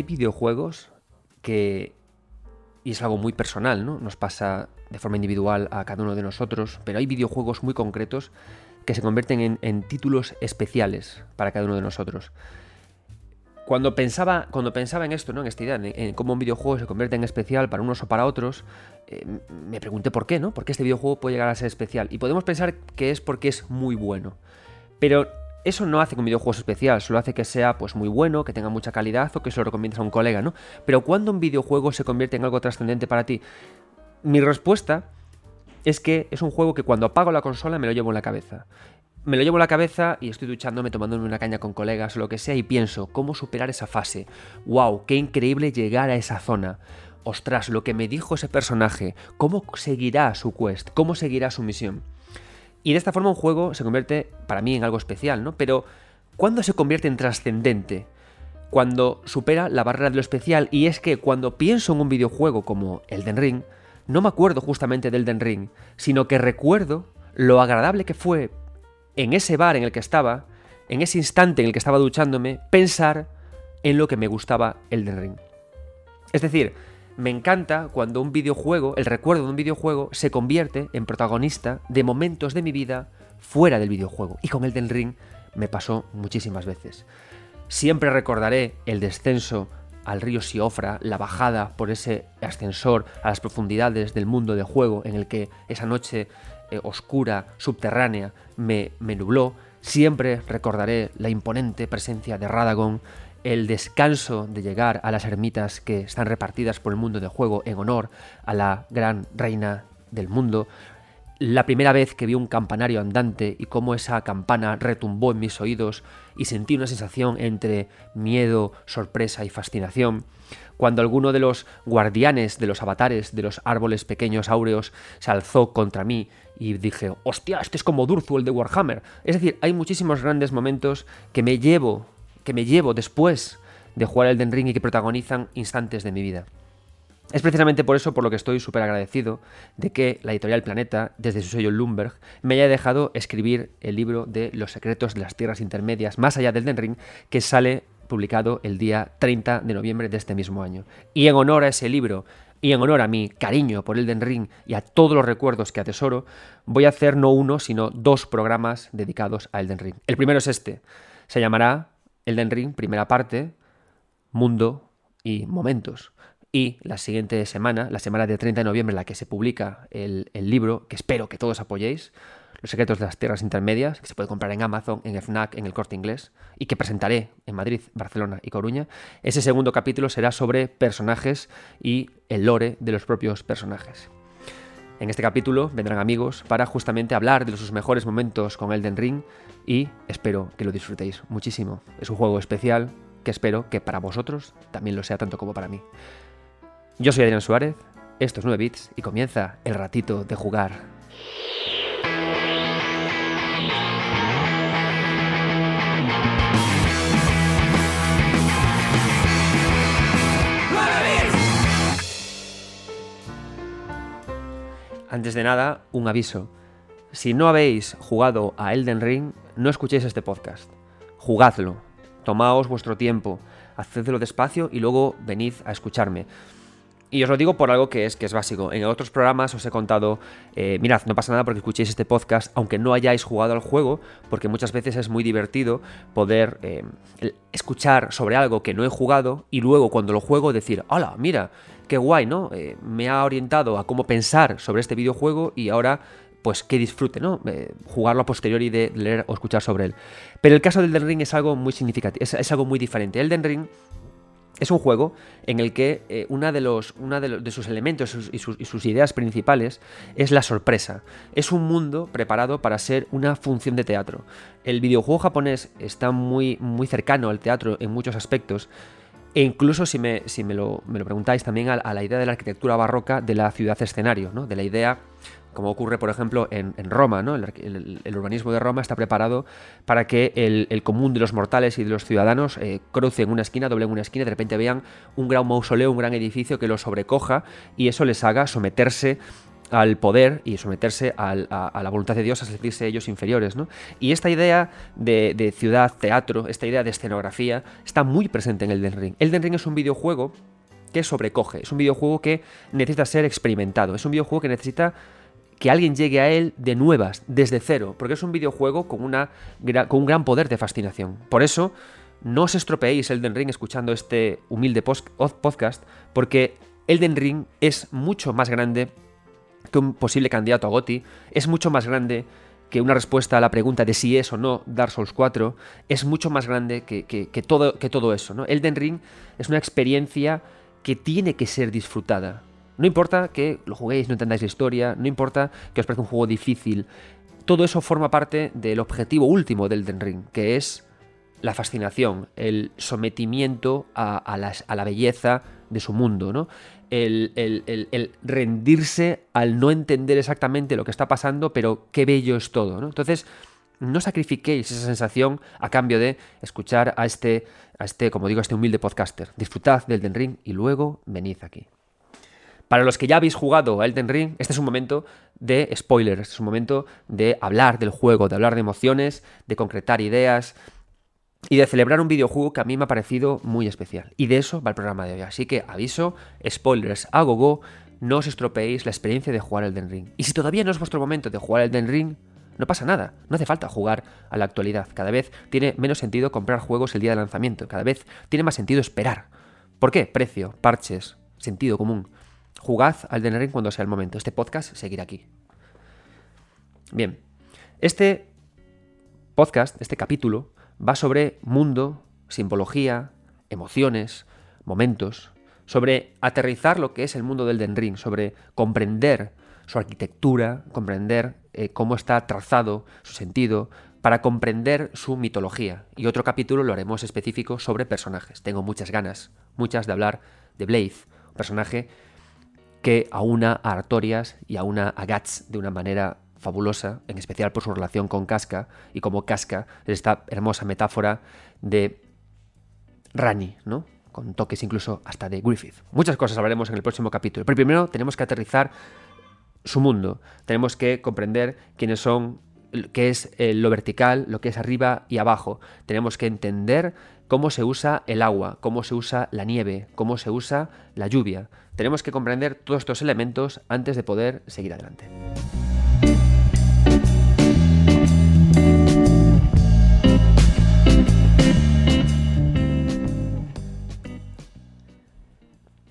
hay videojuegos que, y es algo muy personal, ¿no? Nos pasa de forma individual a cada uno de nosotros, pero hay videojuegos muy concretos que se convierten en, títulos especiales para cada uno de nosotros. Cuando pensaba, cuando pensaba en esto, ¿no? en esta idea, en, cómo un videojuego se convierte en especial para unos o para otros, eh, me pregunté por qué, ¿no? ¿Por qué este videojuego puede llegar a ser especial? Y podemos pensar que es porque es muy bueno. Pero eso no hace que un videojuego sea especial, solo hace que sea pues muy bueno, que tenga mucha calidad o que se lo recomiendas a un colega, ¿no? Pero cuando un videojuego se convierte en algo trascendente para ti, mi respuesta es que es un juego que cuando apago la consola me lo llevo en la cabeza. Me lo llevo en la cabeza y estoy duchándome, tomándome una caña con colegas o lo que sea y pienso, ¿cómo superar esa fase? ¡Wow! ¡Qué increíble llegar a esa zona! Ostras, lo que me dijo ese personaje, ¿cómo seguirá su quest? ¿Cómo seguirá su misión? Y de esta forma un juego se convierte para mí en algo especial, ¿no? Pero ¿cuándo se convierte en trascendente? Cuando supera la barrera de lo especial. Y es que cuando pienso en un videojuego como Elden Ring, no me acuerdo justamente del Elden Ring, sino que recuerdo lo agradable que fue en ese bar en el que estaba, en ese instante en el que estaba duchándome, pensar en lo que me gustaba Elden Ring. Es decir, me encanta cuando un videojuego, el recuerdo de un videojuego, se convierte en protagonista de momentos de mi vida fuera del videojuego. Y con Elden Ring me pasó muchísimas veces. Siempre recordaré el descenso al río Siofra, la bajada por ese ascensor a las profundidades del mundo de juego en el que esa noche eh, oscura, subterránea, me, me nubló. Siempre recordaré la imponente presencia de Radagon, el descanso de llegar a las ermitas que están repartidas por el mundo de juego en honor a la gran reina del mundo, la primera vez que vi un campanario andante y cómo esa campana retumbó en mis oídos y sentí una sensación entre miedo, sorpresa y fascinación, cuando alguno de los guardianes de los avatares de los árboles pequeños áureos se alzó contra mí y dije, hostia, este es como Durzu, el de Warhammer. Es decir, hay muchísimos grandes momentos que me llevo que me llevo después de jugar el Den Ring y que protagonizan instantes de mi vida. Es precisamente por eso por lo que estoy súper agradecido de que la editorial Planeta, desde su sello Lumberg, me haya dejado escribir el libro de Los secretos de las tierras intermedias, más allá del Den Ring, que sale publicado el día 30 de noviembre de este mismo año. Y en honor a ese libro y en honor a mi cariño por Elden Ring y a todos los recuerdos que atesoro, voy a hacer no uno, sino dos programas dedicados a Elden Ring. El primero es este. Se llamará Elden Ring, primera parte, mundo y momentos. Y la siguiente semana, la semana de 30 de noviembre, en la que se publica el, libro, que espero que todos apoyéis, Los secretos de las tierras intermedias, que se puede comprar en Amazon, en FNAC, en el corte inglés, y que presentaré en Madrid, Barcelona y Coruña. Ese segundo capítulo será sobre personajes y el lore de los propios personajes. En este capítulo vendrán amigos para justamente hablar de sus mejores momentos con Elden Ring y espero que lo disfrutéis muchísimo. Es un juego especial que espero que para vosotros también lo sea tanto como para mí. Yo soy Adrián Suárez, esto es 9 bits y comienza el ratito de jugar. Antes de nada, un aviso. Si no habéis jugado a Elden Ring, no escuchéis este podcast. Jugadlo, tomaos vuestro tiempo, hacedlo despacio y luego venid a escucharme. Y os lo digo por algo que es, que es básico. En otros programas os he contado, eh, mirad, no pasa nada porque escuchéis este podcast, aunque no hayáis jugado al juego, porque muchas veces es muy divertido poder eh, escuchar sobre algo que no he jugado y luego cuando lo juego decir, hola, mira, qué guay, ¿no? Eh, me ha orientado a cómo pensar sobre este videojuego y ahora pues que disfrute, ¿no? Jugarlo a posteriori de leer o escuchar sobre él. Pero el caso del Elden Ring es algo muy significativo, es, algo muy diferente. Elden Ring es un juego en el que eh, una de, una de, sus elementos y sus, ideas principales es la sorpresa. Es un mundo preparado para ser una función de teatro. El videojuego japonés está muy, muy cercano al teatro en muchos aspectos, e incluso si me, si me, lo, me lo preguntáis también a, la idea de la arquitectura barroca de la ciudad escenario, ¿no? de la idea, como ocurre por ejemplo en, Roma, ¿no? El, urbanismo de Roma está preparado para que el, común de los mortales y de los ciudadanos eh, crucen una esquina, doblen una esquina y de repente vean un gran mausoleo, un gran edificio que los sobrecoja y eso les haga someterse al poder y someterse a, la voluntad de Dios, a sentirse ellos inferiores. Y esta idea de, ciudad, teatro, esta idea de escenografía, está muy presente en Elden Ring. Elden Ring es un videojuego que sobrecoge, es un videojuego que necesita ser experimentado, es un videojuego que necesita que alguien llegue a él de nuevas, desde cero, porque es un videojuego con, una, con un gran poder de fascinación. Por eso, no os estropeéis Elden Ring escuchando este humilde podcast, porque Elden Ring es mucho más grande que un posible candidato a GOTI, es mucho más grande que una respuesta a la pregunta de si es o no Dark Souls 4, es mucho más grande que, todo, que todo eso. ¿no? Elden Ring es una experiencia que tiene que ser disfrutada. No importa que lo juguéis, no entendáis la historia, no importa que os parezca un juego difícil, todo eso forma parte del objetivo último del Elden Ring, que es la fascinación, el sometimiento a, la, belleza de su mundo, ¿no? El, rendirse al no entender exactamente lo que está pasando, pero qué bello es todo. Entonces, no sacrifiquéis esa sensación a cambio de escuchar a este, a este, como digo, a este humilde podcaster. Disfrutad del Elden Ring y luego venid aquí. Para los que ya habéis jugado a Elden Ring, este es un momento de spoilers, es un momento de hablar del juego, de hablar de emociones, de concretar ideas, y de celebrar un videojuego que a mí me ha parecido muy especial. Y de eso va el programa de hoy. Así que aviso, spoilers a gogo, no os estropeéis la experiencia de jugar Elden Ring. Y si todavía no es vuestro momento de jugar Elden Ring, no pasa nada, no hace falta jugar a la actualidad. Cada vez tiene menos sentido comprar juegos el día de lanzamiento, cada vez tiene más sentido esperar. ¿Por qué? Precio, parches, sentido común. Jugad al Elden Ring cuando sea el momento. Este podcast seguirá aquí. Bien, este podcast, este capítulo, va sobre mundo, simbología, emociones, momentos, sobre aterrizar lo que es el mundo del Den Ring, sobre comprender su arquitectura, comprender eh, cómo está trazado su sentido, para comprender su mitología. Y otro capítulo lo haremos específico sobre personajes. Tengo muchas ganas, muchas de hablar de Blade, un personaje que aúna a Artorias y aúna a Gats de una manera fabulosa, en especial por su relación con Casca y como Casca es esta hermosa metáfora de Rani, ¿no? Con toques incluso hasta de Griffith. Muchas cosas hablaremos en el próximo capítulo. Pero primero tenemos que aterrizar su mundo. Tenemos que comprender quiénes son, qué es eh, lo vertical, lo que es arriba y abajo. Tenemos que entender cómo se usa el agua, cómo se usa la nieve, cómo se usa la lluvia. Tenemos que comprender todos estos elementos antes de poder seguir adelante.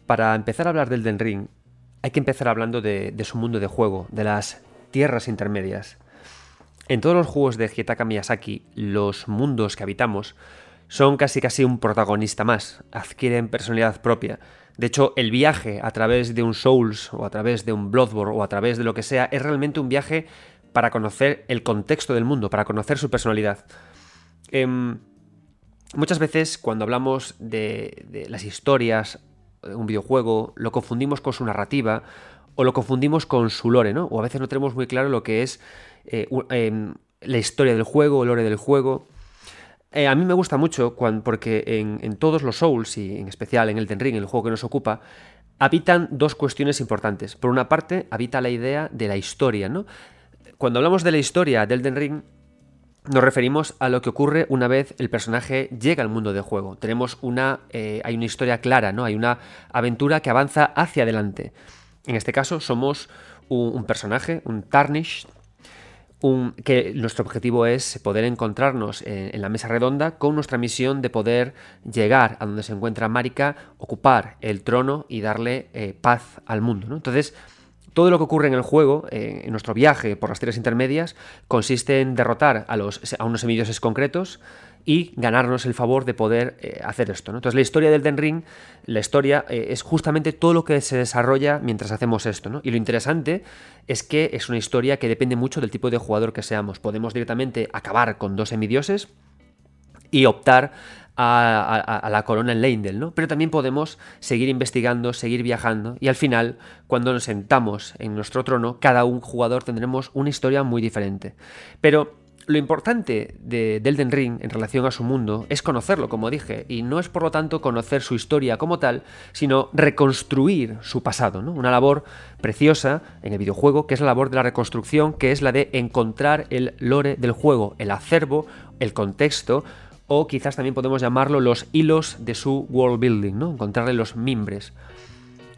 Para empezar a hablar del Den Ring, hay que empezar hablando de, su mundo de juego, de las tierras intermedias. En todos los juegos de Hidetaka Miyazaki, los mundos que habitamos son casi casi un protagonista más, adquieren personalidad propia. De hecho, el viaje a través de un Souls o a través de un Bloodborne o a través de lo que sea es realmente un viaje para conocer el contexto del mundo, para conocer su personalidad. Em, muchas veces cuando hablamos de, de las historias un videojuego, lo confundimos con su narrativa o lo confundimos con su lore, ¿no? O a veces no tenemos muy claro lo que es eh, em, la historia del juego, el lore del juego. Eh, a mí me gusta mucho porque en, todos los Souls, y en especial en el Ten Ring, el juego que nos ocupa, habitan dos cuestiones importantes. Por una parte, habita la idea de la historia, ¿no? Cuando hablamos de la historia del Den Ring, nos referimos a lo que ocurre una vez el personaje llega al mundo del juego. Tenemos una. Eh, hay una historia clara, ¿no? Hay una aventura que avanza hacia adelante. En este caso, somos un, personaje, un Tarnish, que nuestro objetivo es poder encontrarnos en, la mesa redonda con nuestra misión de poder llegar a donde se encuentra Marika, ocupar el trono y darle eh, paz al mundo. Entonces, todo lo que ocurre en el juego, eh, en nuestro viaje por las tierras intermedias, consiste en derrotar a unos semidioses concretos y ganarnos el favor de poder eh, hacer esto. Entonces la historia del Den Ring, la historia eh, es justamente todo lo que se desarrolla mientras hacemos esto. Y lo interesante es que es una historia que depende mucho del tipo de jugador que seamos. Podemos directamente acabar con dos semidioses y optar a, la corona en Leindel, ¿no? Pero también podemos seguir investigando, seguir viajando y al final, cuando nos sentamos en nuestro trono, cada un jugador tendremos una historia muy diferente. Pero lo importante de, Elden Ring en relación a su mundo es conocerlo, como dije, y no es por lo tanto conocer su historia como tal, sino reconstruir su pasado, ¿no? Una labor preciosa en el videojuego, que es la labor de la reconstrucción, que es la de encontrar el lore del juego, el acervo, el contexto, o quizás también podemos llamarlo los hilos de su world building, ¿no? Encontrarle los mimbres.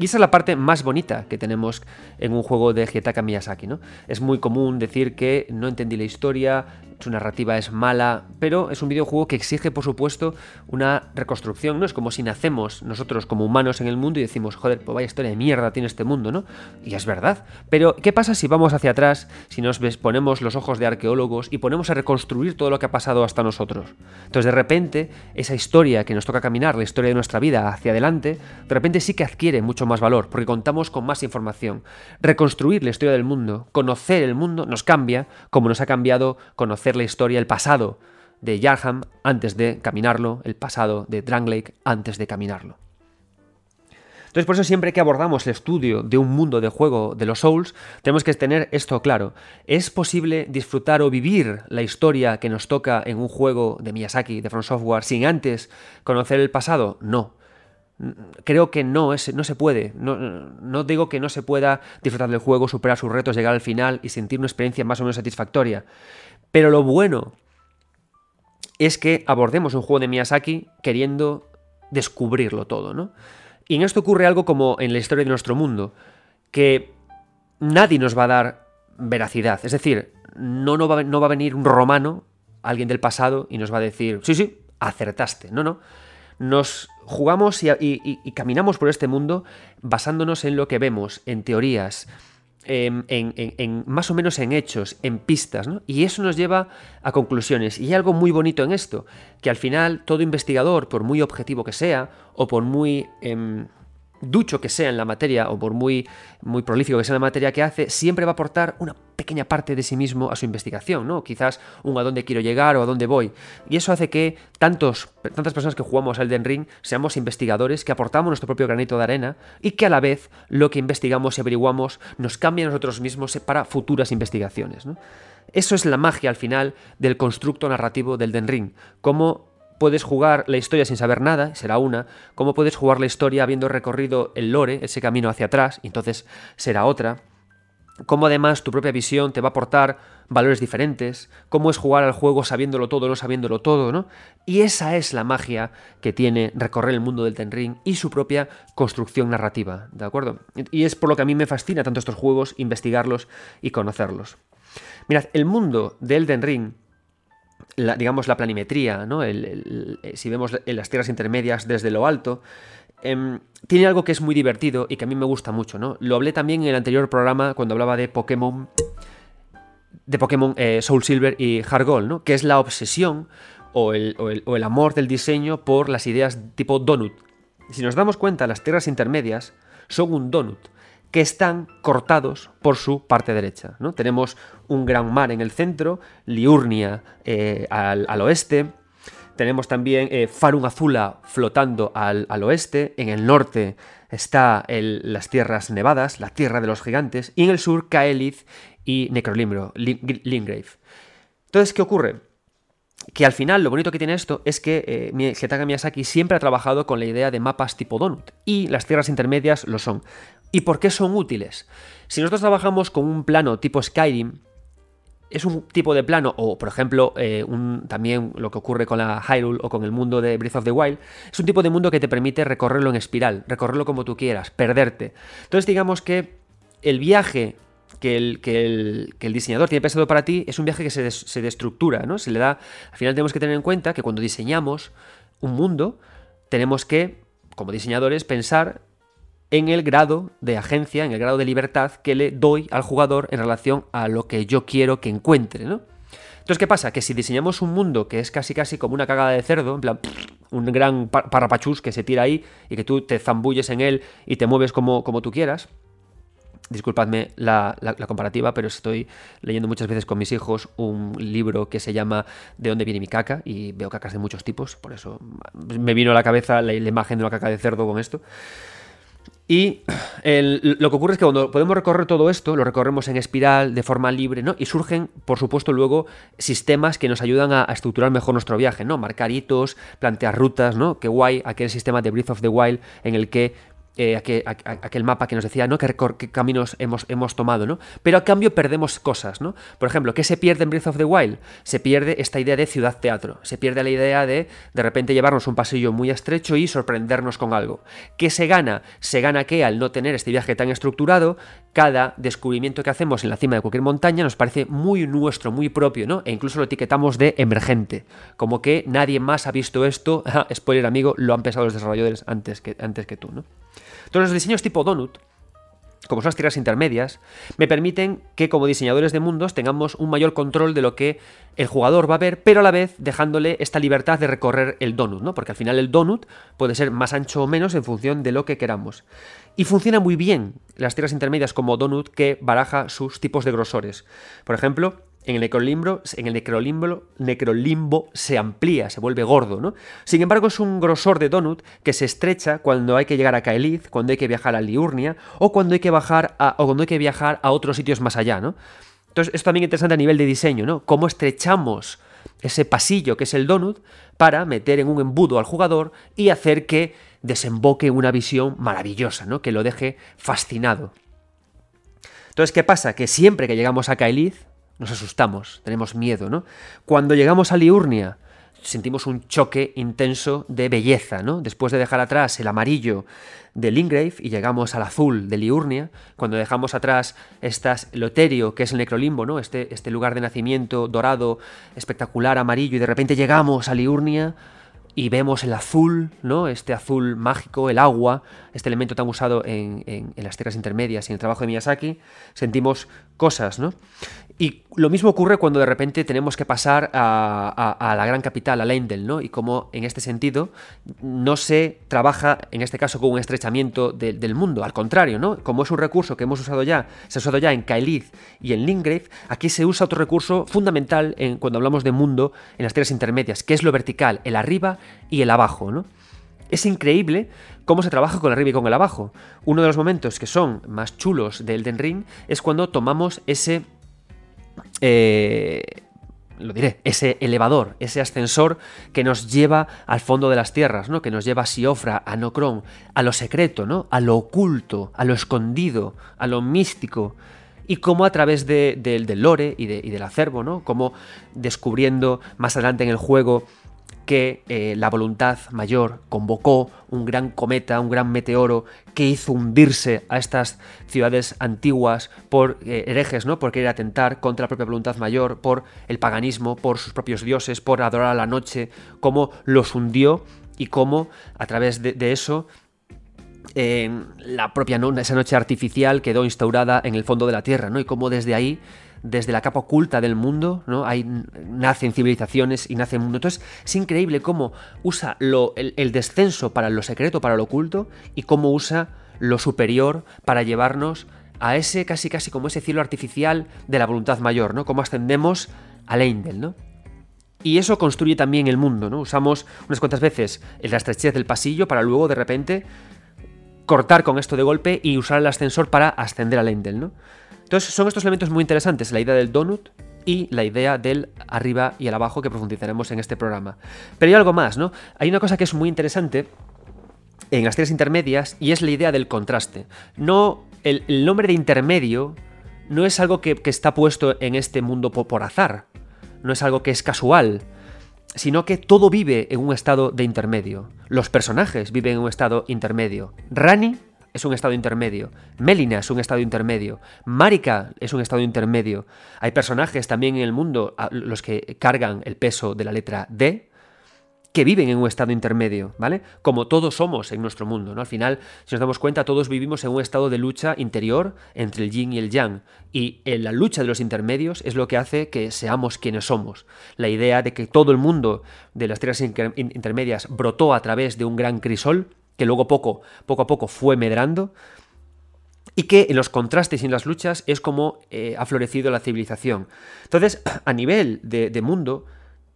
Y esa es la parte más bonita que tenemos en un juego de Hietaka Miyazaki, ¿no? Es muy común decir que no entendí la historia, su narrativa es mala, pero es un videojuego que exige, por supuesto, una reconstrucción, ¿no? Es como si nacemos nosotros como humanos en el mundo y decimos, joder, pues vaya historia de mierda tiene este mundo, ¿no? Y es verdad. Pero, ¿qué pasa si vamos hacia atrás, si nos ponemos los ojos de arqueólogos y ponemos a reconstruir todo lo que ha pasado hasta nosotros? Entonces, de repente, esa historia que nos toca caminar, la historia de nuestra vida hacia adelante, de repente sí que adquiere mucho más valor, porque contamos con más información. Reconstruir la historia del mundo, conocer el mundo, nos cambia, como nos ha cambiado conocer la historia, el pasado de Yarham antes de caminarlo, el pasado de Dranglake antes de caminarlo. Entonces, por eso siempre que abordamos el estudio de un mundo de juego de los Souls, tenemos que tener esto claro. ¿Es posible disfrutar o vivir la historia que nos toca en un juego de Miyazaki, de From Software, sin antes conocer el pasado? No. Creo que no, es, no se puede. No, no digo que no se pueda disfrutar del juego, superar sus retos, llegar al final y sentir una experiencia más o menos satisfactoria. Pero lo bueno es que abordemos un juego de Miyazaki queriendo descubrirlo todo, ¿no? Y en esto ocurre algo como en la historia de nuestro mundo, que nadie nos va a dar veracidad. Es decir, no, no, va, a venir un romano, alguien del pasado, y nos va a decir, sí, sí, acertaste. No, no. Nos jugamos y caminamos por este mundo basándonos en lo que vemos, en teorías, en, más o menos en hechos, en pistas, ¿no? Y eso nos lleva a conclusiones. Y hay algo muy bonito en esto, que al final todo investigador, por muy objetivo que sea, o por muy... Em, ducho que sea en la materia o por muy, muy prolífico que sea en la materia que hace, siempre va a aportar una pequeña parte de sí mismo a su investigación, ¿no? Quizás un a dónde quiero llegar o a dónde voy. Y eso hace que tantos, tantas personas que jugamos al Den Ring seamos investigadores, que aportamos nuestro propio granito de arena y que a la vez lo que investigamos y averiguamos nos cambia a nosotros mismos para futuras investigaciones, Eso es la magia al final del constructo narrativo del Den Ring, como puedes jugar la historia sin saber nada, será una, cómo puedes jugar la historia habiendo recorrido el lore, ese camino hacia atrás, y entonces será otra, cómo además tu propia visión te va a aportar valores diferentes, cómo es jugar al juego sabiéndolo todo, no sabiéndolo todo, ¿no? Y esa es la magia que tiene recorrer el mundo del Ten Ring y su propia construcción narrativa, ¿de acuerdo? Y es por lo que a mí me fascina tanto estos juegos, investigarlos y conocerlos. Mirad, el mundo de Elden Ring la, digamos, la planimetría, ¿no? Si vemos las tierras intermedias desde lo alto, em, tiene algo que es muy divertido y que a mí me gusta mucho, ¿no? Lo hablé también en el anterior programa cuando hablaba de Pokémon, de Pokémon eh, Soul Silver y Heart Gold, ¿no? Que es la obsesión o el, o el amor del diseño por las ideas tipo donut. Si nos damos cuenta, las tierras intermedias son un donut que están cortados por su parte derecha. ¿no? Tenemos un gran mar en el centro, Liurnia eh, al, oeste, tenemos también eh, Farun Azula flotando al, oeste, en el norte está las tierras nevadas, la tierra de los gigantes, y en el sur Kaelith y Necrolimbro, Lingrave. Entonces, ¿qué ocurre? Que al final lo bonito que tiene esto es que eh, Miyazaki siempre ha trabajado con la idea de mapas tipo donut, y las tierras intermedias lo son. ¿Y por qué son útiles? Si nosotros trabajamos con un plano tipo Skyrim, es un tipo de plano, o por ejemplo, eh, también lo que ocurre con la Hyrule o con el mundo de Breath of the Wild, es un tipo de mundo que te permite recorrerlo en espiral, recorrerlo como tú quieras, perderte. Entonces digamos que el viaje que el, que el, diseñador tiene pensado para ti es un viaje que se, se destructura, ¿no? Se le da. Al final tenemos que tener en cuenta que cuando diseñamos un mundo, tenemos que, como diseñadores, pensar en el grado de agencia, en el grado de libertad que le doy al jugador en relación a lo que yo quiero que encuentre, ¿no? Entonces, ¿qué pasa? Que si diseñamos un mundo que es casi casi como una cagada de cerdo, en plan, un gran parrapachús que se tira ahí y que tú te zambulles en él y te mueves como, como tú quieras, disculpadme la, comparativa, pero estoy leyendo muchas veces con mis hijos un libro que se llama ¿De dónde viene mi caca? Y veo cacas de muchos tipos, por eso me vino a la cabeza la, la imagen de una caca de cerdo con esto. Y lo que ocurre es que cuando podemos recorrer todo esto, lo recorremos en espiral, de forma libre, ¿no? Y surgen, por supuesto, luego sistemas que nos ayudan a, estructurar mejor nuestro viaje, ¿no? Marcar hitos, plantear rutas, ¿no? Que guay aquel sistema de Breath of the Wild en el que eh, aquel, mapa que nos decía, ¿no? Qué, caminos hemos, hemos, tomado, ¿no? Pero a cambio perdemos cosas, ¿no? Por ejemplo, ¿qué se pierde en Breath of the Wild? Se pierde esta idea de ciudad-teatro, se pierde la idea de de repente llevarnos un pasillo muy estrecho y sorprendernos con algo. ¿Qué se gana? Se gana que al no tener este viaje tan estructurado, cada descubrimiento que hacemos en la cima de cualquier montaña nos parece muy nuestro, muy propio, ¿no? E incluso lo etiquetamos de emergente, como que nadie más ha visto esto, spoiler amigo, lo han pensado los desarrolladores antes que, antes que tú, ¿no? Entonces los diseños tipo donut, como son las tierras intermedias, me permiten que como diseñadores de mundos tengamos un mayor control de lo que el jugador va a ver, pero a la vez dejándole esta libertad de recorrer el donut, ¿no? Porque al final el donut puede ser más ancho o menos en función de lo que queramos. Y funciona muy bien las tierras intermedias como donut que baraja sus tipos de grosores. Por ejemplo, en el necrolimbo, necrolimbo, se amplía, se vuelve gordo, ¿no? Sin embargo, es un grosor de donut que se estrecha cuando hay que llegar a Kaelith, cuando hay que viajar a Liurnia o cuando hay que bajar o cuando hay que viajar a otros sitios más allá, ¿no? Entonces, esto también es interesante a nivel de diseño, ¿no? Cómo estrechamos ese pasillo que es el donut para meter en un embudo al jugador y hacer que desemboque una visión maravillosa, ¿no? Que lo deje fascinado. Entonces, ¿qué pasa? Que siempre que llegamos a Kaelith, nos asustamos, tenemos miedo, ¿no? Cuando llegamos a Liurnia, sentimos un choque intenso de belleza, ¿no? Después de dejar atrás el amarillo de Lingrave y llegamos al azul de Liurnia, cuando dejamos atrás estas Loterio, que es el necrolimbo, ¿no? Este, este lugar de nacimiento dorado, espectacular, amarillo, y de repente llegamos a Liurnia y vemos el azul, ¿no? Este azul mágico, el agua, este elemento tan usado en, en, las tierras intermedias y en el trabajo de Miyazaki, sentimos cosas, ¿no? Y lo mismo ocurre cuando de repente tenemos que pasar a, la gran capital, a Lendel, ¿no? Y como en este sentido no se trabaja, en este caso, con un estrechamiento del mundo, al contrario, ¿no? Como es un recurso que hemos usado ya, se ha usado ya en Kaelith y en Lingrave, aquí se usa otro recurso fundamental en, cuando hablamos de mundo en las tierras intermedias, que es lo vertical, el arriba y el abajo, ¿no? Es increíble cómo se trabaja con el arriba y con el abajo. Uno de los momentos que son más chulos de Elden Ring es cuando tomamos ese eh, lo diré, ese elevador, ese ascensor que nos lleva al fondo de las tierras, ¿no? Que nos lleva a Siofra, a Nocron, a lo secreto, ¿no? A lo oculto, a lo escondido, a lo místico. Y cómo a través del lore y, y del acervo, ¿no? Como descubriendo más adelante en el juego que eh, la voluntad mayor convocó un gran cometa, un gran meteoro que hizo hundirse a estas ciudades antiguas por eh, herejes, ¿no? Por querer atentar contra la propia voluntad mayor, por el paganismo, por sus propios dioses, por adorar a la noche, cómo los hundió y cómo a través de, eso la propia esa noche artificial quedó instaurada en el fondo de la Tierra, ¿no? Y cómo desde ahí desde la capa oculta del mundo, ¿no? Hay, nacen civilizaciones y nace el mundo. Entonces es increíble cómo usa el, descenso para lo secreto, para lo oculto, y cómo usa lo superior para llevarnos a ese casi casi como ese cielo artificial de la voluntad mayor, ¿no? Cómo ascendemos al Eindel, ¿no? Y eso construye también el mundo, ¿no? Usamos unas cuantas veces la estrechez del pasillo para luego de repente cortar con esto de golpe y usar el ascensor para ascender al Eindel, ¿no? Entonces son estos elementos muy interesantes, la idea del donut y la idea del arriba y el abajo que profundizaremos en este programa. Pero hay algo más, ¿no? Hay una cosa que es muy interesante en las tierras intermedias y es la idea del contraste. No, el, nombre de intermedio no es algo que, está puesto en este mundo por azar, no es algo que es casual, sino que todo vive en un estado de intermedio. Los personajes viven en un estado intermedio. Rani es un estado intermedio. Melina es un estado intermedio. Marika es un estado intermedio. Hay personajes también en el mundo, los que cargan el peso de la letra D, que viven en un estado intermedio, ¿vale? Como todos somos en nuestro mundo, ¿no? Al final, si nos damos cuenta, todos vivimos en un estado de lucha interior entre el yin y el yang. Y en la lucha de los intermedios es lo que hace que seamos quienes somos. La idea de que todo el mundo de las tierras intermedias brotó a través de un gran crisol que luego poco, poco a poco fue medrando, y que en los contrastes y en las luchas es como eh, ha florecido la civilización. Entonces, a nivel de, mundo,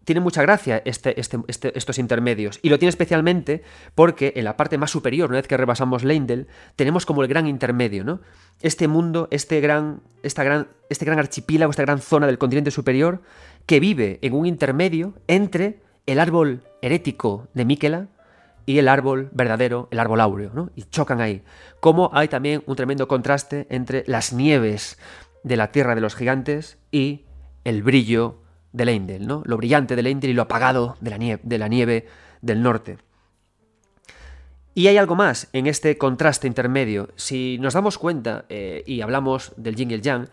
tiene mucha gracia este, este, este, estos intermedios. Y lo tiene especialmente porque en la parte más superior, una vez que rebasamos Leindel, tenemos como el gran intermedio, ¿no? Este mundo, este gran, esta gran, este gran archipiélago, esta gran zona del continente superior, que vive en un intermedio entre el árbol herético de Miquela y el árbol verdadero, el árbol áureo, ¿no? Y chocan ahí. Como hay también un tremendo contraste entre las nieves de la tierra de los gigantes y el brillo de Leindel, ¿no? Lo brillante de Leindel y lo apagado de la nieve, del norte. Y hay algo más en este contraste intermedio. Si nos damos cuenta eh, y hablamos del Yin y el Yang,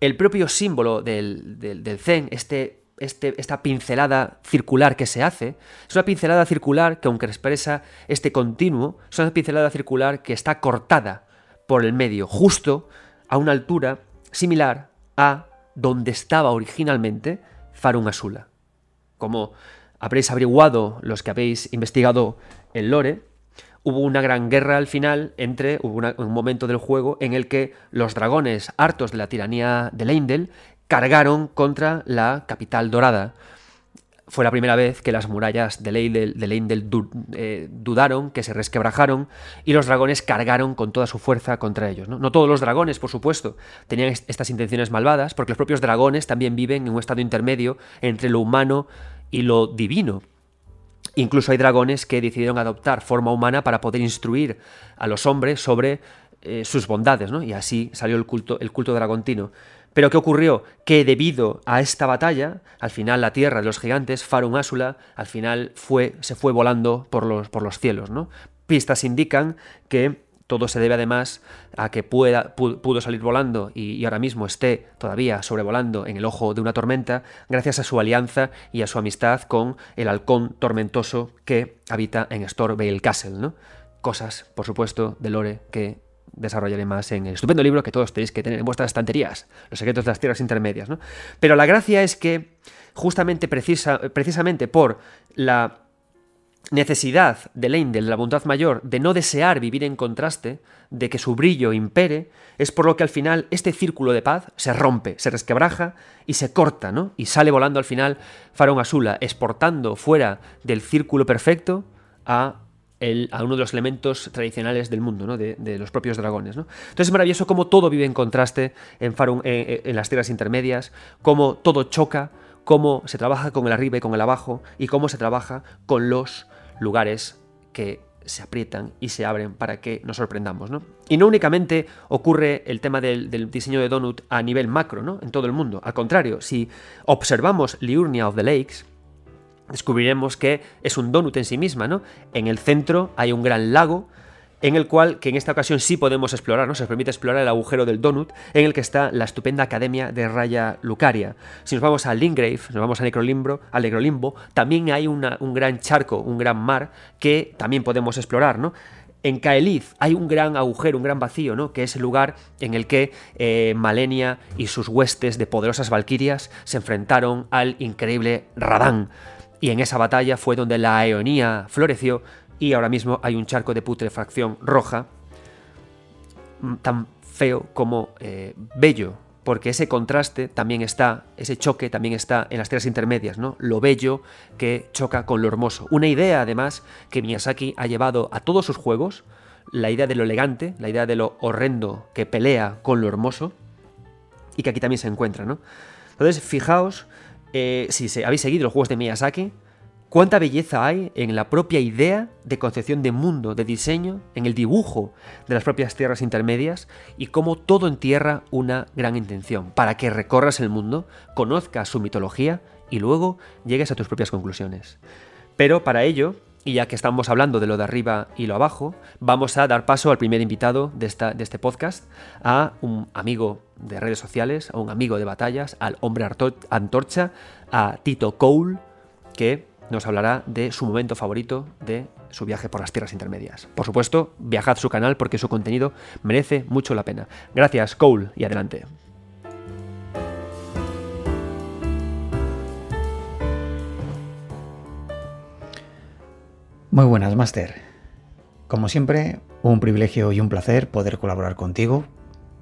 el propio símbolo del Zen, este este, esta pincelada circular que se hace, es una pincelada circular que aunque expresa este continuo, es una pincelada circular que está cortada por el medio, justo a una altura similar a donde estaba originalmente Farun Asula. Como habréis averiguado los que habéis investigado el lore, hubo una gran guerra al final entre, hubo un momento del juego en el que los dragones, hartos de la tiranía de Leindel, cargaron contra la capital dorada. Fue la primera vez que las murallas de Leindel, eh, dudaron, que se resquebrajaron, y los dragones cargaron con toda su fuerza contra ellos. ¿no? no todos los dragones, por supuesto, tenían estas intenciones malvadas, porque los propios dragones también viven en un estado intermedio entre lo humano y lo divino. Incluso hay dragones que decidieron adoptar forma humana para poder instruir a los hombres sobre eh, sus bondades, ¿no? Y así salió el culto, el culto dragontino. Pero ¿qué ocurrió? Que debido a esta batalla, al final la tierra de los gigantes, Farun Asula, al final fue, se fue volando por los, por los cielos. ¿no? Pistas indican que todo se debe además a que pueda, pudo salir volando y, ahora mismo esté todavía sobrevolando en el ojo de una tormenta gracias a su alianza y a su amistad con el halcón tormentoso que habita en Storvale Castle. ¿no? Cosas, por supuesto, de Lore que desarrollaré más en el estupendo libro que todos tenéis que tener en vuestras estanterías, Los secretos de las tierras intermedias. ¿no? Pero la gracia es que, justamente precisa, precisamente por la necesidad de Leindel, de la voluntad mayor, de no desear vivir en contraste, de que su brillo impere, es por lo que al final este círculo de paz se rompe, se resquebraja y se corta, ¿no? Y sale volando al final Farón Asula, exportando fuera del círculo perfecto a a uno de los elementos tradicionales del mundo, ¿no? de, los propios dragones. ¿no? Entonces es maravilloso cómo todo vive en contraste en, eh, en las tierras intermedias, cómo todo choca, cómo se trabaja con el arriba y con el abajo, y cómo se trabaja con los lugares que se aprietan y se abren para que nos sorprendamos. Y no únicamente ocurre el tema del, del, diseño de Donut a nivel macro, ¿no? en todo el mundo. Al contrario, si observamos Liurnia of the Lakes, descubriremos que es un donut en sí misma, ¿no? En el centro hay un gran lago en el cual, que en esta ocasión sí podemos explorar, ¿no? Se permite explorar el agujero del donut, en el que está la estupenda academia de Raya Lucaria. Si nos vamos a Lingrave, nos vamos a Necrolimbo, a Necrolimbo, también hay un gran charco, un gran mar, que también podemos explorar, ¿no? En Kaelith hay un gran agujero, un gran vacío, ¿no? que es el lugar en el que eh, Malenia y sus huestes de poderosas valquirias se enfrentaron al increíble Radán. Y en esa batalla fue donde la Eonía floreció y ahora mismo hay un charco de putrefacción roja mm, tan feo como eh, bello, porque ese contraste también está, ese choque también está en las tierras intermedias, ¿no? Lo bello que choca con lo hermoso. Una idea, además, que Miyazaki ha llevado a todos sus juegos, la idea de lo elegante, la idea de lo horrendo que pelea con lo hermoso, y que aquí también se encuentra, ¿no? Entonces, fijaos eh, si habéis seguido los juegos de Miyazaki, cuánta belleza hay en la propia idea de concepción de mundo, de diseño, en el dibujo de las propias tierras intermedias y cómo todo entierra una gran intención, para que recorras el mundo, conozcas su mitología y luego llegues a tus propias conclusiones. Pero para ello, y ya que estamos hablando de lo de arriba y lo abajo, vamos a dar paso al primer invitado de, esta, de este podcast, a un amigo de redes sociales, a un amigo de batallas, al hombre antorcha, a Tito Cole, que nos hablará de su momento favorito de su viaje por las tierras intermedias. Por supuesto, viajad su canal porque su contenido merece mucho la pena. Gracias, Cole, y adelante. Muy buenas, Master. Como siempre, un privilegio y un placer poder colaborar contigo.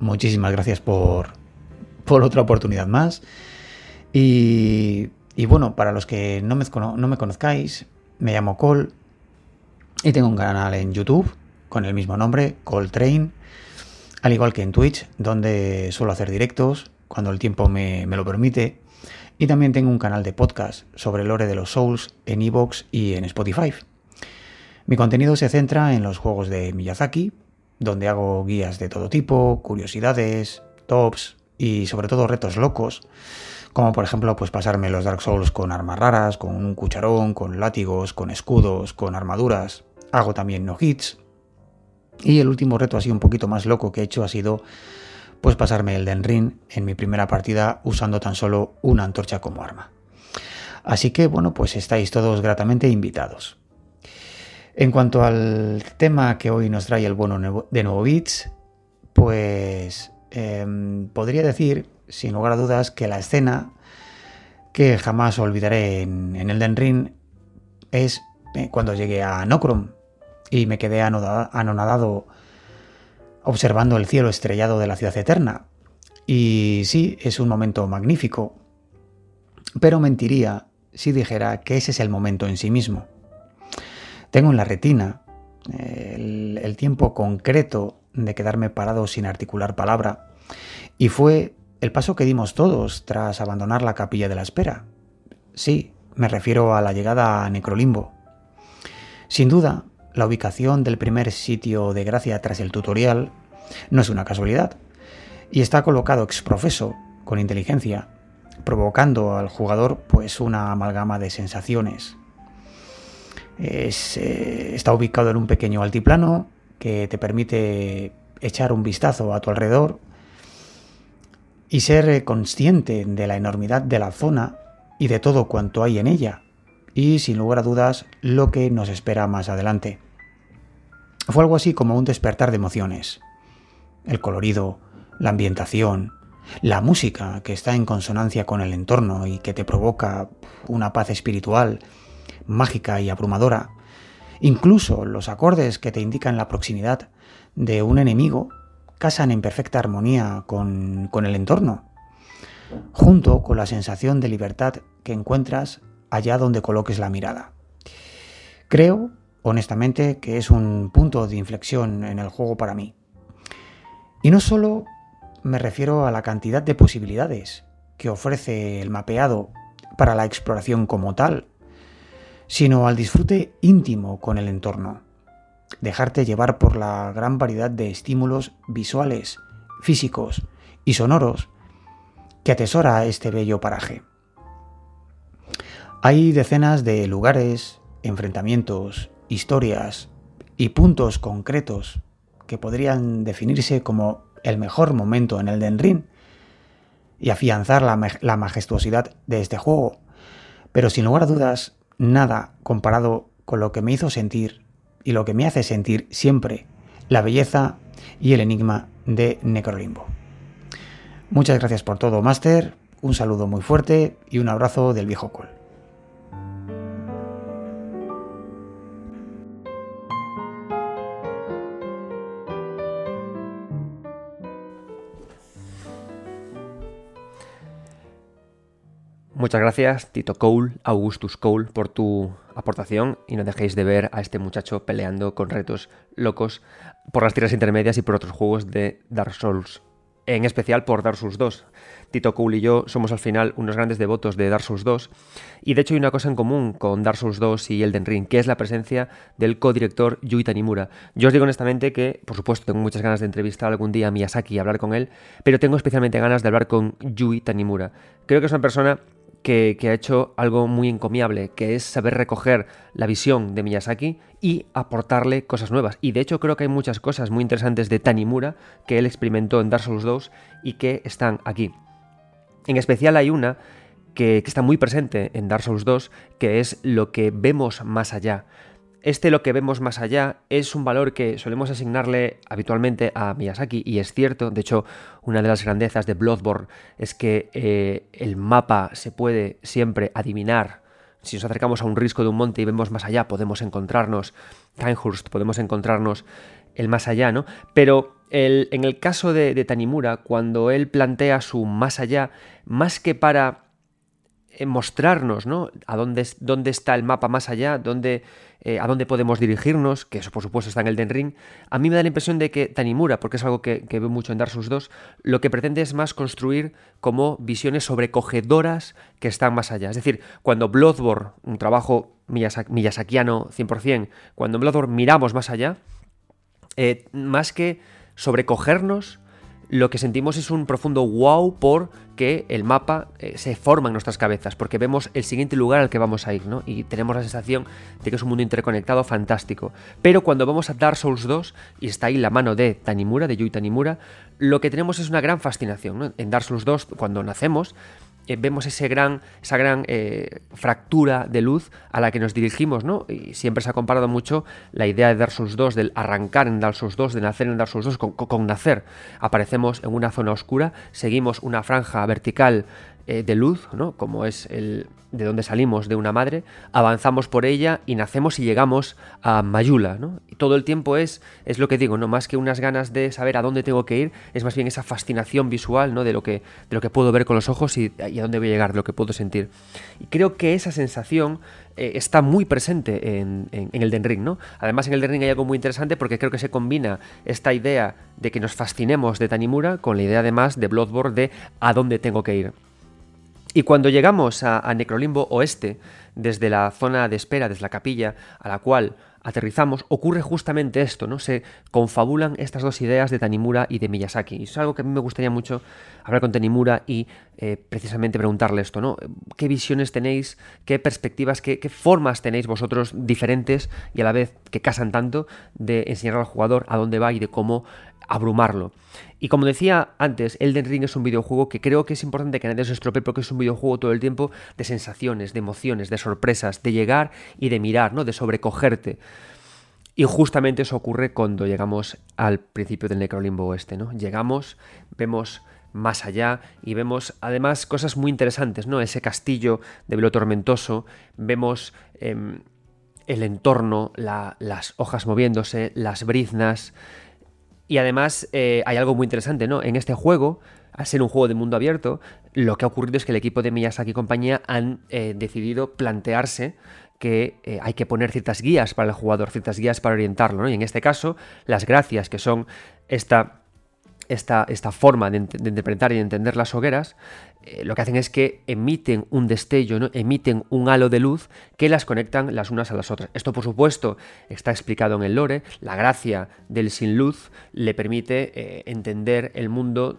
Muchísimas gracias por, por otra oportunidad más. Y, bueno, para los que no me, no me conozcáis, me llamo Cole y tengo un canal en YouTube con el mismo nombre, Train, al igual que en Twitch, donde suelo hacer directos cuando el tiempo me, me lo permite. Y también tengo un canal de podcast sobre el lore de los Souls en Evox y en Spotify. Mi contenido se centra en los juegos de Miyazaki, donde hago guías de todo tipo, curiosidades, tops y sobre todo retos locos, como por ejemplo pues pasarme los Dark Souls con armas raras, con un cucharón, con látigos, con escudos, con armaduras. Hago también no hits. Y el último reto así un poquito más loco que he hecho ha sido pues pasarme el Den Ring en mi primera partida usando tan solo una antorcha como arma. Así que bueno, pues estáis todos gratamente invitados. En cuanto al tema que hoy nos trae el bueno de Nuevo Beats, pues em, podría decir, sin lugar a dudas, que la escena que jamás olvidaré en, en Elden Ring es eh, cuando llegué a Nocrom y me quedé anonadado observando el cielo estrellado de la ciudad eterna. Y sí, es un momento magnífico, pero mentiría si dijera que ese es el momento en sí mismo. Tengo en la retina el, tiempo concreto de quedarme parado sin articular palabra. Y fue el paso que dimos todos tras abandonar la capilla de la espera. Sí, me refiero a la llegada a Necrolimbo. Sin duda, la ubicación del primer sitio de gracia tras el tutorial no es una casualidad, y está colocado exprofeso, con inteligencia, provocando al jugador pues una amalgama de sensaciones, eh, está ubicado en un pequeño altiplano que te permite echar un vistazo a tu alrededor y ser eh, consciente de la enormidad de la zona y de todo cuanto hay en ella, y sin lugar a dudas lo que nos espera más adelante. Fue algo así como un despertar de emociones. El colorido, la ambientación, la música que está en consonancia con el entorno y que te provoca una paz espiritual mágica y abrumadora. Incluso los acordes que te indican la proximidad de un enemigo casan en perfecta armonía con, el entorno, junto con la sensación de libertad que encuentras allá donde coloques la mirada. Creo, honestamente, que es un punto de inflexión en el juego para mí. Y no solo me refiero a la cantidad de posibilidades que ofrece el mapeado para la exploración como tal, sino al disfrute íntimo con el entorno. Dejarte llevar por la gran variedad de estímulos visuales, físicos y sonoros que atesora este bello paraje. Hay decenas de lugares, enfrentamientos, historias y puntos concretos que podrían definirse como el mejor momento en el Den Ring y afianzar la, la majestuosidad de este juego. Pero sin lugar a dudas, nada comparado con lo que me hizo sentir y lo que me hace sentir siempre la belleza y el enigma de Necrolimbo. Muchas gracias por todo, Master. Un saludo muy fuerte y un abrazo del viejo Col. Muchas gracias, Tito Cole, Augustus Cole, por tu aportación y no dejéis de ver a este muchacho peleando con retos locos por las tiras intermedias y por otros juegos de Dark Souls, en especial por Dark Souls 2. Tito Cole y yo somos al final unos grandes devotos de Dark Souls 2 y de hecho hay una cosa en común con Dark Souls 2 y Elden Ring, que es la presencia del codirector Yui Tanimura. Yo os digo honestamente que, por supuesto, tengo muchas ganas de entrevistar algún día a Miyazaki y hablar con él, pero tengo especialmente ganas de hablar con Yui Tanimura. Creo que es una persona que, ha hecho algo muy encomiable, que es saber recoger la visión de Miyazaki y aportarle cosas nuevas. Y de hecho creo que hay muchas cosas muy interesantes de Tanimura que él experimentó en Dark Souls 2 y que están aquí. En especial hay una que, que está muy presente en Dark Souls 2, que es lo que vemos más allá. Este lo que vemos más allá es un valor que solemos asignarle habitualmente a Miyazaki y es cierto, de hecho una de las grandezas de Bloodborne es que eh, el mapa se puede siempre adivinar. Si nos acercamos a un risco de un monte y vemos más allá, podemos encontrarnos Kinehurst, podemos encontrarnos el más allá, ¿no? Pero en el caso de Tanimura, cuando él plantea su más allá, más que para mostrarnos, ¿no? A dónde, dónde está el mapa más allá, dónde, eh, a dónde podemos dirigirnos, que eso por supuesto está en el Den Ring. A mí me da la impresión de que Tanimura, porque es algo que, veo mucho en Dark Souls 2, lo que pretende es más construir como visiones sobrecogedoras que están más allá. Es decir, cuando Bloodborne, un trabajo miyasakiano 100%, cuando en Bloodborne miramos más allá, eh, más que sobrecogernos, lo que sentimos es un profundo wow por que el mapa eh, se forma en nuestras cabezas, porque vemos el siguiente lugar al que vamos a ir, ¿no? Y tenemos la sensación de que es un mundo interconectado fantástico. Pero cuando vamos a Dark Souls 2, y está ahí la mano de Tanimura, de Yui Tanimura, lo que tenemos es una gran fascinación, En Dark Souls 2, cuando nacemos, eh, vemos ese gran, esa gran eh, fractura de luz a la que nos dirigimos, ¿no? Y siempre se ha comparado mucho la idea de Dark Souls 2, del arrancar en Dark Souls 2, de nacer en Dark Souls 2, con, nacer. Aparecemos en una zona oscura, seguimos una franja vertical eh, de luz, ¿no? Como es el, de donde salimos de una madre, avanzamos por ella y nacemos y llegamos a Mayula, ¿no? Y todo el tiempo es, es lo que digo, no más que unas ganas de saber a dónde tengo que ir, es más bien esa fascinación visual, ¿no? De lo que, de lo que puedo ver con los ojos y, a dónde voy a llegar, de lo que puedo sentir. Y creo que esa sensación eh, está muy presente en, el Den Ring, ¿no? Además en el Den Ring hay algo muy interesante porque creo que se combina esta idea de que nos fascinemos de Tanimura con la idea además de Bloodborne de a dónde tengo que ir. Y cuando llegamos a, Necrolimbo Oeste, desde la zona de espera, desde la capilla a la cual aterrizamos, ocurre justamente esto, ¿no? Se confabulan estas dos ideas de Tanimura y de Miyazaki. Y es algo que a mí me gustaría mucho hablar con Tanimura y eh, precisamente preguntarle esto, ¿no? ¿Qué visiones tenéis, qué perspectivas, qué, qué, formas tenéis vosotros diferentes y a la vez que casan tanto de enseñar al jugador a dónde va y de cómo abrumarlo? Y como decía antes, Elden Ring es un videojuego que creo que es importante que nadie se estropee porque es un videojuego todo el tiempo de sensaciones, de emociones, de sorpresas, de llegar y de mirar, ¿no? De sobrecogerte. Y justamente eso ocurre cuando llegamos al principio del Necrolimbo Oeste, ¿no? Llegamos, vemos más allá y vemos además cosas muy interesantes, ¿no? Ese castillo de velo tormentoso, vemos em, el entorno, las hojas moviéndose, las briznas, y además eh, hay algo muy interesante, ¿no? En este juego, al ser un juego de mundo abierto, lo que ha ocurrido es que el equipo de Miyazaki y compañía han eh, decidido plantearse que eh, hay que poner ciertas guías para el jugador, ciertas guías para orientarlo, ¿no? Y en este caso, las gracias, que son esta esta, esta forma de, interpretar y de entender las hogueras, eh, lo que hacen es que emiten un destello, ¿no? emiten un halo de luz que las conectan las unas a las otras. Esto, por supuesto, está explicado en el lore. La gracia del sin luz le permite eh, entender el mundo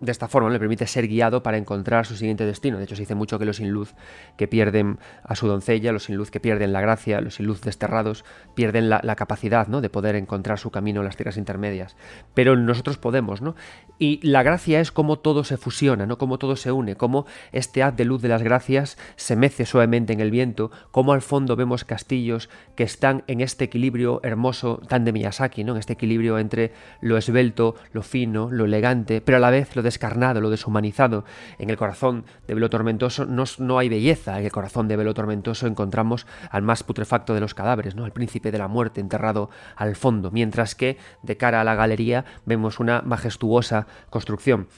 de esta forma le permite ser guiado para encontrar su siguiente destino. De hecho, se dice mucho que los sin luz que pierden a su doncella, los sin luz que pierden la gracia, los sin luz desterrados, pierden la, capacidad ¿no? de poder encontrar su camino en las tierras intermedias. Pero nosotros podemos, ¿no? Y la gracia es cómo todo se fusiona, ¿no? Cómo todo se une, cómo este haz de luz de las gracias se mece suavemente en el viento, cómo al fondo vemos castillos que están en este equilibrio hermoso tan de Miyazaki, ¿no? En este equilibrio entre lo esbelto, lo fino, lo elegante, pero a la vez lo descarnado, lo deshumanizado. En el corazón de Velo Tormentoso no, no, hay belleza. En el corazón de Velo Tormentoso encontramos al más putrefacto de los cadáveres, ¿no? al príncipe de la muerte enterrado al fondo, mientras que de cara a la galería vemos una majestuosa construcción.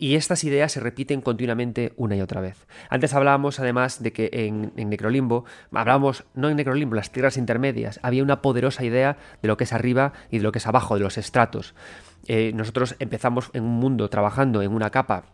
Y estas ideas se repiten continuamente una y otra vez. Antes hablábamos además de que en, Necrolimbo, hablábamos no en Necrolimbo, las tierras intermedias, había una poderosa idea de lo que es arriba y de lo que es abajo, de los estratos. Eh, nosotros empezamos en un mundo trabajando en una capa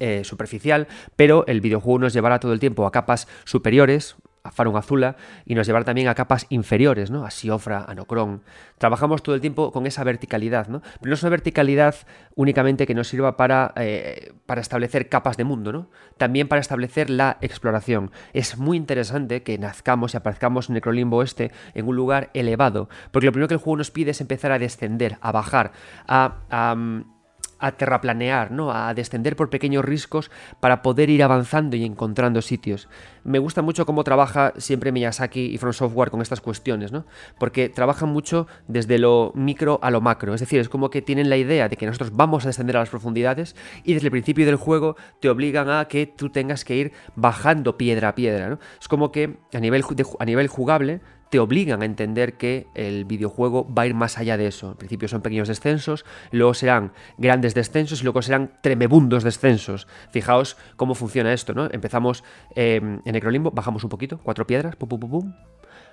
eh, superficial, pero el videojuego nos llevará todo el tiempo a capas superiores, a Farun Azula, y nos llevará también a capas inferiores, ¿no? A Siofra, a Nocron. Trabajamos todo el tiempo con esa verticalidad, ¿no? Pero no es una verticalidad únicamente que nos sirva para, eh, para establecer capas de mundo, ¿no? También para establecer la exploración. Es muy interesante que nazcamos y aparezcamos en Necrolimbo Este en un lugar elevado, porque lo primero que el juego nos pide es empezar a descender, a bajar, a mm, a terraplanear, ¿no? a descender por pequeños riscos para poder ir avanzando y encontrando sitios. Me gusta mucho cómo trabaja siempre Miyazaki y From Software con estas cuestiones, ¿no? porque trabajan mucho desde lo micro a lo macro, es decir, es como que tienen la idea de que nosotros vamos a descender a las profundidades y desde el principio del juego te obligan a que tú tengas que ir bajando piedra a piedra. ¿no? Es como que a nivel, a nivel jugable te obligan a entender que el videojuego va a ir más allá de eso. Al principio son pequeños descensos, luego serán grandes descensos y luego serán tremebundos descensos. Fijaos cómo funciona esto, ¿no? Empezamos eh, en Necrolimbo, bajamos un poquito, cuatro piedras, pum, pum, pum, pum.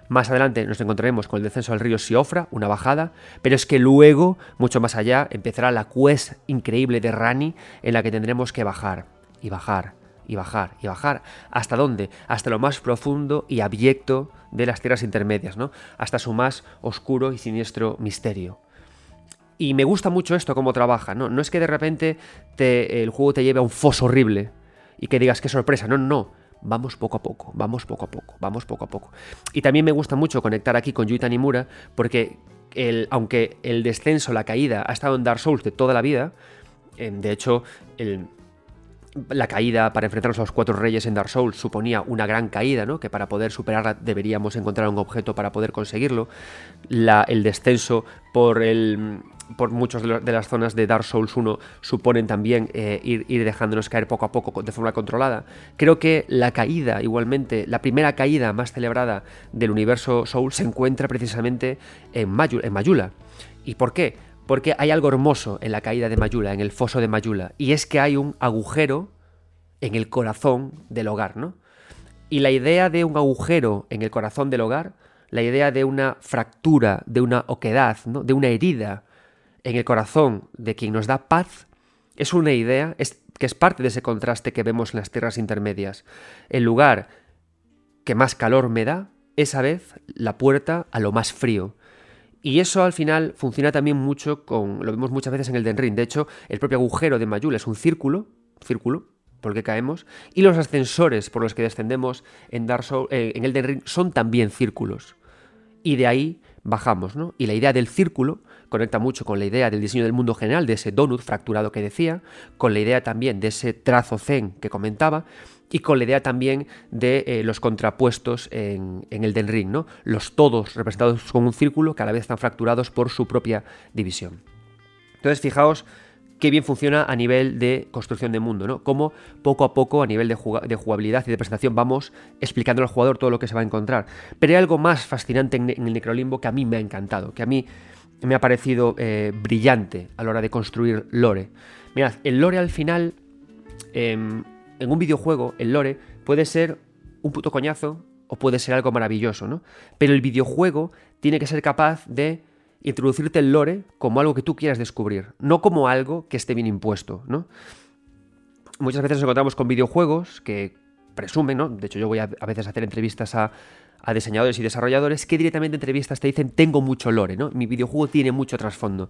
Más adelante nos encontraremos con el descenso al río Siofra, una bajada, pero es que luego, mucho más allá, empezará la quest increíble de Rani en la que tendremos que bajar y bajar y bajar y bajar. ¿Hasta dónde? Hasta lo más profundo y abyecto de las tierras intermedias, ¿no? Hasta su más oscuro y siniestro misterio. Y me gusta mucho esto, cómo trabaja, ¿no? No es que de repente te, el juego te lleve a un foso horrible y que digas qué sorpresa, no, no. Vamos poco a poco, vamos poco a poco, vamos poco a poco. Y también me gusta mucho conectar aquí con Yuita Nimura, porque el, aunque el descenso, la caída, ha estado en Dark Souls de toda la vida, de hecho, el, la caída para enfrentarnos a los cuatro reyes en Dark Souls suponía una gran caída, ¿no? que para poder superarla deberíamos encontrar un objeto para poder conseguirlo. el descenso por, el, por muchas de, las zonas de Dark Souls 1 suponen también eh, ir, ir, dejándonos caer poco a poco de forma controlada. Creo que la caída, igualmente, la primera caída más celebrada del universo Souls se encuentra precisamente en, en Mayula. ¿Y por qué? Porque hay algo hermoso en la caída de Mayula, en el foso de Mayula, y es que hay un agujero en el corazón del hogar, ¿no? Y la idea de un agujero en el corazón del hogar, la idea de una fractura, de una oquedad, de una herida en el corazón de quien nos da paz, es una idea que es parte de ese contraste que vemos en las tierras intermedias. El lugar que más calor me da es a vez la puerta a lo más frío. Y eso al final funciona también mucho con. Lo vemos muchas veces en el Den Ring. De hecho, el propio agujero de Mayul es un círculo, círculo, por el que caemos. Y los ascensores por los que descendemos en, Dark eh, en Ring son también círculos. Y de ahí bajamos, ¿no? Y la idea del círculo conecta mucho con la idea del diseño del mundo general, de ese donut fracturado que decía, con la idea también de ese trazo zen que comentaba, y con la idea también de eh, los contrapuestos en, el Den Ring, ¿no? Los todos representados como un círculo que a la vez están fracturados por su propia división. Entonces, fijaos qué bien funciona a nivel de construcción de mundo, ¿no? Cómo poco a poco, a nivel de, jugabilidad y de presentación, vamos explicando al jugador todo lo que se va a encontrar. Pero hay algo más fascinante en, el Necrolimbo que a mí me ha encantado, que a mí me ha parecido eh, brillante a la hora de construir lore. Mirad, el lore al final em, en un videojuego, el lore puede ser un puto coñazo o puede ser algo maravilloso, ¿no? Pero el videojuego tiene que ser capaz de introducirte el lore como algo que tú quieras descubrir, no como algo que esté bien impuesto, ¿no? Muchas veces nos encontramos con videojuegos que presumen, ¿no? De hecho, yo voy a, veces a hacer entrevistas a, a diseñadores y desarrolladores que directamente en entrevistas te dicen tengo mucho lore, ¿no? Mi videojuego tiene mucho trasfondo.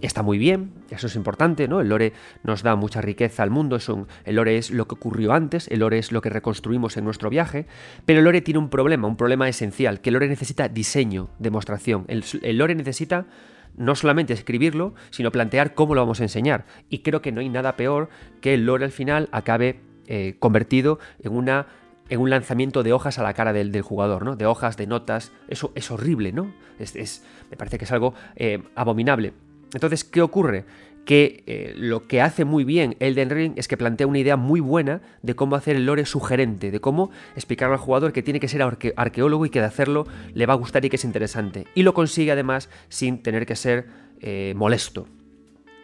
Está muy bien, eso es importante, ¿no? El lore nos da mucha riqueza al mundo, es el lore es lo que ocurrió antes, el lore es lo que reconstruimos en nuestro viaje, pero el lore tiene un problema, un problema esencial, que el lore necesita diseño, demostración. El, el lore necesita no solamente escribirlo, sino plantear cómo lo vamos a enseñar. Y creo que no hay nada peor que el lore al final acabe eh, convertido en una en un lanzamiento de hojas a la cara del, jugador, ¿no? De hojas, de notas. Eso es horrible, ¿no? Es, me parece que es algo eh, abominable. Entonces, ¿qué ocurre? Que eh, lo que hace muy bien Elden Ring es que plantea una idea muy buena de cómo hacer el lore sugerente, de cómo explicar al jugador que tiene que ser arqueólogo y que de hacerlo le va a gustar y que es interesante. Y lo consigue además sin tener que ser eh, molesto.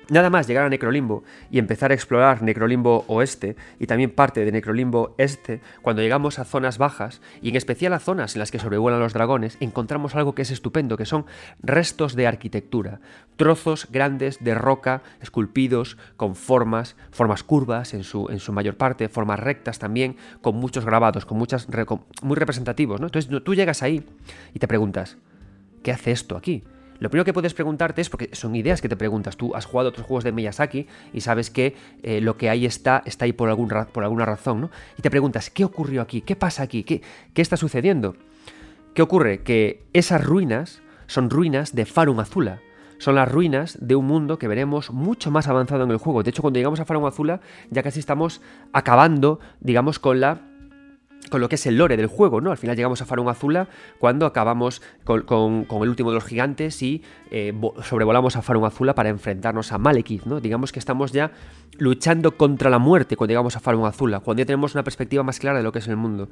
Nada más llegar a Necrolimbo y empezar a explorar Necrolimbo Oeste y también parte de Necrolimbo Este, cuando llegamos a zonas bajas y en especial a zonas en las que sobrevuelan los dragones, encontramos algo que es estupendo, que son restos de arquitectura, trozos grandes de roca esculpidos con formas, formas curvas en su, en su mayor parte, formas rectas también, con muchos grabados, con muchas muy representativos. ¿no? Entonces tú llegas ahí y te preguntas, ¿qué hace esto aquí? Lo primero que puedes preguntarte es, porque son ideas que te preguntas, tú has jugado otros juegos de Miyazaki y sabes que eh, lo que ahí está, está ahí por, algún, por alguna razón, ¿no? Y te preguntas, ¿qué ocurrió aquí? ¿Qué pasa aquí? ¿Qué, ¿Qué está sucediendo? ¿Qué ocurre? Que esas ruinas son ruinas de Farum Azula. Son las ruinas de un mundo que veremos mucho más avanzado en el juego. De hecho, cuando llegamos a Farum Azula, ya casi estamos acabando, digamos, con la con lo que es el lore del juego, ¿no? Al final llegamos a Farun Azula cuando acabamos con, el último de los gigantes y eh, sobrevolamos a Farun Azula para enfrentarnos a Malekith, ¿no? Digamos que estamos ya luchando contra la muerte cuando llegamos a Farun Azula, cuando ya tenemos una perspectiva más clara de lo que es el mundo.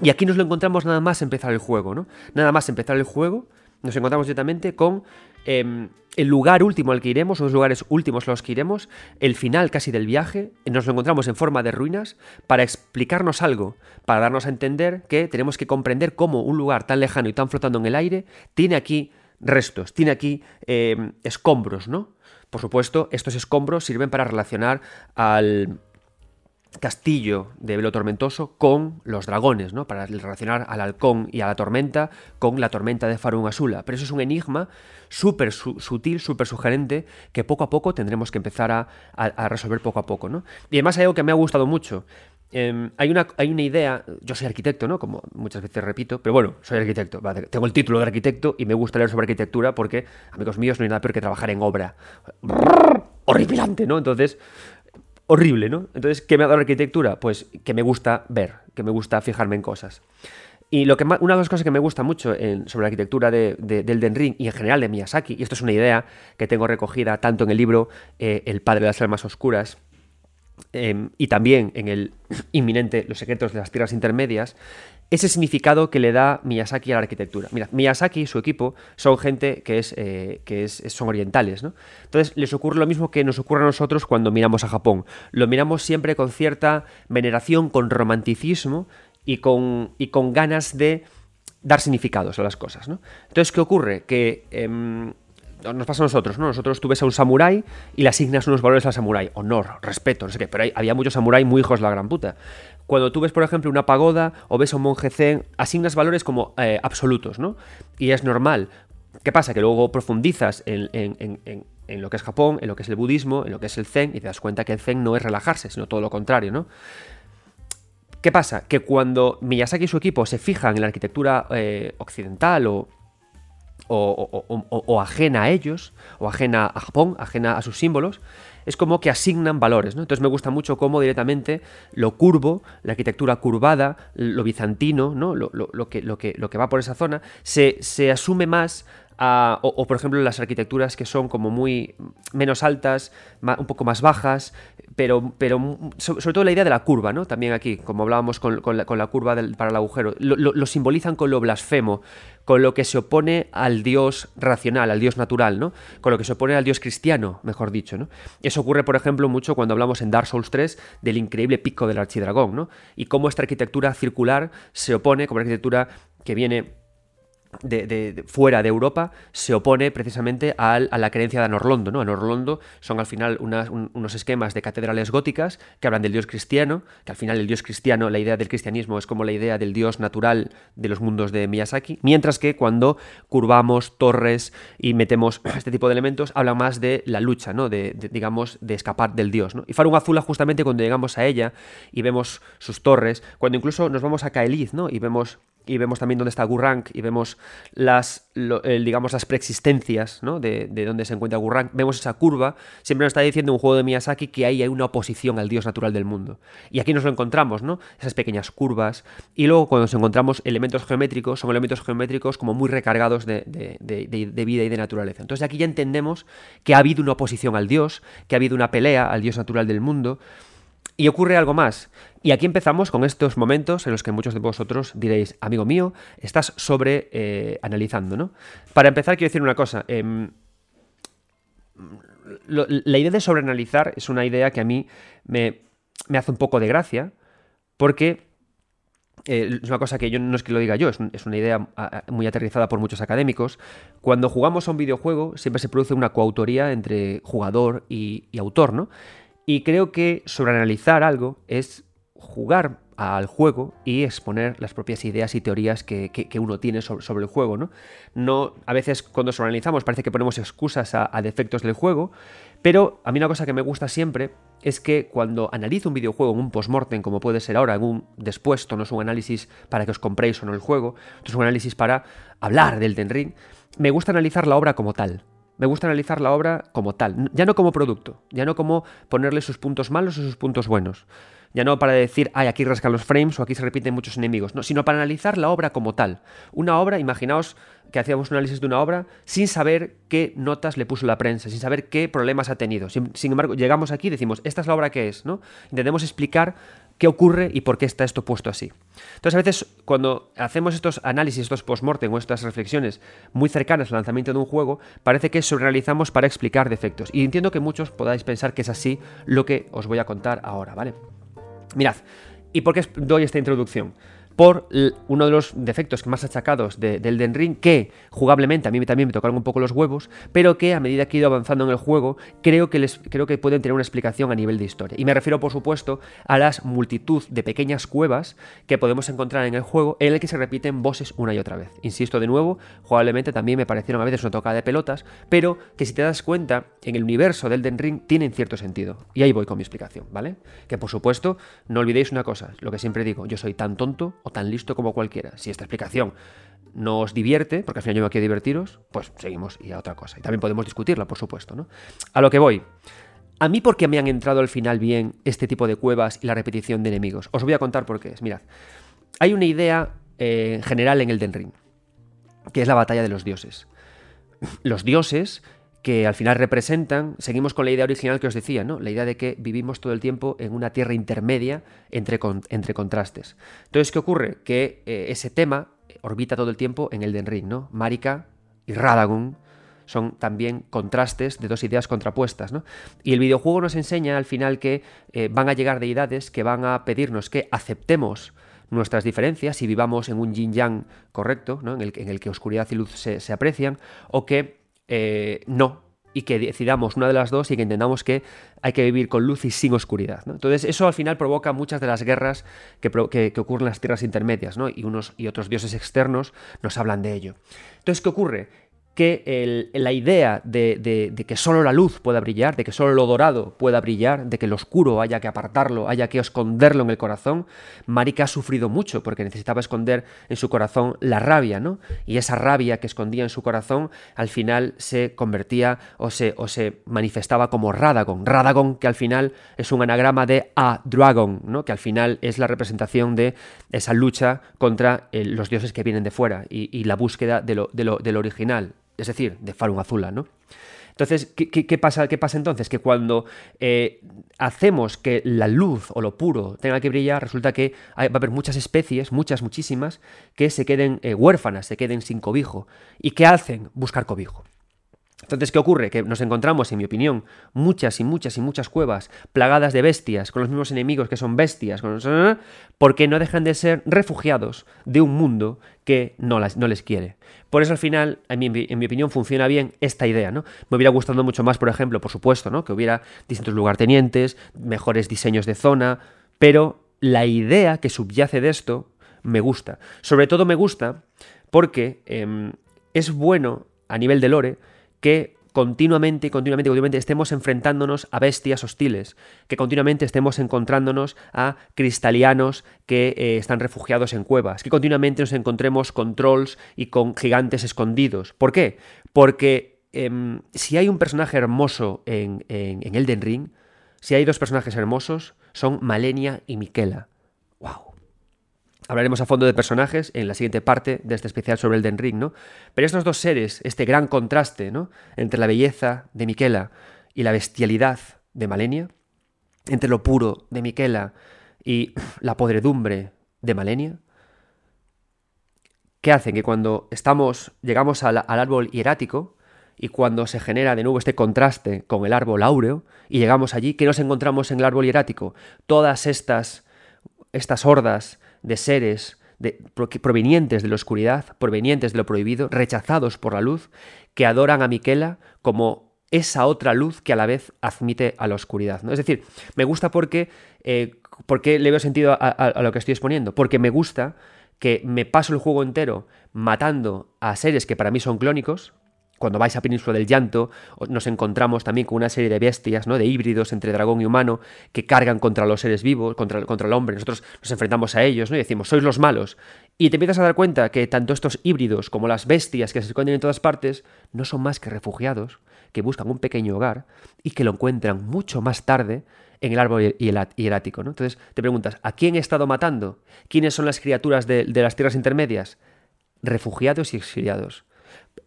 Y aquí nos lo encontramos nada más empezar el juego, ¿no? Nada más empezar el juego, nos encontramos directamente con Em, el lugar último al que iremos, los lugares últimos a los que iremos, el final casi del viaje, nos lo encontramos en forma de ruinas para explicarnos algo, para darnos a entender que tenemos que comprender cómo un lugar tan lejano y tan flotando en el aire tiene aquí restos, tiene aquí em, escombros, ¿no? Por supuesto, estos escombros sirven para relacionar al, castillo de Velo Tormentoso con los dragones, ¿no? Para relacionar al halcón y a la tormenta con la tormenta de Farun Azula. Pero eso es un enigma súper sutil, súper sugerente, que poco a poco tendremos que empezar a, resolver poco a poco, ¿no? Y además hay algo que me ha gustado mucho. Em, hay, una, hay una idea, yo soy arquitecto, ¿no? Como muchas veces repito, pero bueno, soy arquitecto, tengo el título de arquitecto y me gusta leer sobre arquitectura porque, amigos míos, no hay nada peor que trabajar en obra. horripilante, ¿no? Entonces, horrible, ¿no? Entonces, ¿qué me ha dado la arquitectura? Pues que me gusta ver, que me gusta fijarme en cosas. Y lo que una de las cosas que me gusta mucho sobre la arquitectura de, del Den Ring y en general de Miyazaki, y esto es una idea que tengo recogida tanto en el libro eh, El Padre de las Almas Oscuras, em, y también en el inminente Los secretos de las tierras intermedias, ese significado que le da Miyazaki a la arquitectura. Mira, Miyazaki y su equipo son gente que, es, eh, que es, son orientales, ¿no? Entonces les ocurre lo mismo que nos ocurre a nosotros cuando miramos a Japón. Lo miramos siempre con cierta veneración, con romanticismo y con, y con ganas de dar significados a las cosas, ¿no? Entonces, ¿qué ocurre? Que em, nos pasa a nosotros, ¿no? Nosotros tú a un samurái y le asignas unos valores al samurái, honor, respeto, no sé qué, pero había muchos samuráis muy hijos de la gran puta. Cuando tú ves, por ejemplo, una pagoda o ves a un monje zen, asignas valores como eh, absolutos, ¿no? Y es normal. ¿Qué pasa? Que luego profundizas en, lo que es Japón, en lo que es el budismo, en lo que es el zen, y te das cuenta que el zen no es relajarse, sino todo lo contrario, ¿no? ¿Qué pasa? Que cuando Miyazaki y su equipo se fijan en la arquitectura eh, occidental o o, ajena a ellos, o ajena a Japón, ajena a sus símbolos, es como que asignan valores. ¿no? Entonces me gusta mucho cómo directamente lo curvo, la arquitectura curvada, lo bizantino, ¿no? lo, que, lo, que, lo que va por esa zona, se, se asume más o, por ejemplo las arquitecturas que son como muy menos altas, un poco más bajas, pero, pero sobre todo la idea de la curva, ¿no? También aquí, como hablábamos con, la, curva para el agujero, lo, simbolizan con lo blasfemo, con lo que se opone al dios racional, al dios natural, ¿no? Con lo que se opone al dios cristiano, mejor dicho, ¿no? Eso ocurre, por ejemplo, mucho cuando hablamos en Dark Souls 3 del increíble pico del archidragón, ¿no? Y cómo esta arquitectura circular se opone, como arquitectura que viene de, fuera de Europa se opone precisamente a la creencia de Anorlondo. ¿no? Anorlondo son al final unos esquemas de catedrales góticas que hablan del dios cristiano, que al final el dios cristiano, la idea del cristianismo es como la idea del dios natural de los mundos de Miyazaki, mientras que cuando curvamos torres y metemos este tipo de elementos, habla más de la lucha, ¿no? de, digamos, de escapar del dios. ¿no? Y Farun Azula justamente cuando llegamos a ella y vemos sus torres, cuando incluso nos vamos a Kaeliz ¿no? y vemos y vemos también dónde está Gurrank y vemos las, digamos, las preexistencias ¿no? de, de, dónde se encuentra Gurrank, vemos esa curva, siempre nos está diciendo un juego de Miyazaki que ahí hay una oposición al dios natural del mundo. Y aquí nos lo encontramos, ¿no? Esas pequeñas curvas. Y luego cuando nos encontramos elementos geométricos, son elementos geométricos como muy recargados de, de vida y de naturaleza. Entonces aquí ya entendemos que ha habido una oposición al dios, que ha habido una pelea al dios natural del mundo, y ocurre algo más. Y aquí empezamos con estos momentos en los que muchos de vosotros diréis, amigo mío, estás sobre eh, analizando, ¿no? Para empezar, quiero decir una cosa. Em, la idea de sobreanalizar es una idea que a mí me, hace un poco de gracia, porque eh, es una cosa que yo no es que lo diga yo, es, una idea muy aterrizada por muchos académicos. Cuando jugamos a un videojuego, siempre se produce una coautoría entre jugador y, y autor, ¿no? Y creo que sobreanalizar algo es jugar al juego y exponer las propias ideas y teorías que, uno tiene sobre, el juego, ¿no? ¿no? A veces cuando sobreanalizamos parece que ponemos excusas a, defectos del juego, pero a mí una cosa que me gusta siempre es que cuando analizo un videojuego en un postmortem, como puede ser ahora, en un después, no es un análisis para que os compréis o no el juego, esto es un análisis para hablar del Ten Ring, me gusta analizar la obra como tal. Me gusta analizar la obra como tal, ya no como producto, ya no como ponerle sus puntos malos o sus puntos buenos, Ya no para decir, ay, aquí rascan los frames o aquí se repiten muchos enemigos, no, sino para analizar la obra como tal. Una obra, imaginaos que hacíamos un análisis de una obra sin saber qué notas le puso la prensa, sin saber qué problemas ha tenido. Sin, sin embargo, llegamos aquí y decimos, esta es la obra que es, ¿no? Intentemos explicar qué ocurre y por qué está esto puesto así. Entonces, a veces, cuando hacemos estos análisis, estos post-mortem o estas reflexiones muy cercanas al lanzamiento de un juego, parece que eso realizamos para explicar defectos. Y entiendo que muchos podáis pensar que es así lo que os voy a contar ahora, ¿vale? Mirad, ¿y por qué doy esta introducción? Por uno de los defectos más achacados del Den Ring, que jugablemente a mí también me tocaron un poco los huevos, pero que a medida que he ido avanzando en el juego, creo que, les, creo que pueden tener una explicación a nivel de historia. Y me refiero, por supuesto, a las multitud de pequeñas cuevas que podemos encontrar en el juego, en el que se repiten bosses una y otra vez. Insisto de nuevo, jugablemente también me parecieron a veces una tocada de pelotas, pero que si te das cuenta, en el universo del Den Ring tienen cierto sentido. Y ahí voy con mi explicación, ¿vale? Que por supuesto, no olvidéis una cosa, lo que siempre digo, yo soy tan tonto o tan listo como cualquiera. Si esta explicación no os divierte, porque al final yo me quiero divertiros, pues seguimos y a otra cosa. Y también podemos discutirla, por supuesto, ¿no? A lo que voy. A mí, ¿por qué me han entrado al final bien este tipo de cuevas y la repetición de enemigos? Os voy a contar por qué es. Mirad, hay una idea eh, general en el Ring, que es la batalla de los dioses. Los dioses que al final representan, seguimos con la idea original que os decía, ¿no? La idea de que vivimos todo el tiempo en una tierra intermedia entre, entre contrastes. Entonces, ¿qué ocurre? Que eh, ese tema orbita todo el tiempo en el Den Ring, ¿no? Marika y Radagon son también contrastes de dos ideas contrapuestas, ¿no? Y el videojuego nos enseña al final que eh, van a llegar deidades que van a pedirnos que aceptemos nuestras diferencias y vivamos en un yin-yang correcto, ¿no? en, el, en, el, que oscuridad y luz se, se aprecian, o que eh, no, y que decidamos una de las dos y que entendamos que hay que vivir con luz y sin oscuridad. Entonces eso al final provoca muchas de las guerras que, que, ocurren en las tierras intermedias ¿no? y unos y otros dioses externos nos hablan de ello. Entonces, ¿qué ocurre? Que la idea de, que solo la luz pueda brillar, de que solo lo dorado pueda brillar, de que lo oscuro haya que apartarlo, haya que esconderlo en el corazón, Marika ha sufrido mucho porque necesitaba esconder en su corazón la rabia, ¿no? Y esa rabia que escondía en su corazón al final se convertía o se, o se manifestaba como Radagon. Radagon que al final es un anagrama de A Dragon, ¿no? Que al final es la representación de esa lucha contra eh, los dioses que vienen de fuera y, la búsqueda de lo, de lo original es decir, de Falun Azula, ¿no? Entonces, ¿qué, pasa, ¿qué pasa entonces? Que cuando eh, hacemos que la luz o lo puro tenga que brillar, resulta que va a haber muchas especies, muchas, muchísimas, que se queden eh, huérfanas, se queden sin cobijo. ¿Y qué hacen? Buscar cobijo. Entonces, ¿qué ocurre? Que nos encontramos, en mi opinión, muchas y muchas y muchas cuevas plagadas de bestias, con los mismos enemigos que son bestias, porque no dejan de ser refugiados de un mundo que no, las, no les quiere. Por eso al final, en mi, en mi, opinión, funciona bien esta idea, ¿no? Me hubiera gustado mucho más, por ejemplo, por supuesto, ¿no? Que hubiera distintos lugartenientes, mejores diseños de zona, pero la idea que subyace de esto me gusta. Sobre todo me gusta porque em, es bueno a nivel de lore que continuamente, continuamente, continuamente estemos enfrentándonos a bestias hostiles, que continuamente estemos encontrándonos a cristalianos que eh, están refugiados en cuevas, que continuamente nos encontremos con trolls y con gigantes escondidos. ¿Por qué? Porque em, si hay un personaje hermoso en, en Elden Ring, si hay dos personajes hermosos, son Malenia y Miquela. ¡Wow! Hablaremos a fondo de personajes en la siguiente parte de este especial sobre el Den Ring, ¿no? Pero estos dos seres, este gran contraste, ¿no? Entre la belleza de Miquela y la bestialidad de Malenia, entre lo puro de Miquela y la podredumbre de Malenia, ¿qué hacen? Que cuando estamos, llegamos al, árbol hierático, y cuando se genera de nuevo este contraste con el árbol áureo, y llegamos allí, ¿qué nos encontramos en el árbol hierático? Todas estas, estas hordas de seres provenientes de la oscuridad, provenientes de lo prohibido, rechazados por la luz, que adoran a Miquela como esa otra luz que a la vez admite a la oscuridad. ¿no? Es decir, me gusta porque, eh, porque le veo sentido a, lo que estoy exponiendo, porque me gusta que me paso el juego entero matando a seres que para mí son clónicos, cuando vais a Península del Llanto, nos encontramos también con una serie de bestias, ¿no? de híbridos entre dragón y humano, que cargan contra los seres vivos, contra, contra el hombre. Nosotros nos enfrentamos a ellos ¿no? y decimos, sois los malos. Y te empiezas a dar cuenta que tanto estos híbridos como las bestias que se esconden en todas partes no son más que refugiados, que buscan un pequeño hogar y que lo encuentran mucho más tarde en el árbol hierático. ¿no? Entonces te preguntas, ¿a quién he estado matando? ¿Quiénes son las criaturas de, las tierras intermedias? Refugiados y exiliados.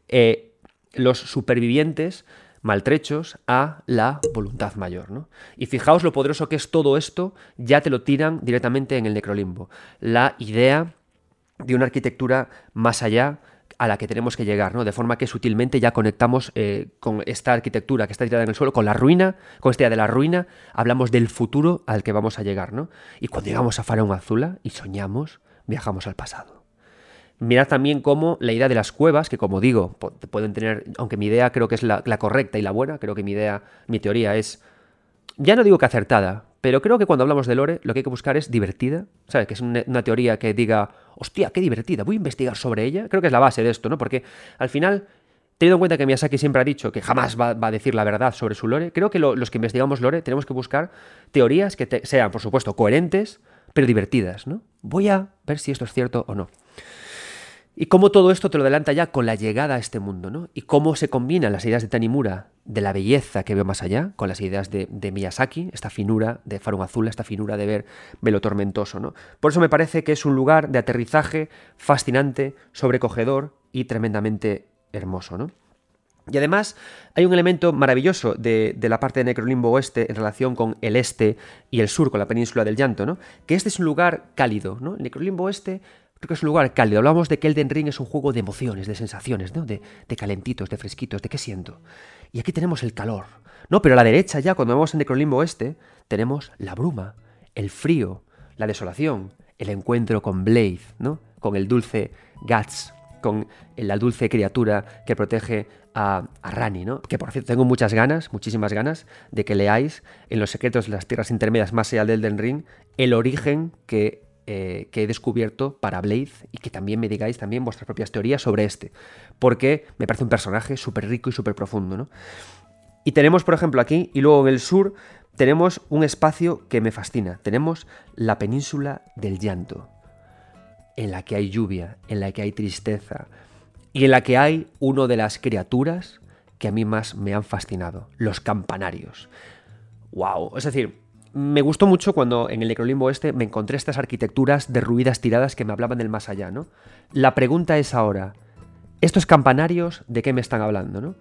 Eh, los supervivientes maltrechos a la voluntad mayor. ¿no? Y fijaos lo poderoso que es todo esto, ya te lo tiran directamente en el necrolimbo. La idea de una arquitectura más allá a la que tenemos que llegar, ¿no? De forma que sutilmente ya conectamos eh, con esta arquitectura que está tirada en el suelo, con la ruina, con esta idea de la ruina, hablamos del futuro al que vamos a llegar, ¿no? Y cuando llegamos a Faraón Azula y soñamos, viajamos al pasado. Mirad también cómo la idea de las cuevas, que como digo, pueden tener, aunque mi idea creo que es la, correcta y la buena, creo que mi idea, mi teoría es, ya no digo que acertada, pero creo que cuando hablamos de Lore, lo que hay que buscar es divertida, ¿sabes? Que es una, teoría que diga, hostia, qué divertida, voy a investigar sobre ella. Creo que es la base de esto, ¿no? Porque al final, teniendo en cuenta que Miyazaki siempre ha dicho que jamás va, a decir la verdad sobre su Lore, creo que los que investigamos Lore tenemos que buscar teorías que sean, por supuesto, coherentes, pero divertidas, ¿no? Voy a ver si esto es cierto o no. Y cómo todo esto te lo adelanta ya con la llegada a este mundo, ¿no? Y cómo se combinan las ideas de Tanimura de la belleza que veo más allá, con las ideas de, Miyazaki, esta finura de Farun Azul, esta finura de ver velo tormentoso, ¿no? Por eso me parece que es un lugar de aterrizaje fascinante, sobrecogedor y tremendamente hermoso, ¿no? Y además hay un elemento maravilloso de, de, la parte de Necrolimbo Oeste en relación con el este y el sur, con la península del llanto, ¿no? Que este es un lugar cálido, ¿no? El Necrolimbo Oeste Creo que es un lugar cálido. Hablamos de que Elden Ring es un juego de emociones, de sensaciones, ¿no? De, calentitos, de fresquitos, de qué siento. Y aquí tenemos el calor. No, pero a la derecha ya, cuando vamos en Necrolimbo Este, tenemos la bruma, el frío, la desolación, el encuentro con Blade, ¿no? Con el dulce Guts, con la dulce criatura que protege a, a, Rani, ¿no? Que por cierto tengo muchas ganas, muchísimas ganas, de que leáis en los secretos de las tierras intermedias más allá del Elden Ring el origen que eh, que he descubierto para Blade y que también me digáis también vuestras propias teorías sobre este, porque me parece un personaje súper rico y súper profundo. ¿no? Y tenemos, por ejemplo, aquí, y luego en el sur, tenemos un espacio que me fascina. Tenemos la península del llanto, en la que hay lluvia, en la que hay tristeza, y en la que hay una de las criaturas que a mí más me han fascinado, los campanarios. ¡Wow! Es decir, me gustó mucho cuando en el Necrolimbo este me encontré estas arquitecturas derruidas tiradas que me hablaban del más allá, ¿no? La pregunta es ahora, ¿estos campanarios de qué me están hablando, no?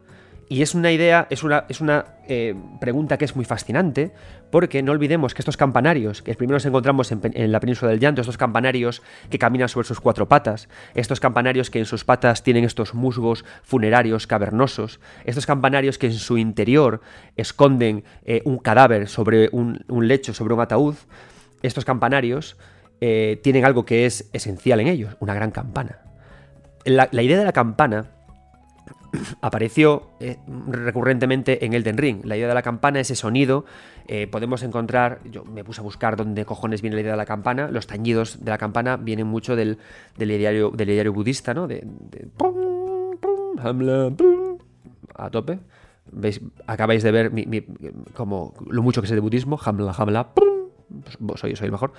Y es una idea, es una, es una eh, pregunta que es muy fascinante, porque no olvidemos que estos campanarios, que primero nos encontramos en, la península del llanto, estos campanarios que caminan sobre sus cuatro patas, estos campanarios que en sus patas tienen estos musgos funerarios cavernosos, estos campanarios que en su interior esconden eh, un cadáver sobre un, lecho, sobre un ataúd, estos campanarios eh, tienen algo que es esencial en ellos, una gran campana. la idea de la campana apareció eh, recurrentemente en Elden Ring. La idea de la campana, ese sonido, eh, podemos encontrar, yo me puse a buscar dónde cojones viene la idea de la campana, los tañidos de la campana vienen mucho del, del, ideario, del ideario budista, ¿no? De, a tope. ¿Veis? Acabáis de ver como lo mucho que sé de budismo, hamla, hamla, pues soy, soy el mejor.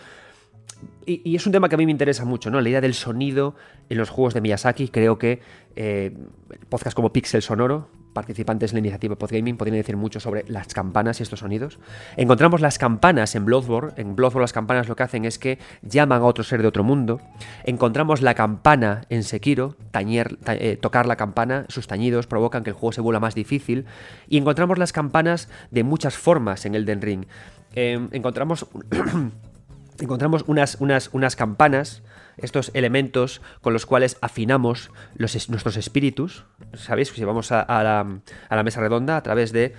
Y, es un tema que a mí me interesa mucho, ¿no? La idea del sonido en los juegos de Miyazaki. Creo que eh, podcasts como Pixel Sonoro, participantes en la iniciativa Podgaming, podrían decir mucho sobre las campanas y estos sonidos. Encontramos las campanas en Bloodborne. En Bloodborne las campanas lo que hacen es que llaman a otro ser de otro mundo. Encontramos la campana en Sekiro. Tañer, eh, tocar la campana, sus tañidos provocan que el juego se vuelva más difícil. Y encontramos las campanas de muchas formas en Elden Ring. Em, encontramos... encontramos unas, unas, unas campanas, estos elementos con los cuales afinamos nuestros espíritus, ¿sabéis? Si vamos a, la, a la mesa redonda a través de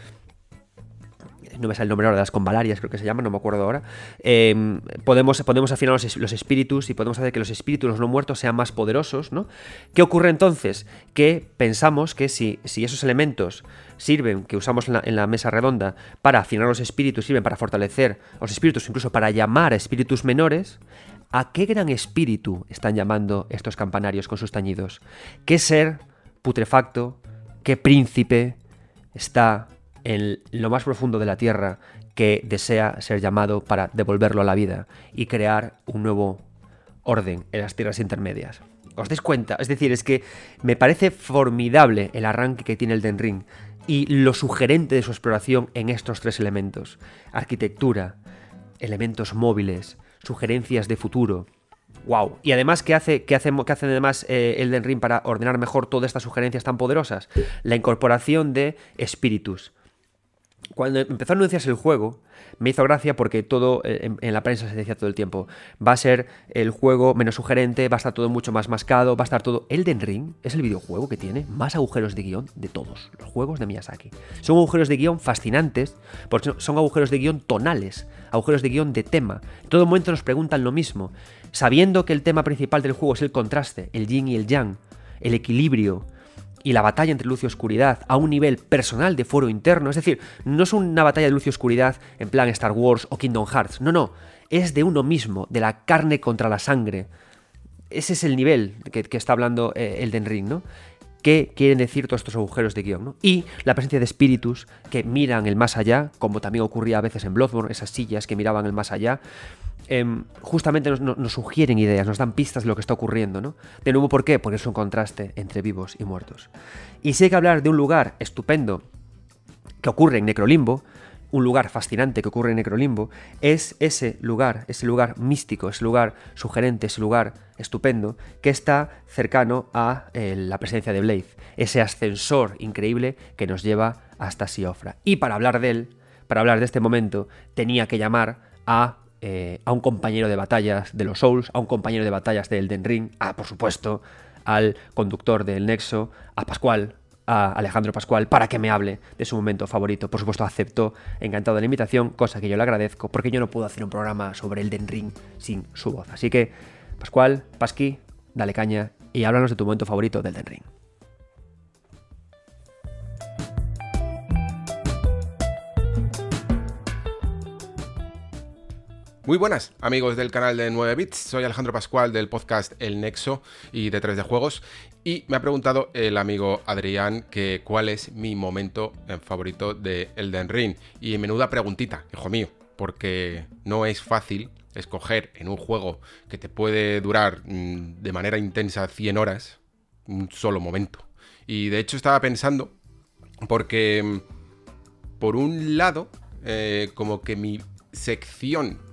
no me sale el nombre ahora, de las convalarias creo que se llama, no me acuerdo ahora, em, podemos, podemos afinar los, espíritus y podemos hacer que los espíritus, los no muertos, sean más poderosos, ¿no? ¿Qué ocurre entonces? Que pensamos que si, si esos elementos sirven, que usamos en la, mesa redonda, para afinar los espíritus, sirven para fortalecer los espíritus, incluso para llamar a espíritus menores, ¿a qué gran espíritu están llamando estos campanarios con sus tañidos? ¿Qué ser putrefacto, qué príncipe está en lo más profundo de la tierra que desea ser llamado para devolverlo a la vida y crear un nuevo orden en las tierras intermedias. ¿Os dais cuenta? Es decir, es que me parece formidable el arranque que tiene el Den Ring. y lo sugerente de su exploración en estos tres elementos. Arquitectura, elementos móviles, sugerencias de futuro. ¡Wow! Y además, ¿qué hace, qué hace, qué además eh, Elden Ring para ordenar mejor todas estas sugerencias tan poderosas? La incorporación de espíritus. Cuando empezó a anunciarse el juego, me hizo gracia porque todo eh, en, la prensa se decía todo el tiempo, va a ser el juego menos sugerente, va a estar todo mucho más mascado, va a estar todo... Elden Ring es el videojuego que tiene más agujeros de guion de todos los juegos de Miyazaki. Son agujeros de guion fascinantes, porque son agujeros de guion tonales, agujeros de guion de tema. En todo momento nos preguntan lo mismo, sabiendo que el tema principal del juego es el contraste, el yin y el yang, el equilibrio, y la batalla entre luz y oscuridad a un nivel personal de foro interno. Es decir, no es una batalla de luz y oscuridad en plan Star Wars o Kingdom Hearts. No, no. Es de uno mismo, de la carne contra la sangre. Ese es el nivel que, está hablando eh, Elden Ring, ¿no? ¿Qué quieren decir todos estos agujeros de guion? ¿no? Y la presencia de espíritus que miran el más allá, como también ocurría a veces en Bloodborne, esas sillas que miraban el más allá. Em, justamente nos, sugieren ideas, nos dan pistas de lo que está ocurriendo, ¿no? De nuevo, ¿por qué? Porque es un contraste entre vivos y muertos. Y si hay que hablar de un lugar estupendo que ocurre en Necrolimbo, un lugar fascinante que ocurre en Necrolimbo, es ese lugar, ese lugar místico, ese lugar sugerente, ese lugar estupendo, que está cercano a eh, la presencia de Blade, ese ascensor increíble que nos lleva hasta Siofra. Y para hablar de él, para hablar de este momento, tenía que llamar a eh, a un compañero de batallas de los Souls, a un compañero de batallas de Elden Ring, a, por supuesto, al conductor del Nexo, a Pascual, a Alejandro Pascual, para que me hable de su momento favorito. Por supuesto, aceptó encantado la invitación, cosa que yo le agradezco, porque yo no puedo hacer un programa sobre Elden Ring sin su voz. Así que, Pascual, Pasqui, dale caña y háblanos de tu momento favorito de Elden Ring. Muy buenas, amigos del canal de 9 bits. Soy Alejandro Pascual del podcast El Nexo y de 3 de Juegos. Y me ha preguntado el amigo Adrián que cuál es mi momento favorito de Elden Ring. Y menuda preguntita, hijo mío, porque no es fácil escoger en un juego que te puede durar mm, de manera intensa 100 horas un solo momento. Y de hecho estaba pensando, porque mm, por un lado, eh, como que mi sección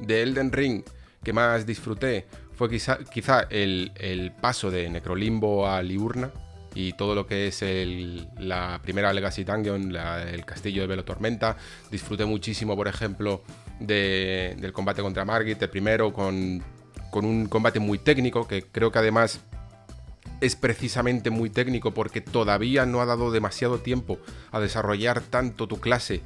de Elden Ring que más disfruté fue quizá, quizá el, paso de Necrolimbo a Liurna y todo lo que es la primera Legacy Dungeon, el castillo de Velo Tormenta. Disfruté muchísimo, por ejemplo, del combate contra Margit, el primero con, con un combate muy técnico, que creo que además es precisamente muy técnico porque todavía no ha dado demasiado tiempo a desarrollar tanto tu clase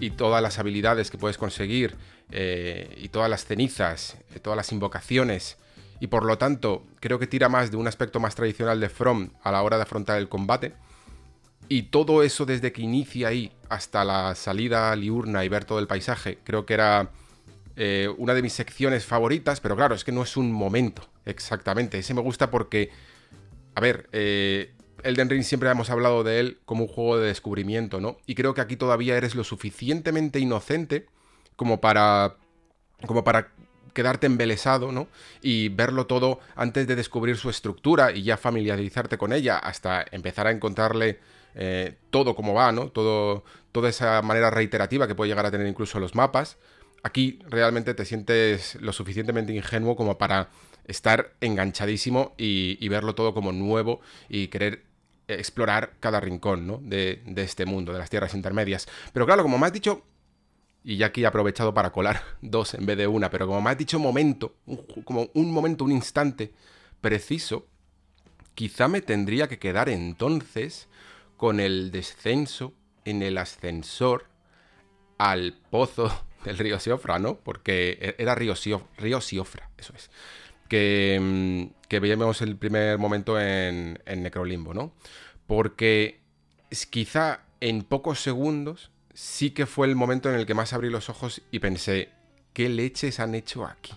y todas las habilidades que puedes conseguir eh, y todas las cenizas, eh, todas las invocaciones, y por lo tanto creo que tira más de un aspecto más tradicional de From a la hora de afrontar el combate. Y todo eso desde que inicia ahí hasta la salida liurna y ver todo el paisaje, creo que era eh, una de mis secciones favoritas, pero claro, es que no es un momento exactamente. Ese me gusta porque, a ver, Elden Ring siempre hemos hablado de él como un juego de descubrimiento, ¿no? Y creo que aquí todavía eres lo suficientemente inocente como para, como para quedarte embelesado, ¿no? Y verlo todo antes de descubrir su estructura y ya familiarizarte con ella hasta empezar a encontrarle eh, todo como va, ¿no? Todo, toda esa manera reiterativa que puede llegar a tener incluso los mapas. Aquí realmente te sientes lo suficientemente ingenuo como para estar enganchadísimo y, verlo todo como nuevo y querer explorar cada rincón ¿no? de, este mundo, de las tierras intermedias. Pero claro, como me has dicho, y ya aquí he aprovechado para colar dos en vez de una, pero como me has dicho momento, como un momento, un instante preciso, quizá me tendría que quedar entonces con el descenso en el ascensor al pozo del río Siofra, ¿no? Porque e-, era río, Siofra, eso es. Que, mm, que veíamos el primer momento en, Necrolimbo, ¿no? Porque quizá en pocos segundos sí que fue el momento en el que más abrí los ojos y pensé, ¿qué leches han hecho aquí?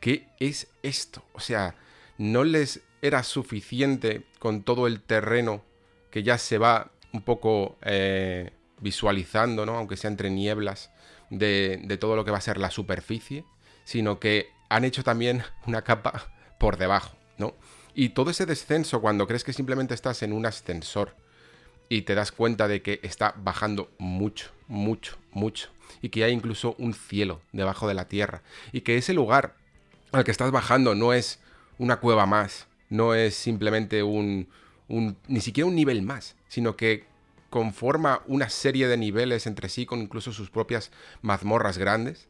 ¿Qué es esto? O sea, no les era suficiente con todo el terreno que ya se va un poco eh, visualizando, ¿no? Aunque sea entre nieblas, de todo lo que va a ser la superficie, sino que han hecho también una capa por debajo, ¿no? Y todo ese descenso, cuando crees que simplemente estás en un ascensor, y te das cuenta de que está bajando mucho, mucho, mucho. Y que hay incluso un cielo debajo de la tierra. Y que ese lugar al que estás bajando no es una cueva más, no es simplemente un, un ni siquiera un nivel más, sino que conforma una serie de niveles entre sí con incluso sus propias mazmorras grandes.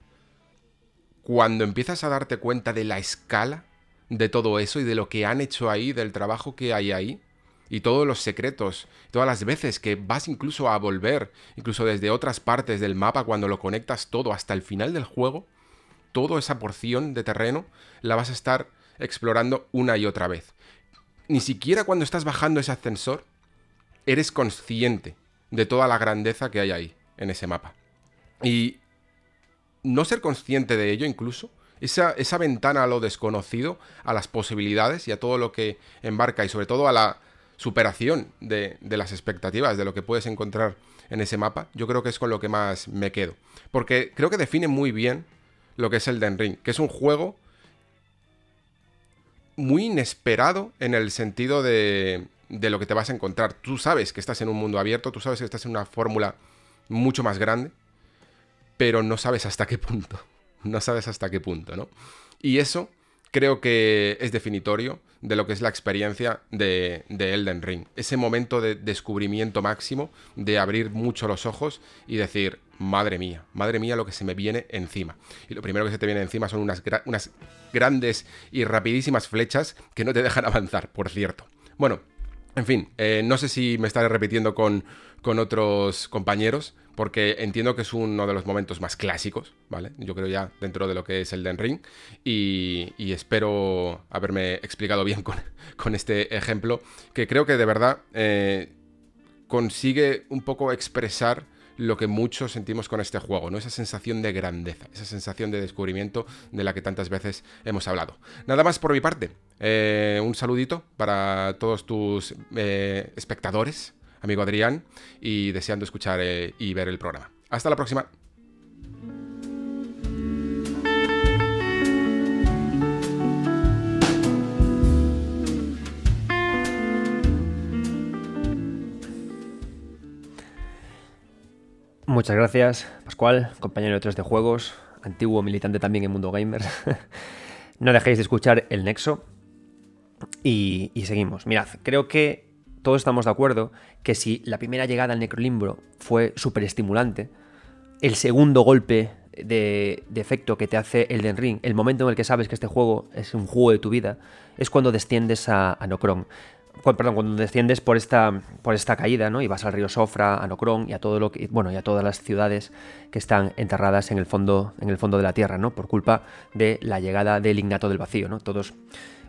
Cuando empiezas a darte cuenta de la escala de todo eso y de lo que han hecho ahí, del trabajo que hay ahí, y todos los secretos, todas las veces que vas incluso a volver, incluso desde otras partes del mapa, cuando lo conectas todo hasta el final del juego, toda esa porción de terreno la vas a estar explorando una y otra vez. Ni siquiera cuando estás bajando ese ascensor eres consciente de toda la grandeza que hay ahí, en ese mapa. Y no ser consciente de ello incluso, esa, esa, ventana a lo desconocido, a las posibilidades y a todo lo que embarca y sobre todo a la superación de, de, las expectativas, de lo que puedes encontrar en ese mapa, yo creo que es con lo que más me quedo. Porque creo que define muy bien lo que es el Den Ring, que es un juego muy inesperado en el sentido de, de lo que te vas a encontrar. Tú sabes que estás en un mundo abierto, tú sabes que estás en una fórmula mucho más grande, pero no sabes hasta qué punto. No sabes hasta qué punto, ¿no? Y eso creo que es definitorio de lo que es la experiencia de, de, Elden Ring. Ese momento de descubrimiento máximo, de abrir mucho los ojos y decir, madre mía, madre mía lo que se me viene encima. Y lo primero que se te viene encima son unas, unas grandes y rapidísimas flechas que no te dejan avanzar, por cierto. Bueno, en fin, eh, no sé si me estaré repitiendo con, con, otros compañeros, porque entiendo que es uno de los momentos más clásicos, ¿vale? Yo creo ya dentro de lo que es el Den Ring, y, espero haberme explicado bien con, con, este ejemplo, que creo que de verdad eh, consigue un poco expresar lo que muchos sentimos con este juego, ¿no? Esa sensación de grandeza, esa sensación de descubrimiento de la que tantas veces hemos hablado. Nada más por mi parte. Eh, un saludito para todos tus eh, espectadores, amigo Adrián, y deseando escuchar eh, y ver el programa. Hasta la próxima. Muchas gracias, Pascual, compañero de 3 de juegos, antiguo militante también en Mundo Gamer. no dejéis de escuchar El Nexo. Y, seguimos. Mirad, creo que todos estamos de acuerdo que si la primera llegada al Necrolimbro fue súper estimulante, el segundo golpe de, de, efecto que te hace Elden Ring, el momento en el que sabes que este juego es un juego de tu vida, es cuando desciendes a, a Nocron perdón, cuando desciendes por esta, por esta caída, ¿no? Y vas al río Sofra, a Nocron y a todo lo que, bueno, y a todas las ciudades que están enterradas en el fondo, en el fondo de la tierra, ¿no? Por culpa de la llegada del Ignato del Vacío, ¿no? Todos,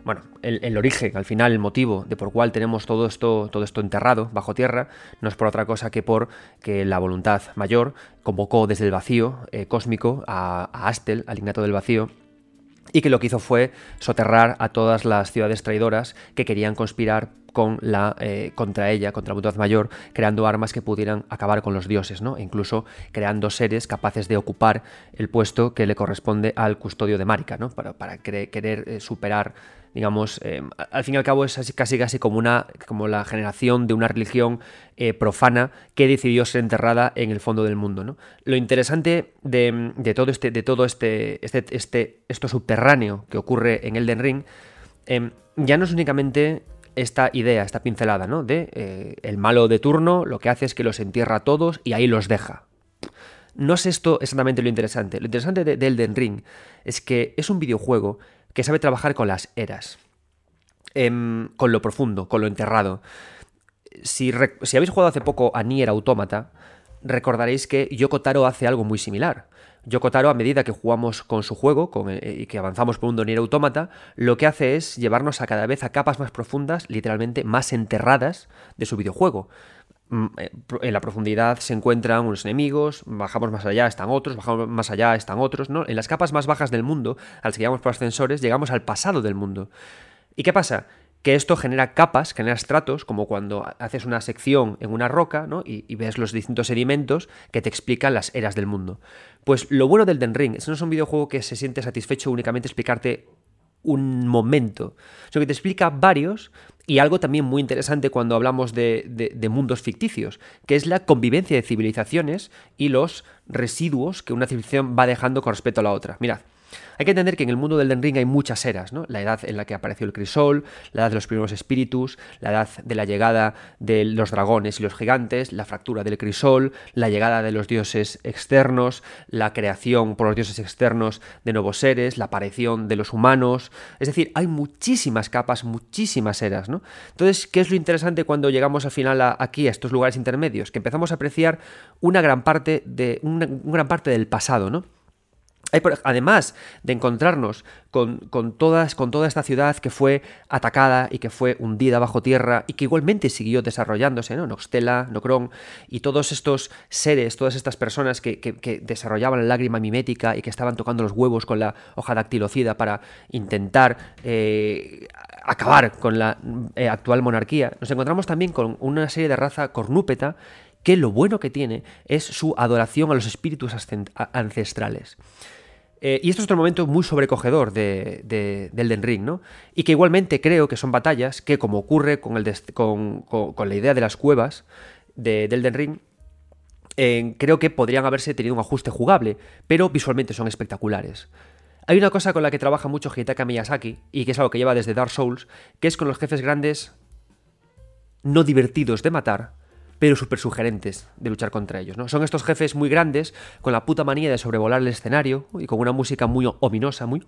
bueno, el, el, origen, al final, el motivo de por cuál tenemos todo esto, todo esto enterrado bajo tierra, no es por otra cosa que por que la voluntad mayor convocó desde el vacío eh, cósmico a, a Astel, al Ignato del Vacío, y que lo que hizo fue soterrar a todas las ciudades traidoras que querían conspirar con eh, contra ella, contra la voluntad mayor, creando armas que pudieran acabar con los dioses, ¿no? E incluso creando seres capaces de ocupar el puesto que le corresponde al custodio de Marika, ¿no? Para, querer eh, superar, digamos, eh, al fin y al cabo es así, casi casi como, una, como la generación de una religión profana que decidió ser enterrada en el fondo del mundo, ¿no? Lo interesante de, de todo este, de todo este, este, este, esto subterráneo que ocurre en Elden Ring, em, ya no es únicamente esta idea, esta pincelada, ¿no? De eh, el malo de turno lo que hace es que los entierra a todos y ahí los deja. No es esto exactamente lo interesante. Lo interesante de, de Elden Ring es que es un videojuego que sabe trabajar con las eras, eh, con lo profundo, con lo enterrado. Si, si, habéis jugado hace poco a Nier Automata, recordaréis que Yoko Taro hace algo muy similar. Yoko Taro, a medida que jugamos con su juego eh, y que avanzamos por un Nier Automata, lo que hace es llevarnos a cada vez a capas más profundas, literalmente más enterradas de su videojuego. Mm, eh, En la profundidad se encuentran unos enemigos, bajamos más allá, están otros, bajamos más allá, están otros, ¿no? En las capas más bajas del mundo, al que llegamos por ascensores, llegamos al pasado del mundo. ¿Y qué pasa? Que esto genera capas, genera estratos, como cuando haces una sección en una roca ¿no? y, ves los distintos sedimentos que te explican las eras del mundo. Pues lo bueno del Den Ring no es un videojuego que se siente satisfecho únicamente explicarte un momento, sino que te explica varios y algo también muy interesante cuando hablamos de, de, mundos ficticios, que es la convivencia de civilizaciones y los residuos que una civilización va dejando con respecto a la otra. Mirad, hay que entender que en el mundo del Den hay muchas eras, ¿no? La edad en la que apareció el crisol, la edad de los primeros espíritus, la edad de la llegada de los dragones y los gigantes, la fractura del crisol, la llegada de los dioses externos, la creación por los dioses externos de nuevos seres, la aparición de los humanos. Es decir, hay muchísimas capas, muchísimas eras, ¿no? Entonces, ¿qué es lo interesante cuando llegamos al final aquí, a estos lugares intermedios? Que empezamos a apreciar una gran parte, de, una gran parte del pasado, ¿no? Además de encontrarnos con, todas, toda esta ciudad que fue atacada y que fue hundida bajo tierra y que igualmente siguió desarrollándose, ¿no? Noxtela, Nocron y todos estos seres, todas estas personas que, desarrollaban la lágrima mimética y que estaban tocando los huevos con la hoja dactilocida para intentar eh, acabar con la eh, actual monarquía, nos encontramos también con una serie de raza cornúpeta que lo bueno que tiene es su adoración a los espíritus ancestrales. Eh, y esto es otro momento muy sobrecogedor de, del Den Ring, ¿no? Y que igualmente creo que son batallas que, como ocurre con, el con, la idea de las cuevas del Den Ring, creo que podrían haberse tenido un ajuste jugable, pero visualmente son espectaculares. Hay una cosa con la que trabaja mucho Hidetaka Miyazaki, y que es algo que lleva desde Dark Souls, que es con los jefes grandes no divertidos de matar, pero súper sugerentes de luchar contra ellos. ¿no? Son estos jefes muy grandes, con la puta manía de sobrevolar el escenario y con una música muy ominosa, muy...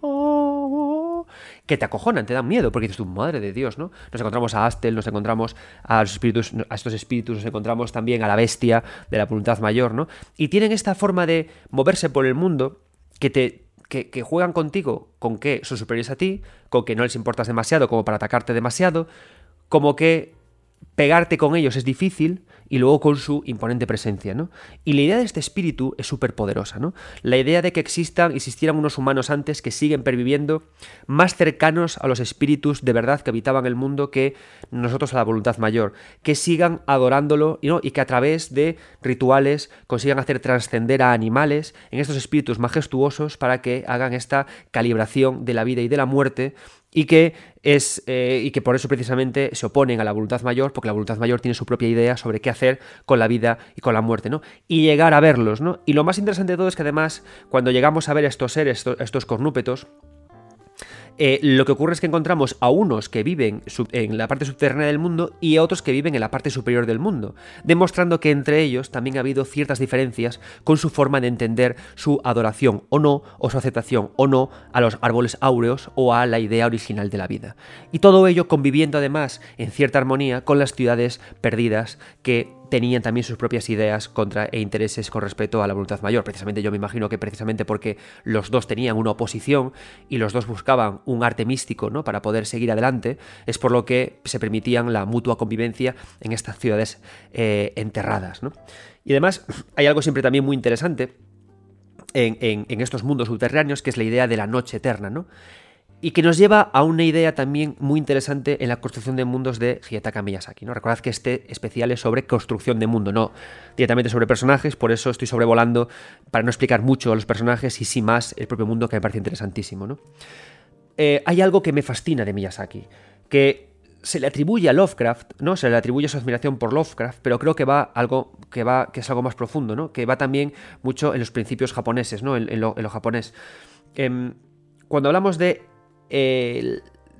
que te acojonan, te dan miedo, porque dices tú, madre de Dios, ¿no? Nos encontramos a Astel, nos encontramos a, los espíritus, a estos espíritus, nos encontramos también a la bestia de la voluntad mayor, ¿no? Y tienen esta forma de moverse por el mundo que te que, que, juegan contigo con que son superiores a ti, con que no les importas demasiado como para atacarte demasiado, como que pegarte con ellos es difícil y luego con su imponente presencia, ¿no? Y la idea de este espíritu es súper poderosa, ¿no? La idea de que existan, existieran unos humanos antes que siguen perviviendo más cercanos a los espíritus de verdad que habitaban el mundo que nosotros a la voluntad mayor, que sigan adorándolo ¿no? y que a través de rituales consigan hacer trascender a animales en estos espíritus majestuosos para que hagan esta calibración de la vida y de la muerte y que es eh, y que por eso precisamente se oponen a la voluntad mayor porque la voluntad mayor tiene su propia idea sobre qué hacer con la vida y con la muerte no y llegar a verlos no y lo más interesante de todo es que además cuando llegamos a ver estos seres estos cornúpetos eh, lo que ocurre es que encontramos a unos que viven en la parte subterránea del mundo y a otros que viven en la parte superior del mundo, demostrando que entre ellos también ha habido ciertas diferencias con su forma de entender su adoración o no, o su aceptación o no a los árboles áureos o a la idea original de la vida. Y todo ello conviviendo además en cierta armonía con las ciudades perdidas que tenían también sus propias ideas contra e intereses con respecto a la voluntad mayor. Precisamente yo me imagino que precisamente porque los dos tenían una oposición y los dos buscaban un arte místico ¿no? para poder seguir adelante, es por lo que se permitían la mutua convivencia en estas ciudades eh, enterradas. Y además hay algo siempre también muy interesante en, en, estos mundos subterráneos, que es la idea de la noche eterna, ¿no? Y que nos lleva a una idea también muy interesante en la construcción de mundos de Hidetaka Miyazaki. ¿no? Recordad que este especial es sobre construcción de mundo, no directamente sobre personajes, por eso estoy sobrevolando para no explicar mucho a los personajes y sí más el propio mundo que me parece interesantísimo. ¿no? Eh, hay algo que me fascina de Miyazaki, que se le atribuye a Lovecraft, ¿no? Se le atribuye su admiración por Lovecraft, pero creo que va algo que va que es algo más profundo, ¿no? Que va también mucho en los principios japoneses, ¿no? En, lo, japonés. Em, cuando hablamos de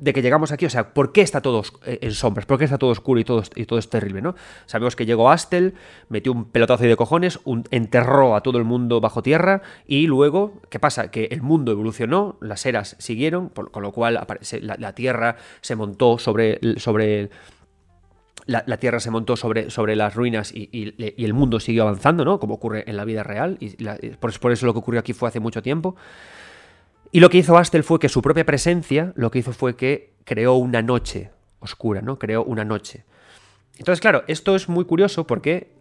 de que llegamos aquí, o sea, ¿por qué está todo eh, en sombras? ¿Por qué está todo oscuro y todo, y todo es terrible, no? Sabemos que llegó Astel, metió un pelotazo de cojones, enterró a todo el mundo bajo tierra y luego, ¿qué pasa? Que el mundo evolucionó, las eras siguieron, con lo cual la, tierra se montó sobre... sobre la, Tierra se montó sobre, sobre las ruinas y, el mundo siguió avanzando, ¿no? Como ocurre en la vida real. Y por, por, eso lo que ocurrió aquí fue hace mucho tiempo. Y lo que hizo Astel fue que su propia presencia, lo que hizo fue que creó una noche oscura, ¿no? Creó una noche. Entonces, claro, esto es muy curioso porque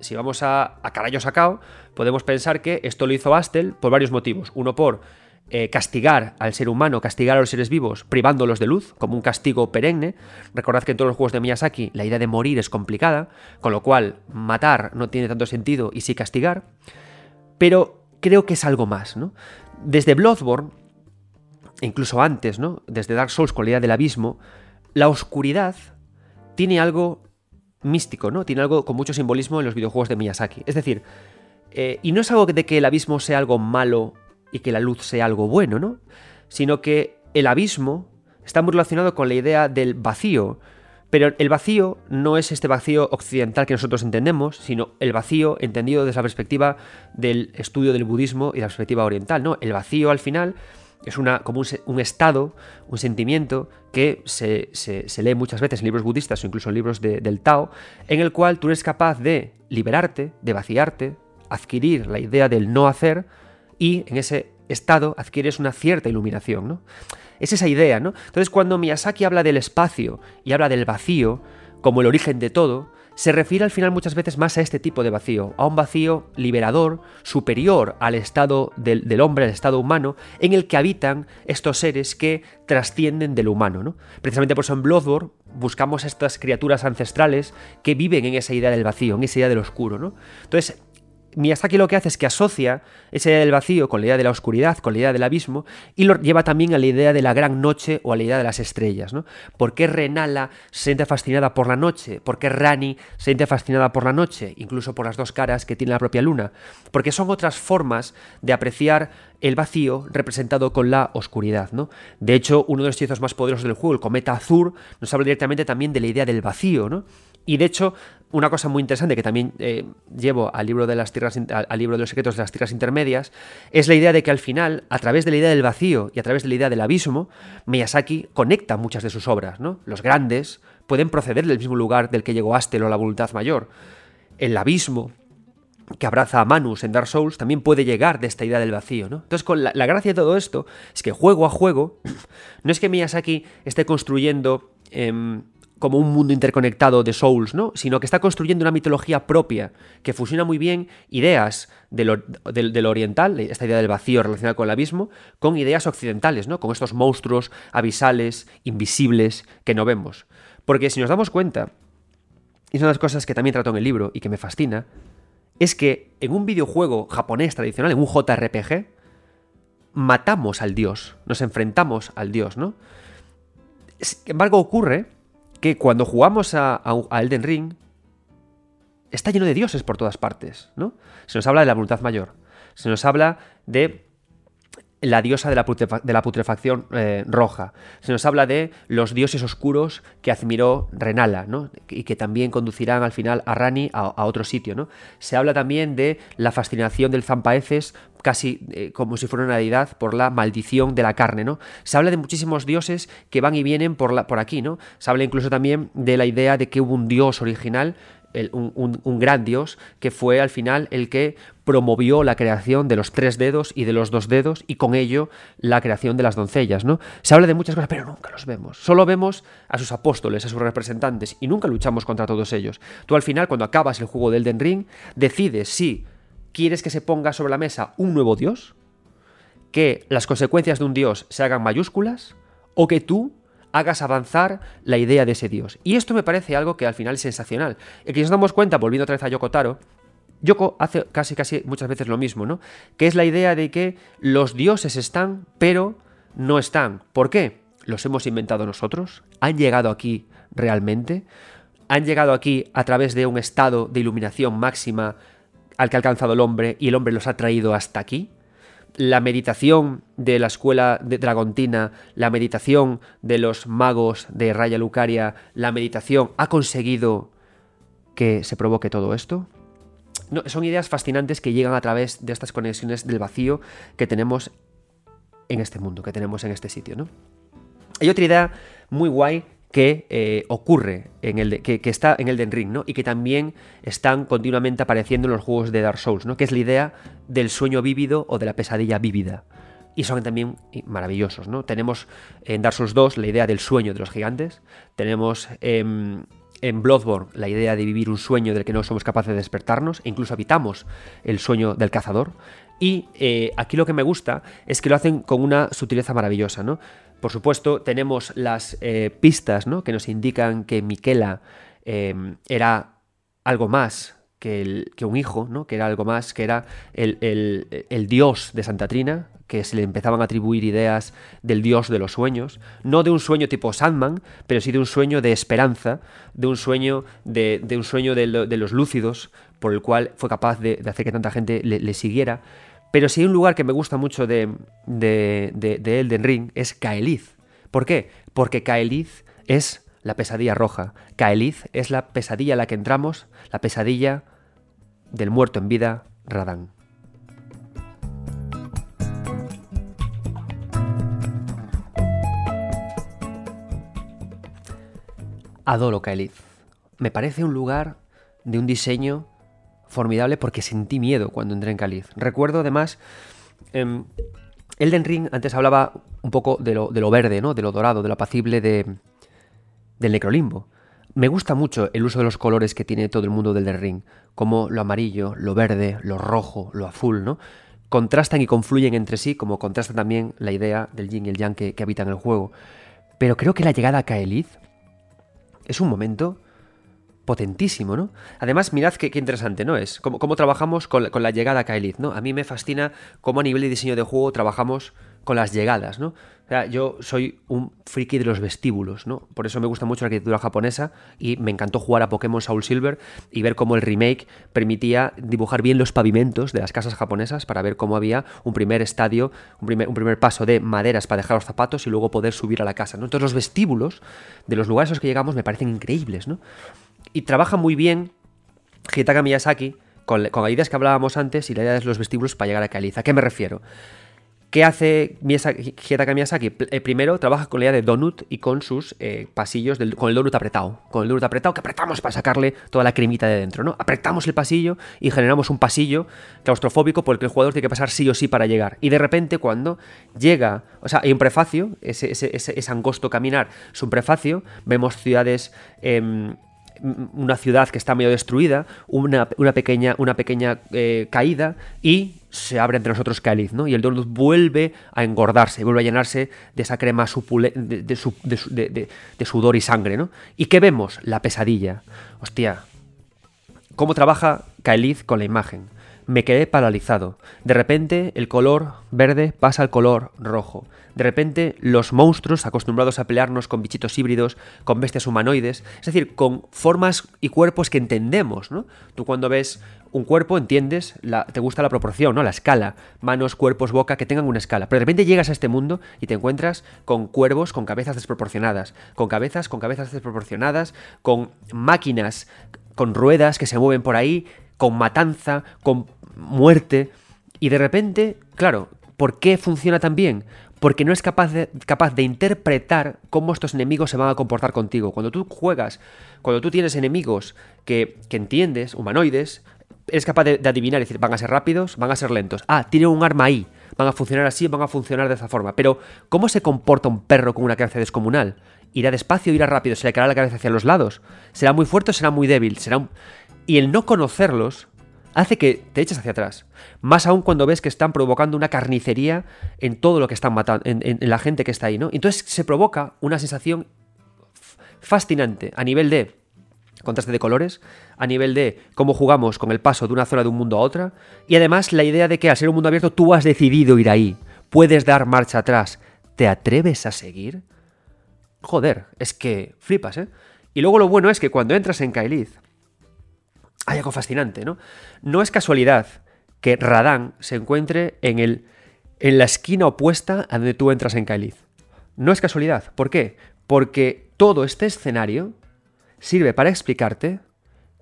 si vamos a, a sacao, podemos pensar que esto lo hizo Astel por varios motivos. Uno por eh, castigar al ser humano, castigar a los seres vivos, privándolos de luz, como un castigo perenne. Recordad que en todos los juegos de Miyazaki la idea de morir es complicada, con lo cual matar no tiene tanto sentido y sí castigar. Pero creo que es algo más, ¿no? Desde Bloodborne, incluso antes, ¿no? Desde Dark Souls con la idea del abismo, la oscuridad tiene algo místico, ¿no? Tiene algo con mucho simbolismo en los videojuegos de Miyazaki. Es decir, eh, y no es algo de que el abismo sea algo malo y que la luz sea algo bueno, ¿no? Sino que el abismo está muy relacionado con la idea del vacío. Pero el vacío no es este vacío occidental que nosotros entendemos, sino el vacío entendido desde la perspectiva del estudio del budismo y la perspectiva oriental, ¿no? El vacío al final es una, como un, estado, un sentimiento que se, lee muchas veces en libros budistas o incluso en libros del Tao, en el cual tú eres capaz de liberarte, de vaciarte, adquirir la idea del no hacer y en ese estado adquieres una cierta iluminación, ¿no? Es esa idea, ¿no? Entonces cuando Miyazaki habla del espacio y habla del vacío como el origen de todo, se refiere al final muchas veces más a este tipo de vacío, a un vacío liberador, superior al estado del, hombre, al estado humano, en el que habitan estos seres que trascienden del humano. ¿no? Precisamente por eso en Bloodborne buscamos estas criaturas ancestrales que viven en esa idea del vacío, en esa idea del oscuro. ¿no? Entonces, Miyazaki lo que hace es que asocia esa idea del vacío con la idea de la oscuridad, con la idea del abismo, y lo lleva también a la idea de la gran noche o a la idea de las estrellas. ¿no? ¿Por qué Renala se siente fascinada por la noche? ¿Por qué Rani se siente fascinada por la noche? Incluso por las dos caras que tiene la propia luna. Porque son otras formas de apreciar el vacío representado con la oscuridad. ¿no? De hecho, uno de los hechizos más poderosos del juego, el cometa azul, nos habla directamente también de la idea del vacío. ¿no? Y de hecho, una cosa muy interesante que también eh, llevo al libro, de las al libro de los secretos de las tierras intermedias es la idea de que al final, a través de la idea del vacío y a través de la idea del abismo, Miyazaki conecta muchas de sus obras. ¿no? Los grandes pueden proceder del mismo lugar del que llegó Astel o la voluntad mayor. El abismo que abraza a Manus en Dark Souls también puede llegar de esta idea del vacío. ¿no? Entonces, con la, gracia de todo esto es que juego a juego, no es que Miyazaki esté construyendo... Em, como un mundo interconectado de Souls, ¿no? Sino que está construyendo una mitología propia que fusiona muy bien ideas de lo, oriental, esta idea del vacío relacionado con el abismo, con ideas occidentales, ¿no? Con estos monstruos abisales, invisibles, que no vemos. Porque si nos damos cuenta, y de las cosas que también trato en el libro y que me fascina, es que en un videojuego japonés tradicional, en un JRPG, matamos al dios, nos enfrentamos al dios, ¿no? Sin embargo, ocurre que cuando jugamos a, Elden Ring, está lleno de dioses por todas partes, ¿no? Se nos habla de la voluntad mayor, se nos habla de la diosa de la, putrefacción eh, roja. Se nos habla de los dioses oscuros que admiró Renala, ¿no? Y que también conducirán al final a Rani a, otro sitio, ¿no? Se habla también de la fascinación del Zampaeces casi eh, como si fuera una deidad por la maldición de la carne, ¿no? Se habla de muchísimos dioses que van y vienen por, la, por aquí, ¿no? Se habla incluso también de la idea de que hubo un dios original un, gran dios que fue al final el que promovió la creación de los tres dedos y de los dos dedos y con ello la creación de las doncellas, ¿no? Se habla de muchas cosas, pero nunca los vemos. Solo vemos a sus apóstoles, a sus representantes y nunca luchamos contra todos ellos. Tú al final, cuando acabas el juego del Den Ring, decides si quieres que se ponga sobre la mesa un nuevo dios, que las consecuencias de un dios se hagan mayúsculas o que tú hagas avanzar la idea de ese dios. Y esto me parece algo que al final es sensacional. Y que nos damos cuenta, volviendo otra vez a Yoko Taro, Yoko hace casi casi muchas veces lo mismo, ¿no? Que es la idea de que los dioses están, pero no están. ¿Por qué? ¿Los hemos inventado nosotros? ¿Han llegado aquí realmente? ¿Han llegado aquí a través de un estado de iluminación máxima al que ha alcanzado el hombre y el hombre los ha traído hasta aquí? La meditación de la escuela de Dragontina, la meditación de los magos de Raya Lucaria, la meditación ha conseguido que se provoque todo esto? No, son ideas fascinantes que llegan a través de estas conexiones del vacío que tenemos en este mundo, que tenemos en este sitio, ¿no? Hay otra idea muy guay que eh, ocurre en el que, está en el Den Ring, ¿no? Y que también están continuamente apareciendo en los juegos de Dark Souls, ¿no? Que es la idea del sueño vívido o de la pesadilla vívida. Y son también maravillosos, ¿no? Tenemos en Dark Souls 2 la idea del sueño de los gigantes. Tenemos en, Bloodborne la idea de vivir un sueño del que no somos capaces de despertarnos. E incluso habitamos el sueño del cazador. Y eh, aquí lo que me gusta es que lo hacen con una sutileza maravillosa, ¿no? Por supuesto, tenemos las eh, pistas ¿no? que nos indican que Miquela em, era algo más que, un hijo, ¿no? que era algo más, que era el, dios de Santa Trina, que se le empezaban a atribuir ideas del dios de los sueños, no de un sueño tipo Sandman, pero sí de un sueño de esperanza, de un sueño de, un sueño de, los lúcidos, por el cual fue capaz de, hacer que tanta gente le, siguiera. Pero si hay un lugar que me gusta mucho de, de, Elden Ring es Kaelith. ¿Por qué? Porque Kaelith es la pesadilla roja. Kaelith es la pesadilla a la que entramos, la pesadilla del muerto en vida, Radán. Adoro Kaelith. Me parece un lugar de un diseño formidable porque sentí miedo cuando entré en Kaelith. Recuerdo además... Em, Elden Ring antes hablaba un poco de lo, de lo, verde, ¿no? De lo dorado, de lo apacible de, del necrolimbo. Me gusta mucho el uso de los colores que tiene todo el mundo del Ring, como lo amarillo, lo verde, lo rojo, lo azul, ¿no? Contrastan y confluyen entre sí, como contrasta también la idea del yin y el yang que, que habitan el juego. Pero creo que la llegada a Kaelith es un momento potentísimo, ¿no? Además, mirad qué, interesante, ¿no? Es cómo, cómo trabajamos con, la llegada a Kaelith, ¿no? A mí me fascina cómo a nivel de diseño de juego trabajamos con las llegadas, ¿no? O sea, yo soy un friki de los vestíbulos, ¿no? Por eso me gusta mucho la arquitectura japonesa y me encantó jugar a Pokémon Soul Silver y ver cómo el remake permitía dibujar bien los pavimentos de las casas japonesas para ver cómo había un primer estadio, un primer, un primer paso de maderas para dejar los zapatos y luego poder subir a la casa, ¿no? Entonces los vestíbulos de los lugares a los que llegamos me parecen increíbles, ¿no? Y trabaja muy bien Hitaka Miyazaki con, con ideas que hablábamos antes y la idea de los vestíbulos para llegar a Caliza. ¿A qué me refiero? ¿Qué hace Hidetaka Miyazaki? Eh, primero trabaja con la idea de donut y con sus eh, pasillos, con el donut apretado. Con el donut apretado que apretamos para sacarle toda la cremita de dentro, ¿no? Apretamos el pasillo y generamos un pasillo claustrofóbico por el que el jugador tiene que pasar sí o sí para llegar. Y de repente cuando llega, o sea, hay un prefacio, ese, ese, angosto caminar es un prefacio, vemos ciudades... Em, una ciudad que está medio destruida, una, pequeña, una pequeña eh, caída y se abre entre nosotros cáliz, ¿no? Y el donut vuelve a engordarse, vuelve a llenarse de esa crema de, de, sudor y sangre, ¿no? ¿Y qué vemos? La pesadilla. Hostia, ¿cómo trabaja Kaelith con la imagen? Me quedé paralizado. De repente el color verde pasa al color rojo. De repente los monstruos, acostumbrados a pelearnos con bichitos híbridos, con bestias humanoides, es decir, con formas y cuerpos que entendemos, ¿no? Tú cuando ves un cuerpo entiendes, la, te gusta la proporción, ¿no? La escala, manos, cuerpos, boca, que tengan una escala. Pero de repente llegas a este mundo y te encuentras con cuervos con cabezas desproporcionadas, con cabezas con cabezas desproporcionadas, con máquinas con ruedas que se mueven por ahí, con matanza, con muerte. Y de repente, claro, ¿por qué funciona tan bien? Porque no es capaz de, capaz de interpretar cómo estos enemigos se van a comportar contigo. Cuando tú juegas, cuando tú tienes enemigos que, que entiendes, humanoides, eres capaz de, adivinar y decir, van a ser rápidos, van a ser lentos. Ah, tiene un arma ahí, van a funcionar así, van a funcionar de esa forma. Pero, ¿cómo se comporta un perro con una cabeza descomunal? ¿Irá despacio, irá rápido? ¿Se le caerá la cabeza hacia los lados? ¿Será muy fuerte o será muy débil? ¿Será un... Y el no conocerlos hace que te eches hacia atrás. Más aún cuando ves que están provocando una carnicería en todo lo que están matando, en, la gente que está ahí, ¿no? Entonces se provoca una sensación fascinante a nivel de contraste de colores, a nivel de cómo jugamos con el paso de una zona de un mundo a otra, y además la idea de que al ser un mundo abierto tú has decidido ir ahí, puedes dar marcha atrás, ¿te atreves a seguir? Joder, es que flipas, ¿eh? Y luego lo bueno es que cuando entras en Kaelith, hay algo fascinante, ¿no? No es casualidad que Radán se encuentre en, el, en la esquina opuesta a donde tú entras en Kaelith. No es casualidad. ¿Por qué? Porque todo este escenario sirve para explicarte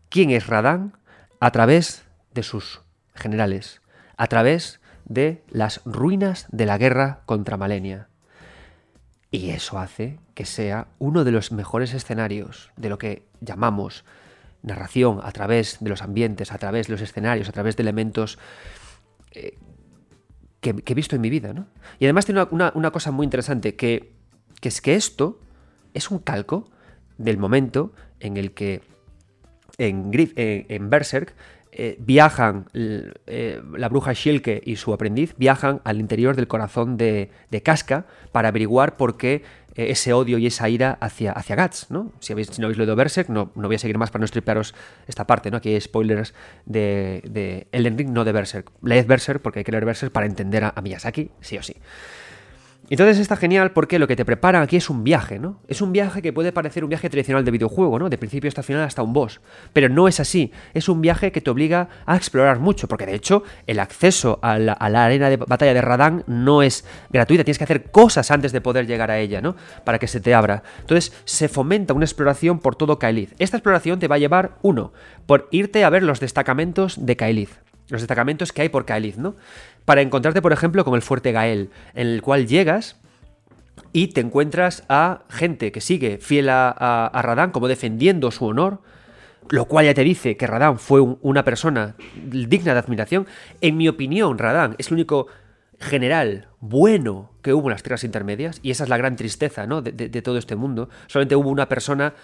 quién es Radán a través de sus generales, a través de las ruinas de la guerra contra Malenia. Y eso hace que sea uno de los mejores escenarios de lo que llamamos narración a través de los ambientes, a través de los escenarios, a través de elementos eh, que, he visto en mi vida. ¿no? Y además tiene una, cosa muy interesante, que, es que esto es un calco del momento en el que en, en Berserk eh, viajan, eh, la bruja Shilke y su aprendiz viajan al interior del corazón de, Casca para averiguar por qué eh, ese odio y esa ira hacia, hacia Guts, ¿no? Si, habéis, si no habéis leído Berserk, no, no voy a seguir más para no estriparos esta parte, ¿no? Aquí hay spoilers de, de Elden Ring, no de Berserk. Leed Berserk porque hay que leer Berserk para entender a, a Miyazaki, sí o sí. Entonces está genial porque lo que te preparan aquí es un viaje, ¿no? Es un viaje que puede parecer un viaje tradicional de videojuego, ¿no? De principio hasta final hasta un boss. Pero no es así. Es un viaje que te obliga a explorar mucho, porque de hecho el acceso a la, arena de batalla de Radán no es gratuita. Tienes que hacer cosas antes de poder llegar a ella, ¿no? Para que se te abra. Entonces se fomenta una exploración por todo Kaelith. Esta exploración te va a llevar, uno, por irte a ver los destacamentos de Kaelith los destacamentos que hay por Kaelith, ¿no? Para encontrarte, por ejemplo, con el fuerte Gael, en el cual llegas y te encuentras a gente que sigue fiel a, a, Radán como defendiendo su honor, lo cual ya te dice que Radán fue un, una persona digna de admiración. En mi opinión, Radán es el único general bueno que hubo en las tierras intermedias, y esa es la gran tristeza ¿no? de, de todo este mundo. Solamente hubo una persona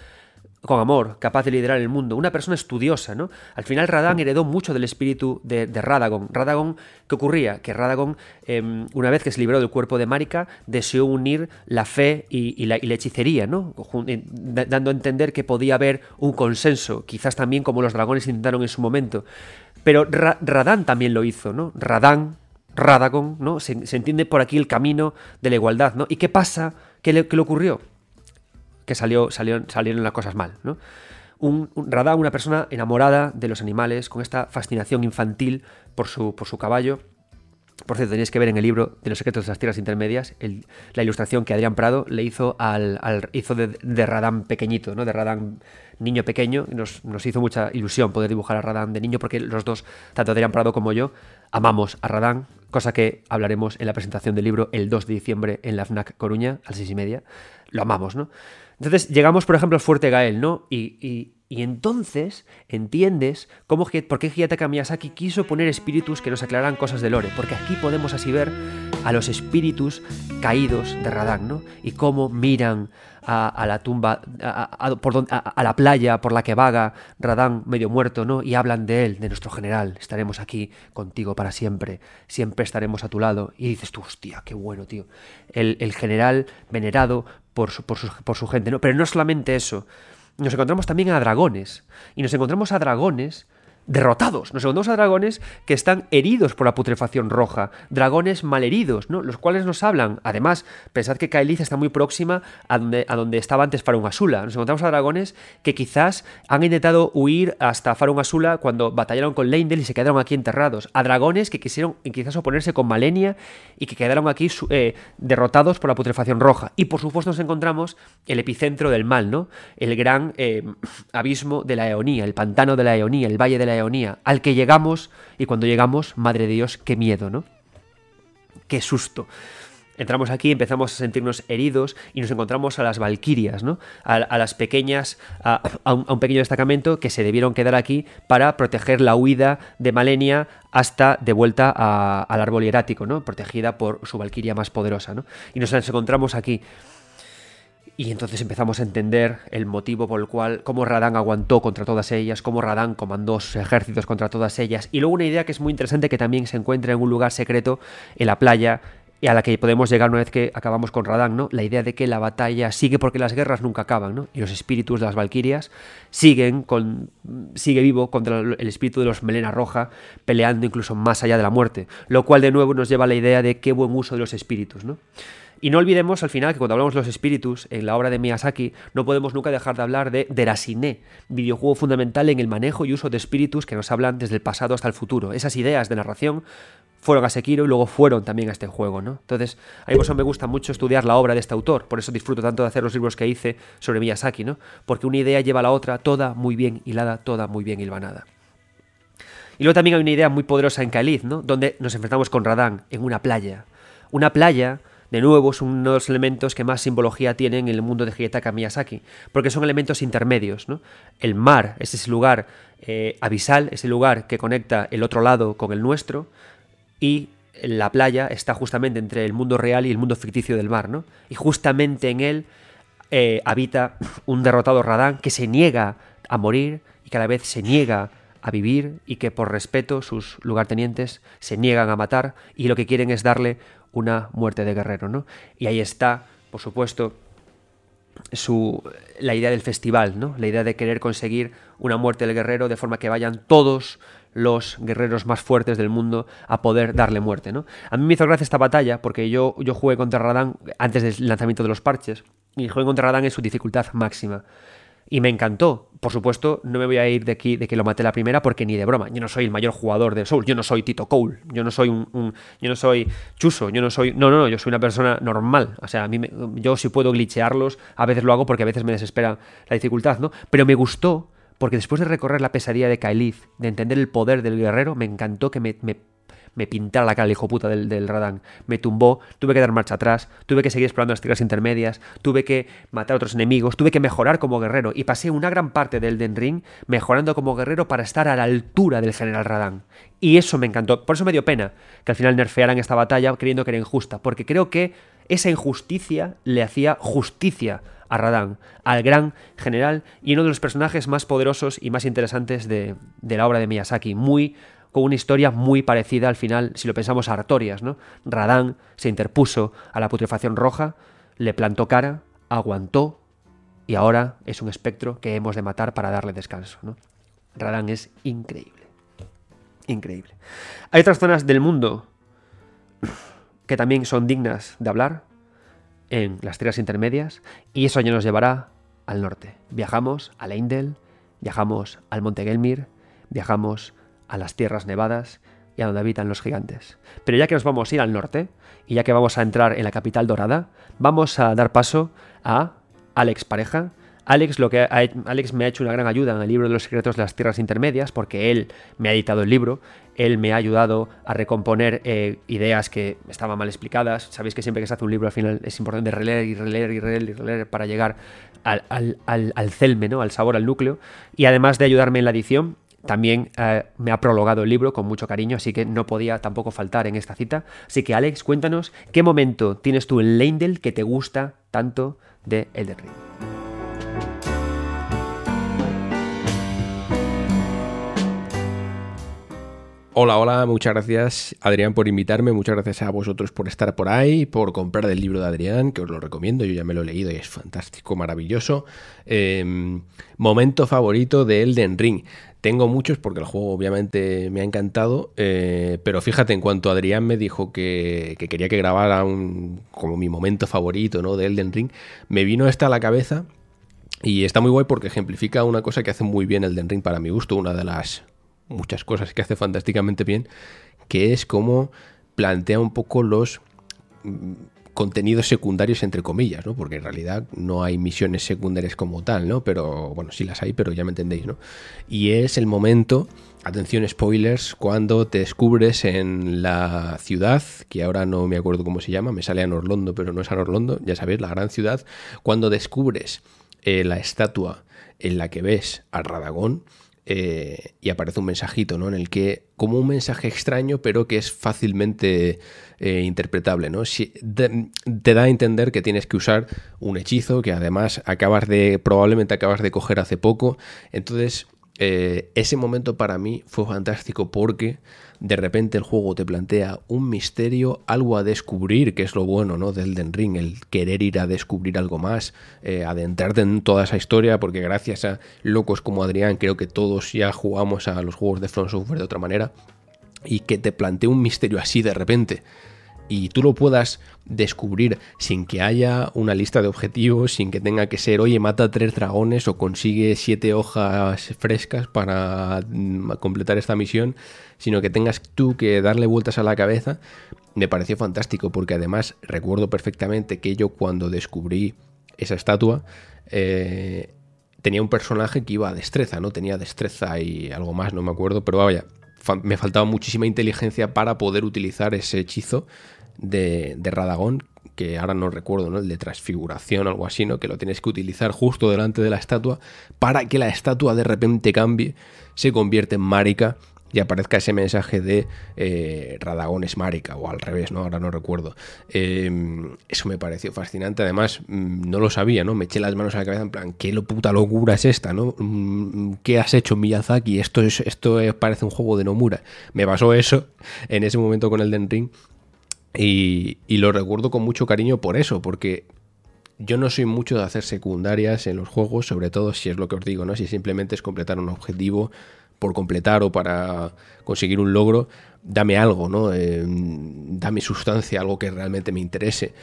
con amor, capaz de liderar el mundo, una persona estudiosa, ¿no? Al final Radán heredó mucho del espíritu de, Radagon. Radagon, ¿qué ocurría? Que Radagon, eh, una vez que se liberó del cuerpo de Marika, deseó unir la fe y, la, hechicería, ¿no? Dando a entender que podía haber un consenso, quizás también como los dragones intentaron en su momento. Pero Ra Radán también lo hizo, ¿no? Radán, Radagon, ¿no? Se, entiende por aquí el camino de la igualdad, ¿no? ¿Y qué pasa? ¿Qué qué le ocurrió? Que salió, salió, salieron las cosas mal. ¿no? Un, un una persona enamorada de los animales, con esta fascinación infantil por su, por su caballo. Por cierto, tenéis que ver en el libro de los secretos de las tierras intermedias la ilustración que Adrián Prado le hizo al, hizo de, de, Radán pequeñito, ¿no? de Radán niño pequeño. Nos, nos, hizo mucha ilusión poder dibujar a Radán de niño porque los dos, tanto Adrián Prado como yo, amamos a Radán, cosa que hablaremos en la presentación del libro el 2 de diciembre en la FNAC Coruña, a las seis y media. Lo amamos, ¿no? Entonces llegamos, por ejemplo, al Fuerte Gael, ¿no? Y, y, y entonces entiendes cómo, por qué Hiyataka Miyazaki quiso poner espíritus que nos aclararan cosas de Lore, porque aquí podemos así ver a los espíritus caídos de Radán, ¿no? Y cómo miran a, la tumba, a, a, a, la playa por la que vaga Radán medio muerto, ¿no? Y hablan de él, de nuestro general, estaremos aquí contigo para siempre, siempre estaremos a tu lado. Y dices tú, hostia, qué bueno, tío. El, el general venerado por su, por, su, por su gente, ¿no? Pero no solamente eso, nos encontramos también a dragones. Y nos encontramos a dragones derrotados. Nos encontramos a dragones que están heridos por la putrefacción roja, dragones malheridos, ¿no? los cuales nos hablan. Además, pensad que Kaelith está muy próxima a donde, a donde estaba antes Farun Asula. Nos encontramos a dragones que quizás han intentado huir hasta Farun Asula cuando batallaron con Leindel y se quedaron aquí enterrados. A dragones que quisieron quizás oponerse con Malenia y que quedaron aquí eh, derrotados por la putrefacción roja. Y por supuesto nos encontramos el epicentro del mal, ¿no? El gran eh, abismo de la Eonía, el pantano de la Eonía, el valle de la Eonía, al que llegamos y cuando llegamos, madre de Dios, qué miedo, ¿no? Qué susto. Entramos aquí, empezamos a sentirnos heridos y nos encontramos a las valquirias, ¿no? A, las pequeñas, a, un, a, un, pequeño destacamento que se debieron quedar aquí para proteger la huida de Malenia hasta de vuelta al árbol hierático, ¿no? Protegida por su valquiria más poderosa, ¿no? Y nos encontramos aquí. Y entonces empezamos a entender el motivo por el cual, cómo Radán aguantó contra todas ellas, cómo Radán comandó sus ejércitos contra todas ellas. Y luego una idea que es muy interesante que también se encuentra en un lugar secreto en la playa y a la que podemos llegar una vez que acabamos con Radán, ¿no? La idea de que la batalla sigue porque las guerras nunca acaban, ¿no? Y los espíritus de las Valquirias siguen con sigue vivo contra el espíritu de los Melena Roja, peleando incluso más allá de la muerte, lo cual de nuevo nos lleva a la idea de qué buen uso de los espíritus, ¿no? Y no olvidemos al final que cuando hablamos de los espíritus en la obra de Miyazaki, no podemos nunca dejar de hablar de Derasine, videojuego fundamental en el manejo y uso de espíritus que nos hablan desde el pasado hasta el futuro. Esas ideas de narración fueron a Sekiro y luego fueron también a este juego, ¿no? Entonces, a mí por eso me gusta mucho estudiar la obra de este autor, por eso disfruto tanto de hacer los libros que hice sobre Miyazaki, ¿no? Porque una idea lleva a la otra, toda muy bien hilada, toda muy bien hilvanada. Y luego también hay una idea muy poderosa en Kaelith, ¿no? Donde nos enfrentamos con Radán, en una playa. Una playa de nuevo, es uno de los elementos que más simbología tienen en el mundo de Hidetaka Miyazaki, porque son elementos intermedios. ¿no? El mar es ese lugar eh, abisal, ese lugar que conecta el otro lado con el nuestro, y la playa está justamente entre el mundo real y el mundo ficticio del mar. ¿no? Y justamente en él eh, habita un derrotado Radán que se niega a morir y que a la vez se niega a vivir y que por respeto sus lugartenientes se niegan a matar y lo que quieren es darle una muerte de guerrero, ¿no? Y ahí está, por supuesto, su, la idea del festival, ¿no? La idea de querer conseguir una muerte del guerrero de forma que vayan todos los guerreros más fuertes del mundo a poder darle muerte, ¿no? A mí me hizo gracia esta batalla porque yo, yo jugué contra Radán antes del lanzamiento de los parches y jugué contra Radán en su dificultad máxima. Y me encantó. Por supuesto, no me voy a ir de aquí de que lo maté la primera porque ni de broma. Yo no soy el mayor jugador de Soul. Yo no soy Tito Cole. Yo no soy un, yo no soy Chuso. Yo no soy. No, no, no. Yo soy una persona normal. O sea, a mí yo si puedo glitchearlos, a veces lo hago porque a veces me desespera la dificultad, ¿no? Pero me gustó porque después de recorrer la pesadilla de Kaelith, de entender el poder del guerrero, me encantó que me, me me pintara la cara el hijo puta del, del Radán, me tumbó, tuve que dar marcha atrás, tuve que seguir explorando las tierras intermedias, tuve que matar a otros enemigos, tuve que mejorar como guerrero. Y pasé una gran parte del Den Ring mejorando como guerrero para estar a la altura del general Radán. Y eso me encantó, por eso me dio pena que al final nerfearan esta batalla creyendo que era injusta, porque creo que esa injusticia le hacía justicia a Radán, al gran general y uno de los personajes más poderosos y más interesantes de, de la obra de Miyazaki, muy con una historia muy parecida al final, si lo pensamos a Artorias, ¿no? Radán se interpuso a la putrefacción roja, le plantó cara, aguantó y ahora es un espectro que hemos de matar para darle descanso, ¿no? Radán es increíble. Increíble. Hay otras zonas del mundo que también son dignas de hablar en las tierras intermedias y eso ya nos llevará al norte. Viajamos a Leindel, viajamos al Monte Gelmir, viajamos a las tierras nevadas y a donde habitan los gigantes. Pero ya que nos vamos a ir al norte, y ya que vamos a entrar en la capital dorada, vamos a dar paso a Alex Pareja. Alex, lo que Alex me ha hecho una gran ayuda en el libro de los secretos de las tierras intermedias, porque él me ha editado el libro, él me ha ayudado a recomponer eh, ideas que estaban mal explicadas. Sabéis que siempre que se hace un libro al final es importante releer y releer y releer y releer para llegar al, al, al, al celme, ¿no? al sabor, al núcleo. Y además de ayudarme en la edición, también eh, me ha prologado el libro con mucho cariño, así que no podía tampoco faltar en esta cita. Así que Alex, cuéntanos qué momento tienes tú en Leindel que te gusta tanto de Elden Ring. Hola, hola, muchas gracias Adrián por invitarme, muchas gracias a vosotros por estar por ahí, por comprar el libro de Adrián, que os lo recomiendo, yo ya me lo he leído y es fantástico, maravilloso. Em, momento favorito de Elden Ring. Tengo muchos porque el juego obviamente me ha encantado, eh, pero fíjate, en cuanto Adrián me dijo que, quería que grabara un, como mi momento favorito ¿no? de Elden Ring, me vino esta a la cabeza y está muy guay porque ejemplifica una cosa que hace muy bien Elden Ring para mi gusto, una de las muchas cosas que hace fantásticamente bien, que es cómo plantea un poco los contenidos secundarios entre comillas, ¿no? Porque en realidad no hay misiones secundarias como tal, ¿no? Pero bueno, sí las hay, pero ya me entendéis, ¿no? Y es el momento, atención spoilers, cuando te descubres en la ciudad, que ahora no me acuerdo cómo se llama, me sale a Norlondo, pero no es a Norlondo, ya sabéis, la gran ciudad, cuando descubres eh, la estatua en la que ves a Radagón, eh, y aparece un mensajito, ¿no? En el que, como un mensaje extraño, pero que es fácilmente eh, interpretable, ¿no? Te da a entender que tienes que usar un hechizo que además acabas de, probablemente acabas de coger hace poco. Entonces, eh, ese momento para mí fue fantástico porque de repente el juego te plantea un misterio, algo a descubrir, que es lo bueno ¿no? del Den Ring, el querer ir a descubrir algo más, eh, adentrarte en toda esa historia, porque gracias a locos como Adrián creo que todos ya jugamos a los juegos de Front Software de otra manera, y que te plantee un misterio así de repente y tú lo puedas descubrir sin que haya una lista de objetivos, sin que tenga que ser, oye, mata tres dragones o consigue siete hojas frescas para mm, completar esta misión, sino que tengas tú que darle vueltas a la cabeza, me pareció fantástico porque además recuerdo perfectamente que yo cuando descubrí esa estatua, eh, tenía un personaje que iba a destreza, ¿no? Tenía destreza y algo más, no me acuerdo, pero vaya, me faltaba muchísima inteligencia para poder utilizar ese hechizo de, de Radagón, que ahora no recuerdo, ¿no? El de transfiguración o algo así, ¿no? Que lo tienes que utilizar justo delante de la estatua para que la estatua de repente cambie, se convierte en marica y aparezca ese mensaje de eh, Radagón es marica o al revés, ¿no? Ahora no recuerdo. Em, eso me pareció fascinante. Además, mm, no lo sabía, ¿no? Me eché las manos a la cabeza en plan, ¿qué lo puta locura es esta, ¿no? Mm, ¿Qué has hecho Miyazaki? Esto, es, esto parece un juego de Nomura. Me pasó eso en ese momento con el Den Ring y, lo recuerdo con mucho cariño por eso, porque yo no soy mucho de hacer secundarias en los juegos, sobre todo si es lo que os digo, ¿no? Si simplemente es completar un objetivo por completar o para conseguir un logro, dame algo, ¿no? Eh, dame sustancia, algo que realmente me interese.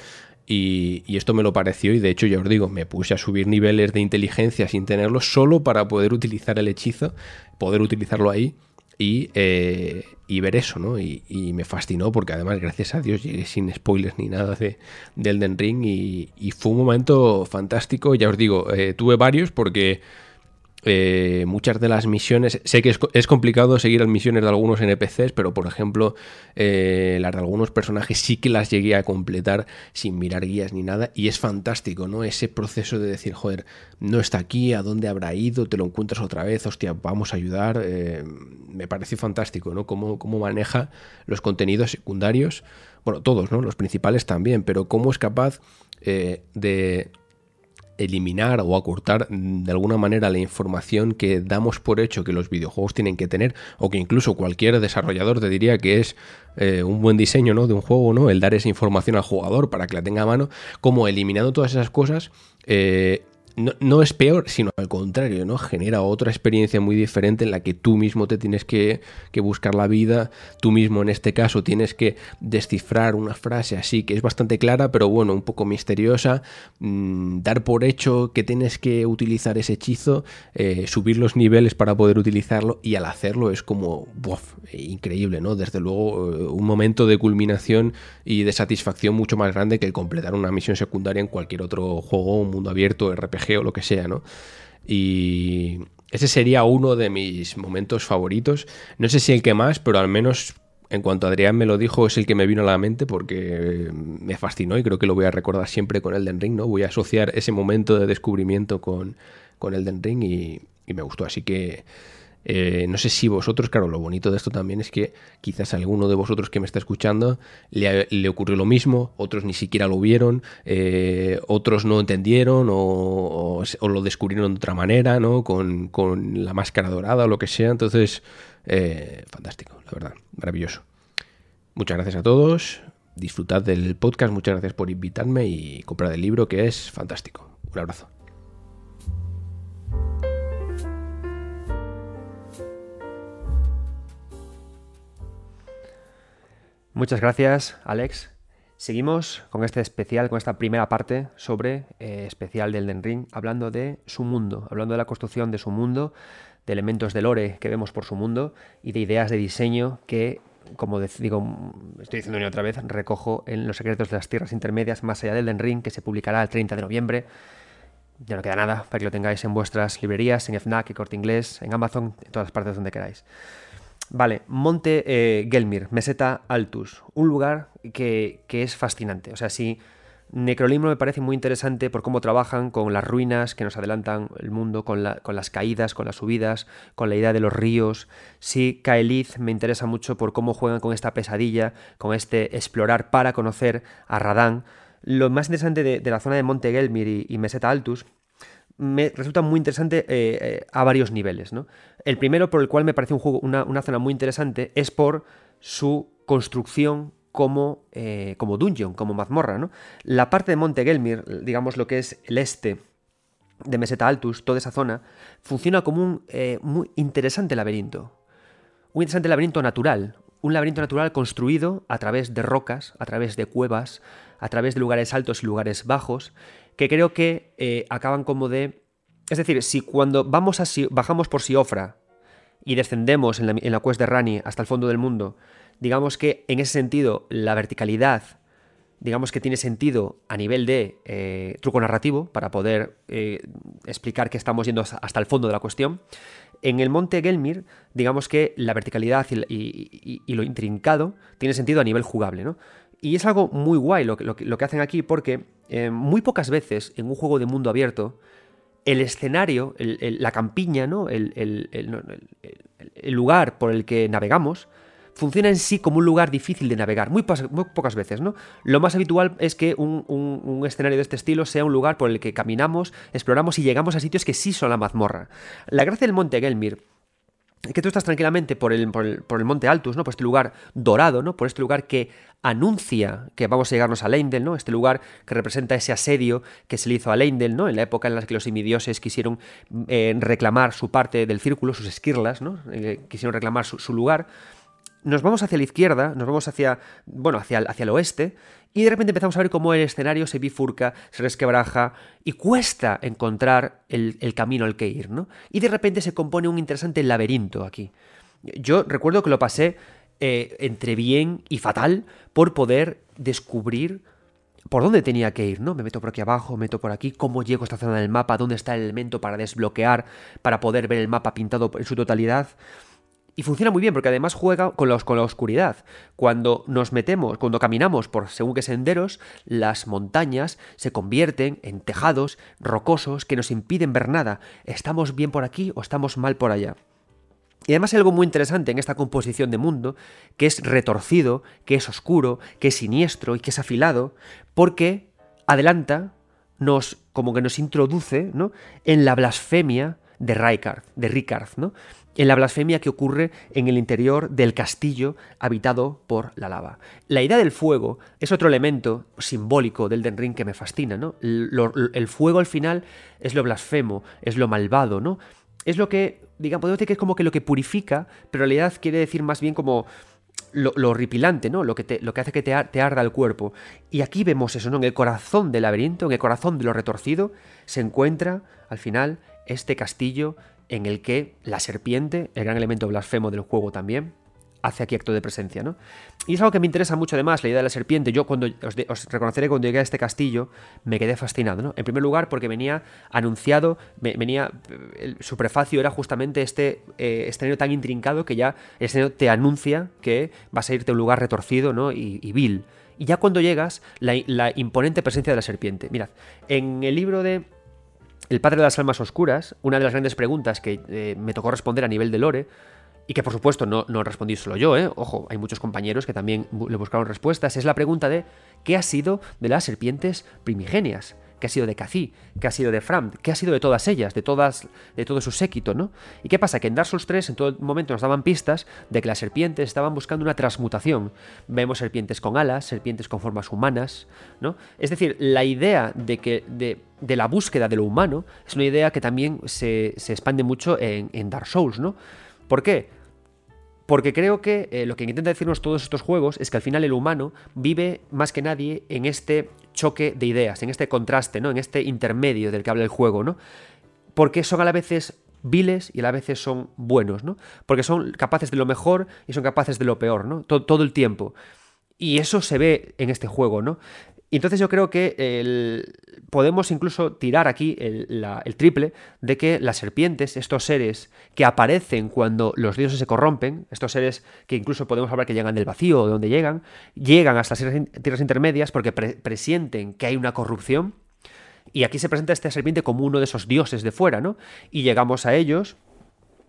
Y, esto me lo pareció y de hecho ya os digo, me puse a subir niveles de inteligencia sin tenerlo solo para poder utilizar el hechizo, poder utilizarlo ahí y, eh, ver eso, ¿no? Y, me fascinó porque además, gracias a Dios, llegué sin spoilers ni nada de, Elden Ring y, fue un momento fantástico. Ya os digo, eh, tuve varios porque eh, muchas de las misiones, sé que es, complicado seguir las misiones de algunos NPCs, pero por ejemplo, eh, las de algunos personajes sí que las llegué a completar sin mirar guías ni nada, y es fantástico, ¿no? Ese proceso de decir, joder, no está aquí, ¿a dónde habrá ido? Te lo encuentras otra vez, hostia, vamos a ayudar. Eh, me pareció fantástico, ¿no? Cómo, cómo maneja los contenidos secundarios, bueno, todos, ¿no? Los principales también, pero cómo es capaz de eliminar o acortar de alguna manera la información que damos por hecho que los videojuegos tienen que tener o que incluso cualquier desarrollador te diría que es eh, un buen diseño ¿no? de un juego, ¿no? el dar esa información al jugador para que la tenga a mano, como eliminando todas esas cosas, eh, no, es peor, sino al contrario, ¿no? Genera otra experiencia muy diferente en la que tú mismo te tienes que, buscar la vida, tú mismo en este caso tienes que descifrar una frase así que es bastante clara, pero bueno, un poco misteriosa, mm, dar por hecho que tienes que utilizar ese hechizo, eh, subir los niveles para poder utilizarlo y al hacerlo es como, increíble, ¿no? Desde luego, eh, un momento de culminación y de satisfacción mucho más grande que el completar una misión secundaria en cualquier otro juego, un mundo abierto, RPG o lo que sea, ¿no? Y ese sería uno de mis momentos favoritos. No sé si el que más, pero al menos en cuanto Adrián me lo dijo, es el que me vino a la mente porque me fascinó y creo que lo voy a recordar siempre con Elden Ring, ¿no? Voy a asociar ese momento de descubrimiento con, con Elden Ring y, y me gustó. Así que eh, no sé si vosotros, claro, lo bonito de esto también es que quizás alguno de vosotros que me está escuchando le, ocurrió lo mismo, otros ni siquiera lo vieron, eh, otros no entendieron o, lo descubrieron de otra manera, ¿no? Con, la máscara dorada o lo que sea. Entonces, eh, fantástico, la verdad, maravilloso. Muchas gracias a todos, disfrutad del podcast, muchas gracias por invitarme y comprar el libro que es fantástico. Un abrazo. Muchas gracias, Alex. Seguimos con este especial, con esta primera parte sobre eh, especial del Den Ring, hablando de su mundo, hablando de la construcción de su mundo, de elementos de lore que vemos por su mundo y de ideas de diseño que, como digo, estoy diciendo una otra vez, recojo en Los secretos de las tierras intermedias más allá del Den Ring, que se publicará el 30 de noviembre. Ya no queda nada para que lo tengáis en vuestras librerías, en FNAC, en Corte Inglés, en Amazon, en todas partes donde queráis. Vale, Monte eh, Gelmir, Meseta Altus, un lugar que, es fascinante. O sea, sí, Necrolibro me parece muy interesante por cómo trabajan con las ruinas que nos adelantan el mundo, con, las caídas, con las subidas, con la idea de los ríos. Sí, Kaelith me interesa mucho por cómo juegan con esta pesadilla, con este explorar para conocer a Radán. Lo más interesante de, la zona de Monte Gelmir y Meseta Altus me resulta muy interesante eh, eh, a varios niveles. ¿no? El primero, por el cual me parece un juego, una, zona muy interesante, es por su construcción como, eh, como dungeon, como mazmorra. ¿no? La parte de Monte Gelmir, digamos lo que es el este de Meseta Altus, toda esa zona, funciona como un muy interesante laberinto. Un interesante laberinto natural. Un laberinto natural construido a través de rocas, a través de cuevas, a través de lugares altos y lugares bajos, que creo que eh, acaban como de... Es decir, si cuando vamos a bajamos por Siofra y descendemos en la, en cuesta de Rani hasta el fondo del mundo, digamos que en ese sentido la verticalidad, digamos que tiene sentido a nivel de eh, truco narrativo para poder eh, explicar que estamos yendo hasta el fondo de la cuestión. En el monte Gelmir, digamos que la verticalidad y, lo intrincado tiene sentido a nivel jugable, ¿no? Y es algo muy guay lo, lo, lo que hacen aquí porque eh, muy pocas veces en un juego de mundo abierto el escenario, la campiña, ¿no? El, lugar por el que navegamos, funciona en sí como un lugar difícil de navegar, muy, pocas veces, ¿no? Lo más habitual es que un, un, escenario de este estilo sea un lugar por el que caminamos, exploramos y llegamos a sitios que sí son la mazmorra. La gracia del Monte Gelmir que tú estás tranquilamente por el, por el, monte Altus, ¿no? Por este lugar dorado, ¿no? Por este lugar que anuncia que vamos a llegarnos a Leindel, ¿no? Este lugar que representa ese asedio que se le hizo a Leindel, ¿no? En la época en la que los semidioses quisieron eh, reclamar su parte del círculo, sus esquirlas, ¿no? Eh, quisieron reclamar su, lugar. Nos vamos hacia la izquierda, nos vamos hacia, bueno, hacia, hacia el oeste, y de repente empezamos a ver cómo el escenario se bifurca, se resquebraja y cuesta encontrar el, camino al que ir, ¿no? Y de repente se compone un interesante laberinto aquí. Yo recuerdo que lo pasé eh, entre bien y fatal por poder descubrir por dónde tenía que ir, ¿no? Me meto por aquí abajo, me meto por aquí, cómo llego a esta zona del mapa, dónde está el elemento para desbloquear, para poder ver el mapa pintado en su totalidad. Y funciona muy bien porque además juega con la, con la oscuridad. Cuando nos metemos, cuando caminamos por según qué senderos, las montañas se convierten en tejados rocosos que nos impiden ver nada. ¿Estamos bien por aquí o estamos mal por allá? Y además hay algo muy interesante en esta composición de mundo, que es retorcido, que es oscuro, que es siniestro y que es afilado, porque adelanta, nos, como que nos introduce ¿no? en la blasfemia de Ricard, de Ricard, ¿no? En la blasfemia que ocurre en el interior del castillo habitado por la lava. La idea del fuego es otro elemento simbólico del Den Ring que me fascina, ¿no? el fuego al final es lo blasfemo, es lo malvado, ¿no? Es lo que, digamos, podemos decir que es como que lo que purifica, pero en realidad quiere decir más bien como lo, horripilante, ¿no? Lo que, te, lo que hace que te, te, arda el cuerpo. Y aquí vemos eso, ¿no? En el corazón del laberinto, en el corazón de lo retorcido, se encuentra, al final, este castillo en el que la serpiente, el gran elemento blasfemo del juego también, hace aquí acto de presencia, ¿no? Y es algo que me interesa mucho además, la idea de la serpiente. Yo cuando os, reconoceré cuando llegué a este castillo, me quedé fascinado, ¿no? En primer lugar porque venía anunciado, venía, su prefacio era justamente este eh, escenario tan intrincado que ya el escenario te anuncia que vas a irte a un lugar retorcido, ¿no? Y, vil. Y ya cuando llegas, la imponente presencia de la serpiente. Mirad, en el libro de el padre de las almas oscuras, una de las grandes preguntas que eh, me tocó responder a nivel de lore, y que por supuesto no, no respondí solo yo, ¿eh? ojo, hay muchos compañeros que también le buscaron respuestas, es la pregunta de ¿qué ha sido de las serpientes primigenias? ¿Qué ha sido de Cací? ¿Qué ha sido de Fram? ¿Qué ha sido de todas ellas? De, todas, de todo su séquito, ¿no? ¿Y qué pasa? Que en Dark Souls 3 en todo momento nos daban pistas de que las serpientes estaban buscando una transmutación. Vemos serpientes con alas, serpientes con formas humanas, ¿no? Es decir, la idea de que de, la búsqueda de lo humano es una idea que también se, expande mucho en, en Dark Souls, ¿no? ¿Por qué? Porque creo que eh, lo que intenta decirnos todos estos juegos es que al final el humano vive más que nadie en este choque de ideas, en este contraste, ¿no? En este intermedio del que habla el juego, ¿no? Porque son a la vez viles y a la vez son buenos, ¿no? Porque son capaces de lo mejor y son capaces de lo peor, ¿no? Todo, todo el tiempo. Y eso se ve en este juego, ¿no? Entonces yo creo que podemos incluso tirar aquí el, triple de que las serpientes, estos seres que aparecen cuando los dioses se corrompen, estos seres que incluso podemos hablar que llegan del vacío o de donde llegan, llegan hasta las tierras intermedias porque presienten que hay una corrupción. Y aquí se presenta esta serpiente como uno de esos dioses de fuera, ¿no? Y llegamos a ellos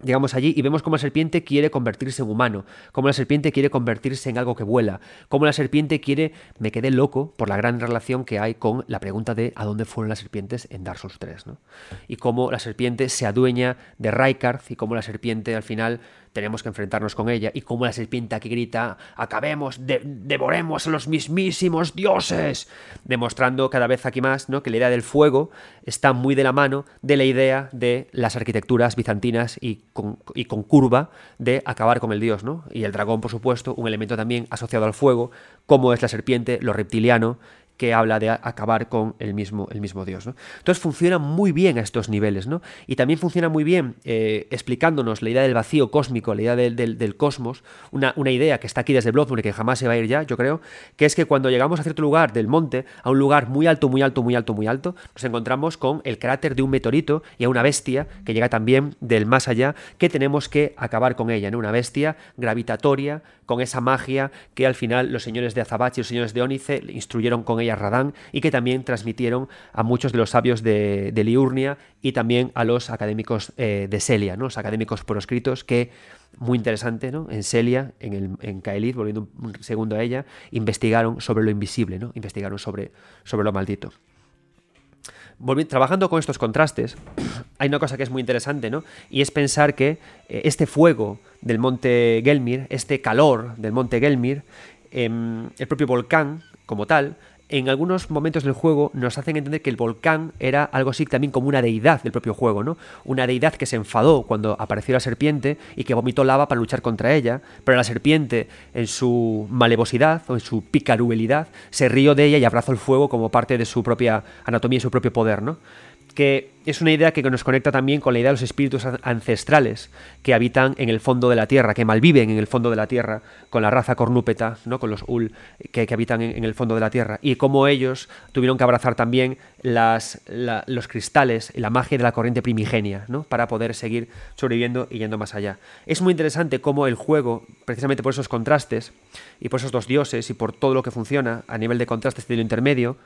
Llegamos allí y vemos cómo la serpiente quiere convertirse en humano, cómo la serpiente quiere convertirse en algo que vuela, cómo la serpiente quiere... Me quedé loco por la gran relación que hay con la pregunta de a dónde fueron las serpientes en Dark Souls 3, ¿no? Y cómo la serpiente se adueña de Rykard y cómo la serpiente al final tenemos que enfrentarnos con ella y como la serpiente aquí grita, acabemos, devoremos a los mismísimos dioses, demostrando cada vez aquí más ¿no? que la idea del fuego está muy de la mano de la idea de las arquitecturas bizantinas y con, y con curva de acabar con el dios, ¿no? Y el dragón, por supuesto, un elemento también asociado al fuego, como es la serpiente, lo reptiliano, que habla de acabar con el mismo, el mismo Dios. Entonces funciona muy bien a estos niveles, ¿no? Y también funciona muy bien eh, explicándonos la idea del vacío cósmico, la idea del, cosmos, una, una, idea que está aquí desde Bloodborne que jamás se va a ir ya, yo creo, que es que cuando llegamos a cierto lugar del monte, a un lugar muy alto, muy alto, muy alto, muy alto, nos encontramos con el cráter de un meteorito y a una bestia que llega también del más allá, que tenemos que acabar con ella, ¿no? Una bestia gravitatoria, con esa magia que al final los señores de Azabache y los señores de Ónice instruyeron con ella Radán y que también transmitieron a muchos de los sabios de, Liurnia y también a los académicos eh, de Celia, los académicos proscritos que muy interesante, ¿no? En Celia, en, el, en Kaelith, volviendo un segundo a ella, investigaron sobre lo invisible, ¿no? Investigaron sobre, sobre lo maldito. trabajando con estos contrastes, hay una cosa que es muy interesante, ¿no? Y es pensar que eh, este fuego del monte Gelmir, este calor del monte Gelmir, em, el propio volcán como tal, en algunos momentos del juego nos hacen entender que el volcán era algo así también como una deidad del propio juego, ¿no? Una deidad que se enfadó cuando apareció la serpiente y que vomitó lava para luchar contra ella, pero la serpiente, en su malevosidad o en su picaruelidad, se rió de ella y abrazó el fuego como parte de su propia anatomía y su propio poder, ¿no? Que es una idea que nos conecta también con la idea de los espíritus ancestrales que habitan en el fondo de la Tierra, que malviven en el fondo de la Tierra, con la raza cornúpeta, ¿no? con los Ul que, habitan en, el fondo de la Tierra, y cómo ellos tuvieron que abrazar también los cristales y la magia de la corriente primigenia, ¿no? para poder seguir sobreviviendo y yendo más allá. Es muy interesante cómo el juego, precisamente por esos contrastes, y por esos dos dioses, y por todo lo que funciona a nivel de contrastes de lo intermedio,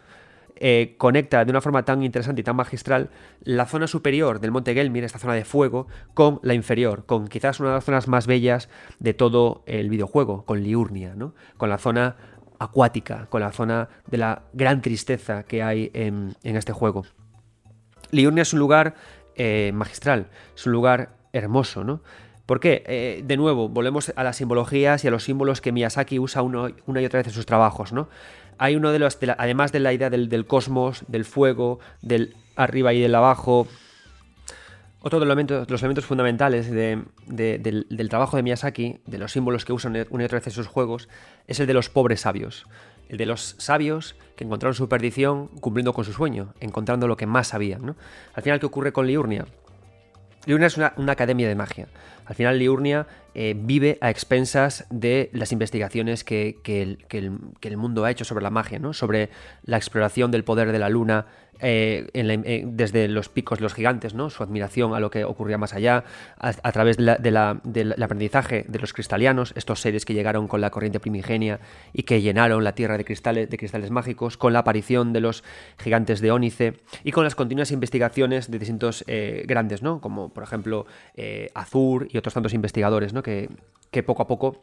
eh, conecta de una forma tan interesante y tan magistral la zona superior del Monte Gelmir, esta zona de fuego, con la inferior, con quizás una de las zonas más bellas de todo el videojuego, con Liurnia, ¿no? con la zona acuática, con la zona de la gran tristeza que hay en, este juego. Liurnia es un lugar eh, magistral, es un lugar hermoso, ¿no? ¿Por qué? Eh, de nuevo, volvemos a las simbologías y a los símbolos que Miyazaki usa una y otra vez en sus trabajos, ¿no? Hay uno de los, además de la idea del, cosmos, del fuego, del arriba y del abajo, otro de los elementos, fundamentales del, trabajo de Miyazaki, de los símbolos que usan una y otra vez en sus juegos, es el de los pobres sabios. El de los sabios que encontraron su perdición cumpliendo con su sueño, encontrando lo que más sabían. Al final, ¿qué ocurre con Liurnia? Liurnia es una, academia de magia. Al final, Liurnia eh, vive a expensas de las investigaciones que, el, mundo ha hecho sobre la magia, ¿no? sobre la exploración del poder de la luna, eh, eh, desde los picos los gigantes, ¿no? su admiración a lo que ocurría más allá, a, través del aprendizaje de los cristalianos, estos seres que llegaron con la corriente primigenia y que llenaron la tierra de cristales, de cristales mágicos, con la aparición de los gigantes de Ónice y con las continuas investigaciones de distintos eh, grandes, ¿no? como por ejemplo Azur y otros tantos investigadores ¿no? que poco a poco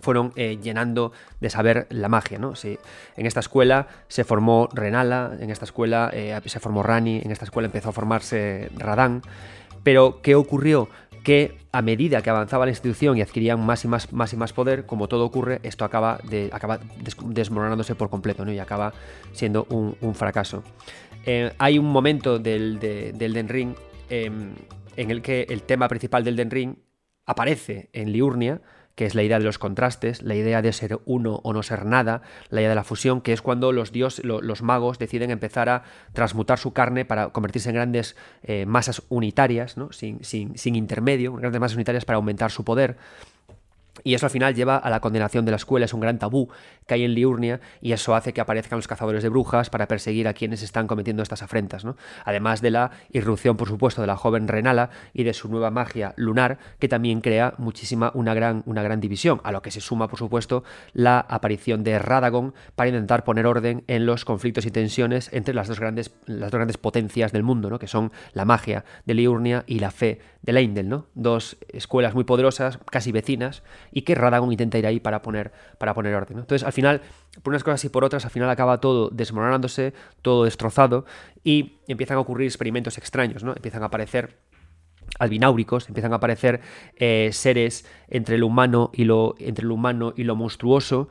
fueron eh, llenando de saber la magia. ¿no? en esta escuela se formó Renala, en esta escuela eh, se formó Rani, en esta escuela empezó a formarse Radán. Pero, ¿qué ocurrió? Que a medida que avanzaba la institución y adquirían más y más, más y más poder, como todo ocurre, esto acaba, de, acaba desmoronándose por completo ¿no? y acaba siendo un, fracaso. Eh, hay un momento del, del Den Ring em, en el que el tema principal del Den Ring aparece en Liurnia, que es la idea de los contrastes, la idea de ser uno o no ser nada, la idea de la fusión, que es cuando los dios, los magos deciden empezar a transmutar su carne para convertirse en grandes eh, masas unitarias, ¿no? sin, sin, sin intermedio, grandes masas unitarias para aumentar su poder. Y eso al final lleva a la condenación de la escuela, es un gran tabú que hay en Liurnia y eso hace que aparezcan los cazadores de brujas para perseguir a quienes están cometiendo estas afrentas. ¿no? Además de la irrupción, por supuesto, de la joven Renala y de su nueva magia lunar, que también crea muchísima, una gran, una gran división, a lo que se suma, por supuesto, la aparición de Radagon para intentar poner orden en los conflictos y tensiones entre las dos grandes, las dos grandes potencias del mundo, ¿no? que son la magia de Liurnia y la fe de Leindel, ¿no? dos escuelas muy poderosas, casi vecinas, y que Radagon intenta ir ahí para poner, para poner orden. Entonces, al final, por unas cosas y por otras, al final acaba todo desmoronándose, todo destrozado, y empiezan a ocurrir experimentos extraños, ¿no? Empiezan a aparecer albináuricos, empiezan a aparecer eh, seres entre lo humano y lo, entre lo humano y lo monstruoso,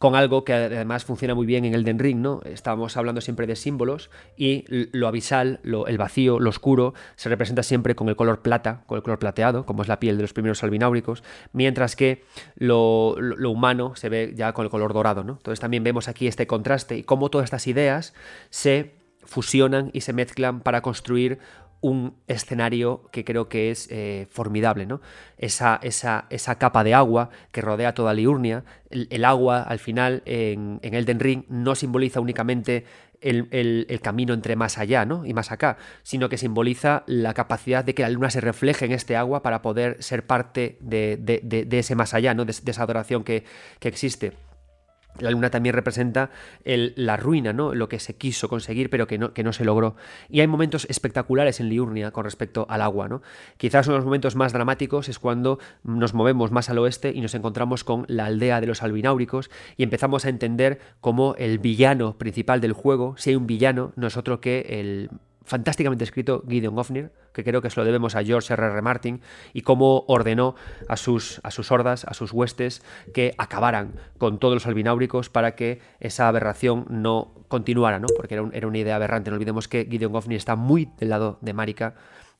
con algo que además funciona muy bien en Elden Ring, ¿no? Estamos hablando siempre de símbolos y lo abisal, lo, el vacío, lo oscuro, se representa siempre con el color plata, con el color plateado, como es la piel de los primeros albináuricos, mientras que lo, humano se ve ya con el color dorado, ¿no? Entonces también vemos aquí este contraste y cómo todas estas ideas se fusionan y se mezclan para construir un escenario que creo que es eh, formidable, ¿no? Esa, esa, esa, capa de agua que rodea toda Liurnia, el, agua al final en, en, Elden Ring no simboliza únicamente el, camino entre más allá ¿no? y más acá, sino que simboliza la capacidad de que la luna se refleje en este agua para poder ser parte de, ese más allá, ¿no? de, esa adoración que, que existe. La luna también representa la ruina, ¿no? Lo que se quiso conseguir, pero que no, que no se logró. Y hay momentos espectaculares en Liurnia con respecto al agua, ¿no? Quizás uno de los momentos más dramáticos es cuando nos movemos más al oeste y nos encontramos con la aldea de los albináuricos y empezamos a entender cómo el villano principal del juego, si hay un villano, no es otro que el fantásticamente escrito Gideon Gofnir, que creo que se lo debemos a George R. R. Martin, y cómo ordenó a sus, a sus hordas, a sus huestes, que acabaran con todos los albináuricos para que esa aberración no continuara, ¿no? porque era, era una idea aberrante. No olvidemos que Gideon Gofnir está muy del lado de Marika,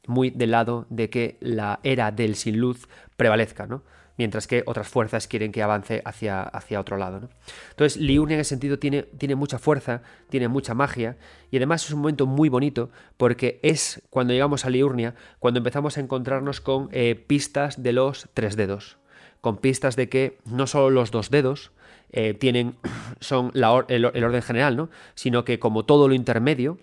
muy del lado de que la era del sin luz prevalezca. ¿no? Mientras que otras fuerzas quieren que avance hacia, hacia otro lado. ¿no? Entonces, Liurnia en ese sentido tiene, tiene mucha fuerza, tiene mucha magia, y además es un momento muy bonito porque es cuando llegamos a Liurnia, cuando empezamos a encontrarnos con eh, pistas de los tres dedos, con pistas de que no solo los dos dedos, eh, tienen, son el, el, orden general, ¿no? sino que como todo lo intermedio,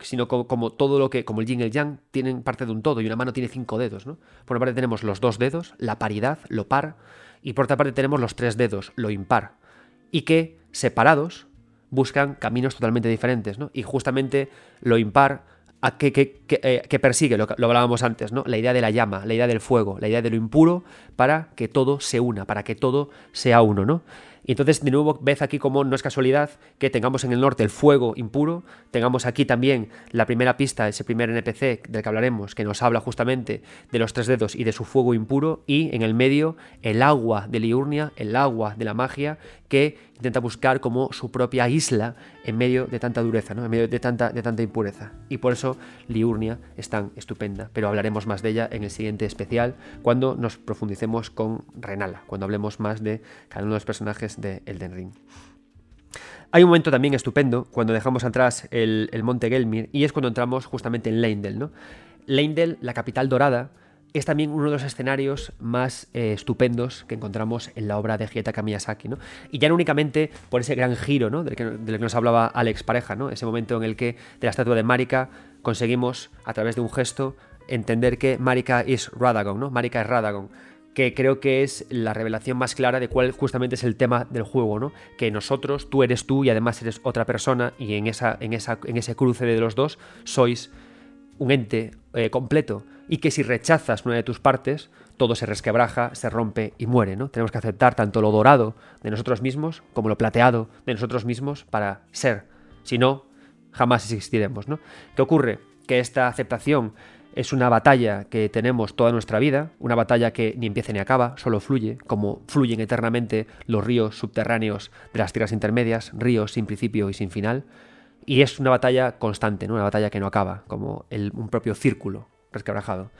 sino como, todo lo que, como el yin y el yang, tienen parte de un todo y una mano tiene cinco dedos. ¿no? Por una parte tenemos los dos dedos, la paridad, lo par, y por otra parte tenemos los tres dedos, lo impar, y que separados buscan caminos totalmente diferentes. ¿no? Y justamente lo impar a que, eh, persigue, lo, lo, hablábamos antes, ¿no? la idea de la llama, la idea del fuego, la idea de lo impuro, para que todo se una, para que todo sea uno. ¿no? Y entonces, de nuevo, ves aquí como no es casualidad que tengamos en el norte el fuego impuro, tengamos aquí también la primera pista, ese primer NPC del que hablaremos, que nos habla justamente de los tres dedos y de su fuego impuro, y en el medio el agua de Liurnia, el agua de la magia, que intenta buscar como su propia isla en medio de tanta dureza, ¿no? en medio de tanta, de tanta impureza. Y por eso Liurnia es tan estupenda, pero hablaremos más de ella en el siguiente especial, cuando nos profundicemos con Renala, cuando hablemos más de cada uno de los personajes de Elden Ring. Hay un momento también estupendo cuando dejamos atrás el, monte Gelmir y es cuando entramos justamente en Leindel. ¿no? Leindel, la capital dorada, es también uno de los escenarios más eh, estupendos que encontramos en la obra de Hietaka Miyazaki. ¿no? Y ya no únicamente por ese gran giro ¿no? del, que, que, nos hablaba Alex Pareja, ¿no? ese momento en el que de la estatua de Marika conseguimos, a través de un gesto, entender que Marika es Radagon, ¿no? Marika es Radagon que creo que es la revelación más clara de cuál justamente es el tema del juego, ¿no? Que nosotros, tú eres tú y además eres otra persona y en, esa, en, esa, en ese cruce de los dos sois un ente eh, completo y que si rechazas una de tus partes, todo se resquebraja, se rompe y muere, ¿no? Tenemos que aceptar tanto lo dorado de nosotros mismos como lo plateado de nosotros mismos para ser. Si no, jamás existiremos, ¿no? ¿Qué ocurre? Que esta aceptación es una batalla que tenemos toda nuestra vida, una batalla que ni empieza ni acaba, solo fluye, como fluyen eternamente los ríos subterráneos de las tierras intermedias, ríos sin principio y sin final. Y es una batalla constante, ¿no? una batalla que no acaba, como un propio círculo resquebrajado.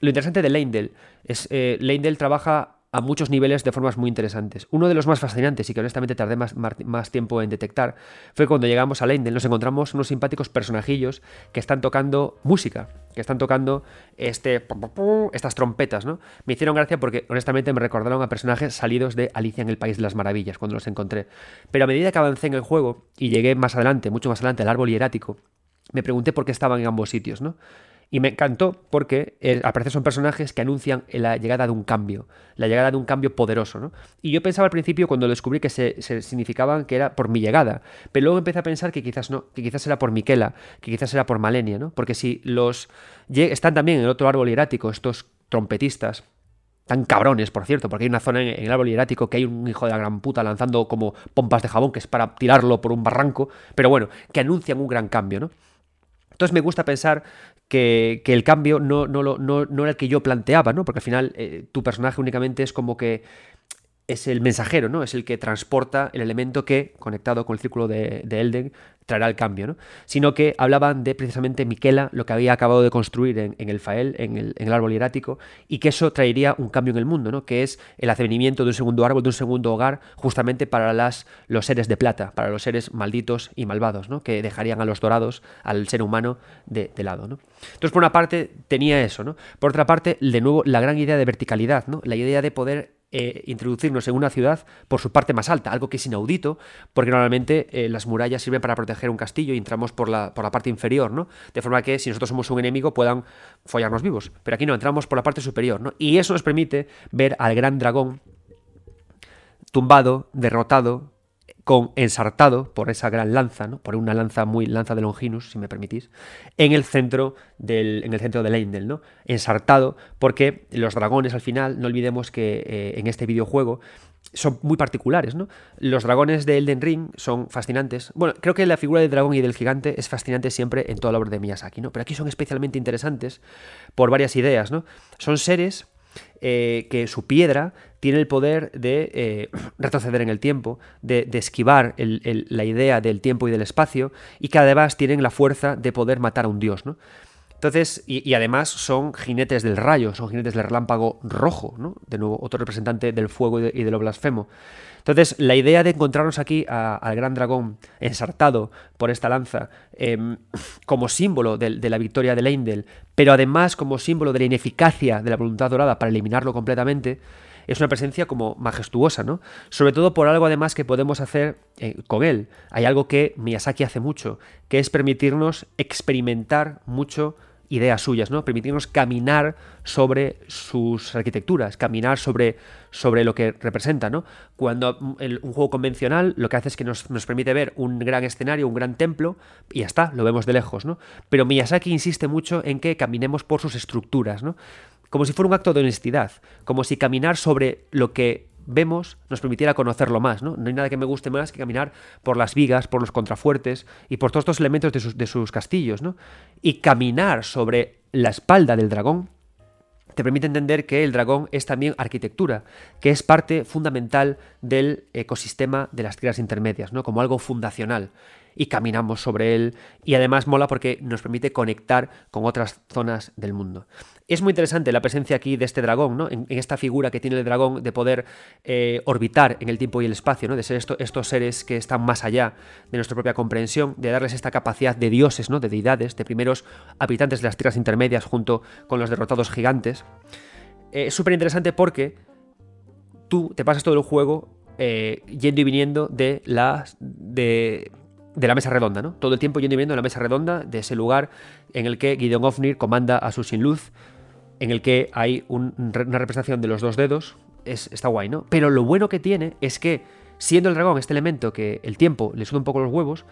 Lo interesante de Leindel es eh, Leindel trabaja a muchos niveles de formas muy interesantes. Uno de los más fascinantes y que honestamente tardé más, tiempo en detectar fue cuando llegamos a Leindel. Nos encontramos unos simpáticos personajillos que están tocando música, que están tocando este, estas trompetas, ¿no? Me hicieron gracia porque honestamente me recordaron a personajes salidos de Alicia en el País de las Maravillas cuando los encontré. Pero a medida que avancé en el juego y llegué más adelante, mucho más adelante, al árbol hierático, me pregunté por qué estaban en ambos sitios, ¿no? Y me encantó porque eh, al parecer son personajes que anuncian la llegada de un cambio, la llegada de un cambio poderoso. ¿no? Y yo pensaba al principio cuando descubrí que se, significaban que era por mi llegada, pero luego empecé a pensar que quizás no, que quizás era por Miquela, que quizás era por Malenia, ¿no? porque si los están también en el otro árbol hierático, estos trompetistas, tan cabrones, por cierto, porque hay una zona en, el árbol hierático que hay un hijo de la gran puta lanzando como pompas de jabón que es para tirarlo por un barranco, pero bueno, que anuncian un gran cambio, ¿no? Entonces me gusta pensar que, el cambio no, no, no, no, era el que yo planteaba, ¿no? Porque al final eh, tu personaje únicamente es como que es el mensajero, ¿no? Es el que transporta el elemento que, conectado con el círculo de, Elden, traerá el cambio, ¿no? Sino que hablaban de precisamente Miquela, lo que había acabado de construir en, el Fael, en el, árbol hierático, y que eso traería un cambio en el mundo, ¿no? Que es el advenimiento de un segundo árbol, de un segundo hogar, justamente para las, los seres de plata, para los seres malditos y malvados, ¿no? Que dejarían a los dorados, al ser humano, de, lado, ¿no? Entonces, por una parte, tenía eso, ¿no? Por otra parte, de nuevo, la gran idea de verticalidad, ¿no? La idea de poder eh, introducirnos en una ciudad por su parte más alta, algo que es inaudito, porque normalmente eh, las murallas sirven para proteger un castillo y entramos por la, por la parte inferior, ¿no? De forma que si nosotros somos un enemigo puedan follarnos vivos. Pero aquí no, entramos por la parte superior, ¿no? Y eso nos permite ver al gran dragón tumbado, derrotado, con ensartado por esa gran lanza, ¿no? por una lanza muy lanza de Longinus, si me permitís, en el centro del, en el centro del Eindel, ¿no? Ensartado, porque los dragones al final, no olvidemos que eh, en este videojuego son muy particulares, ¿no? Los dragones de Elden Ring son fascinantes. Bueno, creo que la figura del dragón y del gigante es fascinante siempre en toda la obra de Miyazaki, ¿no? Pero aquí son especialmente interesantes por varias ideas, ¿no? Son seres eh, que su piedra tiene el poder de eh, retroceder en el tiempo, de, esquivar la idea del tiempo y del espacio, y que además tienen la fuerza de poder matar a un dios, ¿no? Entonces, y, además son jinetes del rayo, son jinetes del relámpago rojo, ¿no? De nuevo, otro representante del fuego y de, lo blasfemo. Entonces, la idea de encontrarnos aquí al gran dragón ensartado por esta lanza em, como símbolo de, la victoria de Leindel, pero además como símbolo de la ineficacia de la voluntad dorada para eliminarlo completamente, es una presencia como majestuosa, ¿no? Sobre todo por algo además que podemos hacer eh, con él. Hay algo que Miyazaki hace mucho, que es permitirnos experimentar mucho ideas suyas, ¿no? Permitirnos caminar sobre sus arquitecturas, caminar sobre, sobre lo que representa, ¿no? Cuando un juego convencional lo que hace es que nos, permite ver un gran escenario, un gran templo, y ya está, lo vemos de lejos, ¿no? Pero Miyazaki insiste mucho en que caminemos por sus estructuras, ¿no? Como si fuera un acto de honestidad, como si caminar sobre lo que vemos nos permitiera conocerlo más. ¿no? no hay nada que me guste más que caminar por las vigas, por los contrafuertes y por todos estos elementos de sus, castillos. ¿no? Y caminar sobre la espalda del dragón te permite entender que el dragón es también arquitectura, que es parte fundamental del ecosistema de las tierras intermedias, ¿no? como algo fundacional y caminamos sobre él y además mola porque nos permite conectar con otras zonas del mundo. Es muy interesante la presencia aquí de este dragón, ¿no? en, esta figura que tiene el dragón de poder eh, orbitar en el tiempo y el espacio, ¿no? de ser estos seres que están más allá de nuestra propia comprensión, de darles esta capacidad de dioses, ¿no? de deidades, de primeros habitantes de las tierras intermedias junto con los derrotados gigantes. Eh, es súper interesante porque tú te pasas todo el juego eh, yendo y viniendo de las... De, de la mesa redonda, ¿no? Todo el tiempo yendo y viendo la mesa redonda de ese lugar en el que Gideon Ofnir comanda a su sin luz, en el que hay una representación de los dos dedos. Es, está guay, ¿no? Pero lo bueno que tiene es que, siendo el dragón este elemento que el tiempo le suda un poco los huevos,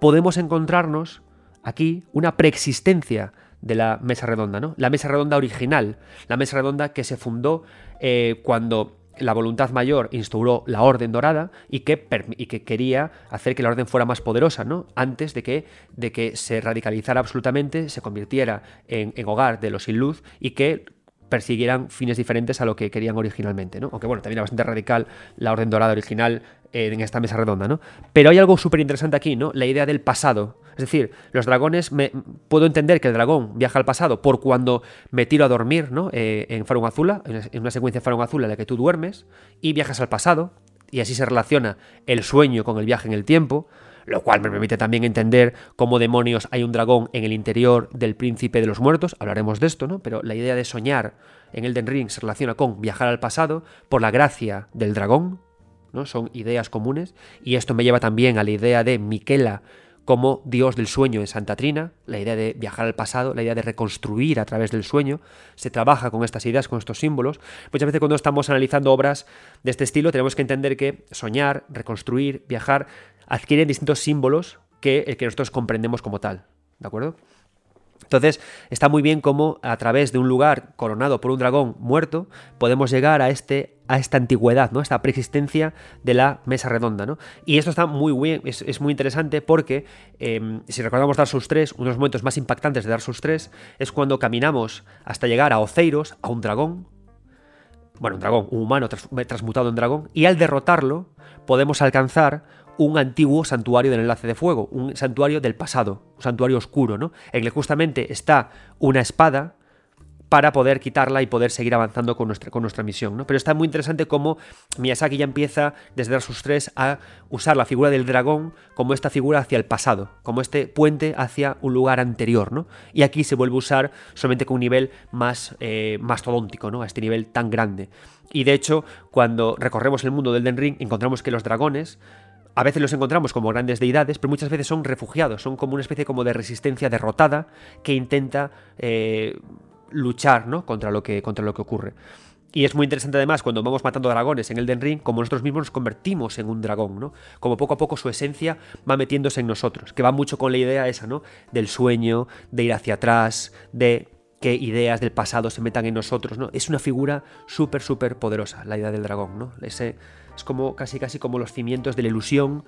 podemos encontrarnos aquí una preexistencia de la mesa redonda, ¿no? La mesa redonda original, la mesa redonda que se fundó eh, cuando la voluntad mayor instauró la orden dorada y que, que, quería hacer que la orden fuera más poderosa, ¿no? Antes de que, de que se radicalizara absolutamente, se convirtiera en, en hogar de los sin luz y que persiguieran fines diferentes a lo que querían originalmente, ¿no? Aunque bueno, también era bastante radical la orden dorada original eh, en esta mesa redonda, ¿no? Pero hay algo súper interesante aquí, ¿no? La idea del pasado. Es decir, los dragones, me, puedo entender que el dragón viaja al pasado por cuando me tiro a dormir, ¿no? Eh, en Farun Azula, en una secuencia de Farun Azula en la que tú duermes y viajas al pasado, y así se relaciona el sueño con el viaje en el tiempo lo cual me permite también entender cómo demonios hay un dragón en el interior del príncipe de los muertos, hablaremos de esto, ¿no? Pero la idea de soñar en Elden Ring se relaciona con viajar al pasado por la gracia del dragón, ¿no? Son ideas comunes y esto me lleva también a la idea de Miquela como dios del sueño en Santa Trina, la idea de viajar al pasado, la idea de reconstruir a través del sueño, se trabaja con estas ideas, con estos símbolos. Muchas veces cuando estamos analizando obras de este estilo tenemos que entender que soñar, reconstruir, viajar adquieren distintos símbolos que el que nosotros comprendemos como tal. ¿De acuerdo? Entonces, está muy bien como a través de un lugar coronado por un dragón muerto, podemos llegar a, este, a esta antigüedad, ¿no? esta preexistencia de la mesa redonda. ¿no? Y esto está muy bien, es, muy interesante porque, em, si recordamos Dark Souls 3, uno de los momentos más impactantes de Dark Souls 3 es cuando caminamos hasta llegar a Oceiros, a un dragón, bueno, un dragón, un humano transmutado en dragón, y al derrotarlo podemos alcanzar un antiguo santuario del enlace de fuego, un santuario del pasado, un santuario oscuro, ¿no? En el que justamente está una espada para poder quitarla y poder seguir avanzando con nuestra, con nuestra misión. ¿no? Pero está muy interesante cómo Miyazaki ya empieza desde Dark Souls 3 a usar la figura del dragón como esta figura hacia el pasado, como este puente hacia un lugar anterior. ¿no? Y aquí se vuelve a usar solamente con un nivel más eh, mastodóntico, ¿no? a este nivel tan grande. Y de hecho, cuando recorremos el mundo del Den Ring, encontramos que los dragones a veces los encontramos como grandes deidades, pero muchas veces son refugiados, son como una especie como de resistencia derrotada que intenta eh, luchar ¿no? contra, lo que, contra lo que ocurre. Y es muy interesante además cuando vamos matando dragones en Elden Ring, como nosotros mismos nos convertimos en un dragón, ¿no? Como poco a poco su esencia va metiéndose en nosotros, que va mucho con la idea esa, ¿no? Del sueño, de ir hacia atrás, de que ideas del pasado se metan en nosotros, ¿no? Es una figura súper, súper poderosa, la idea del dragón, ¿no? Ese, es como casi, casi como los cimientos de la ilusión,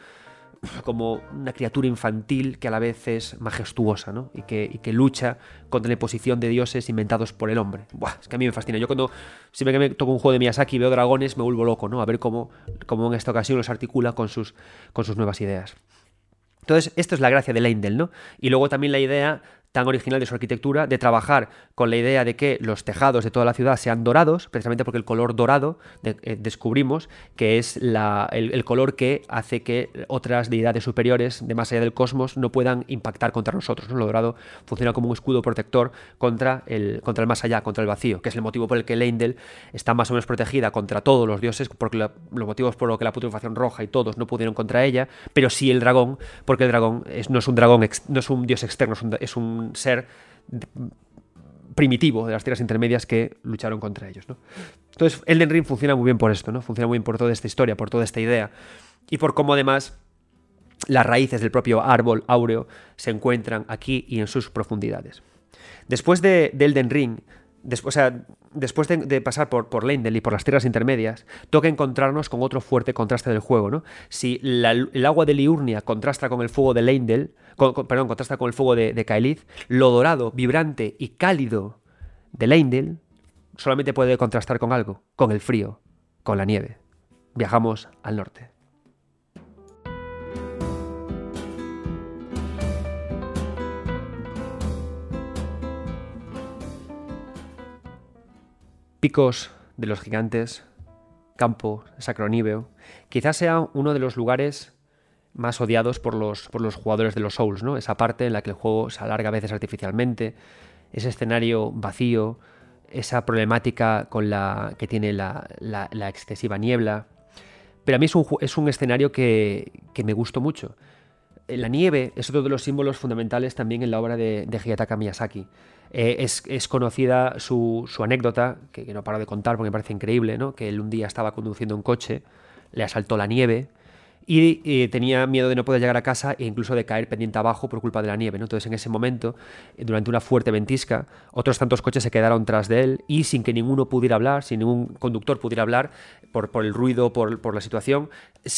como una criatura infantil que a la vez es majestuosa, ¿no? Y que, que lucha contra la imposición de dioses inventados por el hombre. Buah, es que a mí me fascina. Yo cuando siempre que me toco un juego de Miyazaki y veo dragones me vuelvo loco, ¿no? A ver cómo, cómo en esta ocasión los articula con sus, con sus nuevas ideas. Entonces, esto es la gracia de Leindel, ¿no? Y luego también la idea tan original de su arquitectura, de trabajar con la idea de que los tejados de toda la ciudad sean dorados, precisamente porque el color dorado eh, descubrimos que es el, color que hace que otras deidades superiores de más allá del cosmos no puedan impactar contra nosotros. ¿no? Lo dorado funciona como un escudo protector contra el, contra el más allá, contra el vacío, que es el motivo por el que Leindel está más o menos protegida contra todos los dioses, porque los motivos por los que la putrefacción roja y todos no pudieron contra ella, pero sí el dragón, porque el dragón no es un dragón, no es un dios externo, es un ser primitivo de las tierras intermedias que lucharon contra ellos. ¿no? Entonces, Elden Ring funciona muy bien por esto, ¿no? Funciona muy bien por toda esta historia, por toda esta idea. Y por cómo además las raíces del propio árbol áureo se encuentran aquí y en sus profundidades. Después de, de Elden Ring, después, o sea, después de, pasar por, por Lendel y por las tierras intermedias, toca encontrarnos con otro fuerte contraste del juego. ¿no? Si el agua de Liurnia contrasta con el fuego de Lendel, perdón, contrasta con el fuego de, de lo dorado, vibrante y cálido de Lendel solamente puede contrastar con algo, con el frío, con la nieve. Viajamos al norte. Picos de los Gigantes, Campo Sacroníveo, quizás sea uno de los lugares más odiados por los, por los jugadores de los Souls, ¿no? Esa parte en la que el juego se alarga a veces artificialmente, ese escenario vacío, esa problemática con la que tiene la, excesiva niebla. Pero a mí es un, es un escenario que, que me gustó mucho. La nieve es otro de los símbolos fundamentales también en la obra de, de Miyazaki. Eh, es, conocida su, anécdota, que, no paro de contar porque me parece increíble, ¿no? que él un día estaba conduciendo un coche, le asaltó la nieve y, tenía miedo de no poder llegar a casa e incluso de caer pendiente abajo por culpa de la nieve. ¿no? Entonces en ese momento, eh, durante una fuerte ventisca, otros tantos coches se quedaron tras de él y sin que ninguno pudiera hablar, sin ningún conductor pudiera hablar, por, por el ruido, por, por la situación,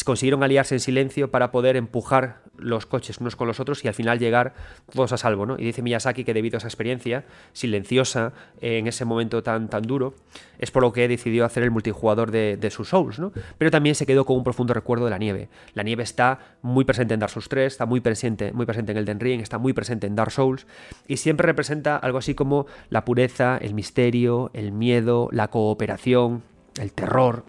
consiguieron aliarse en silencio para poder empujar los coches unos con los otros y al final llegar todos a salvo. ¿no? Y dice Miyazaki que debido a esa experiencia silenciosa en ese momento tan, tan duro, es por lo que decidió hacer el multijugador de, de sus Souls, ¿no? pero también se quedó con un profundo recuerdo de la nieve. La nieve está muy presente en Dark Souls 3, está muy presente, muy presente en Elden Ring, está muy presente en Dark Souls y siempre representa algo así como la pureza, el misterio, el miedo, la cooperación, el terror.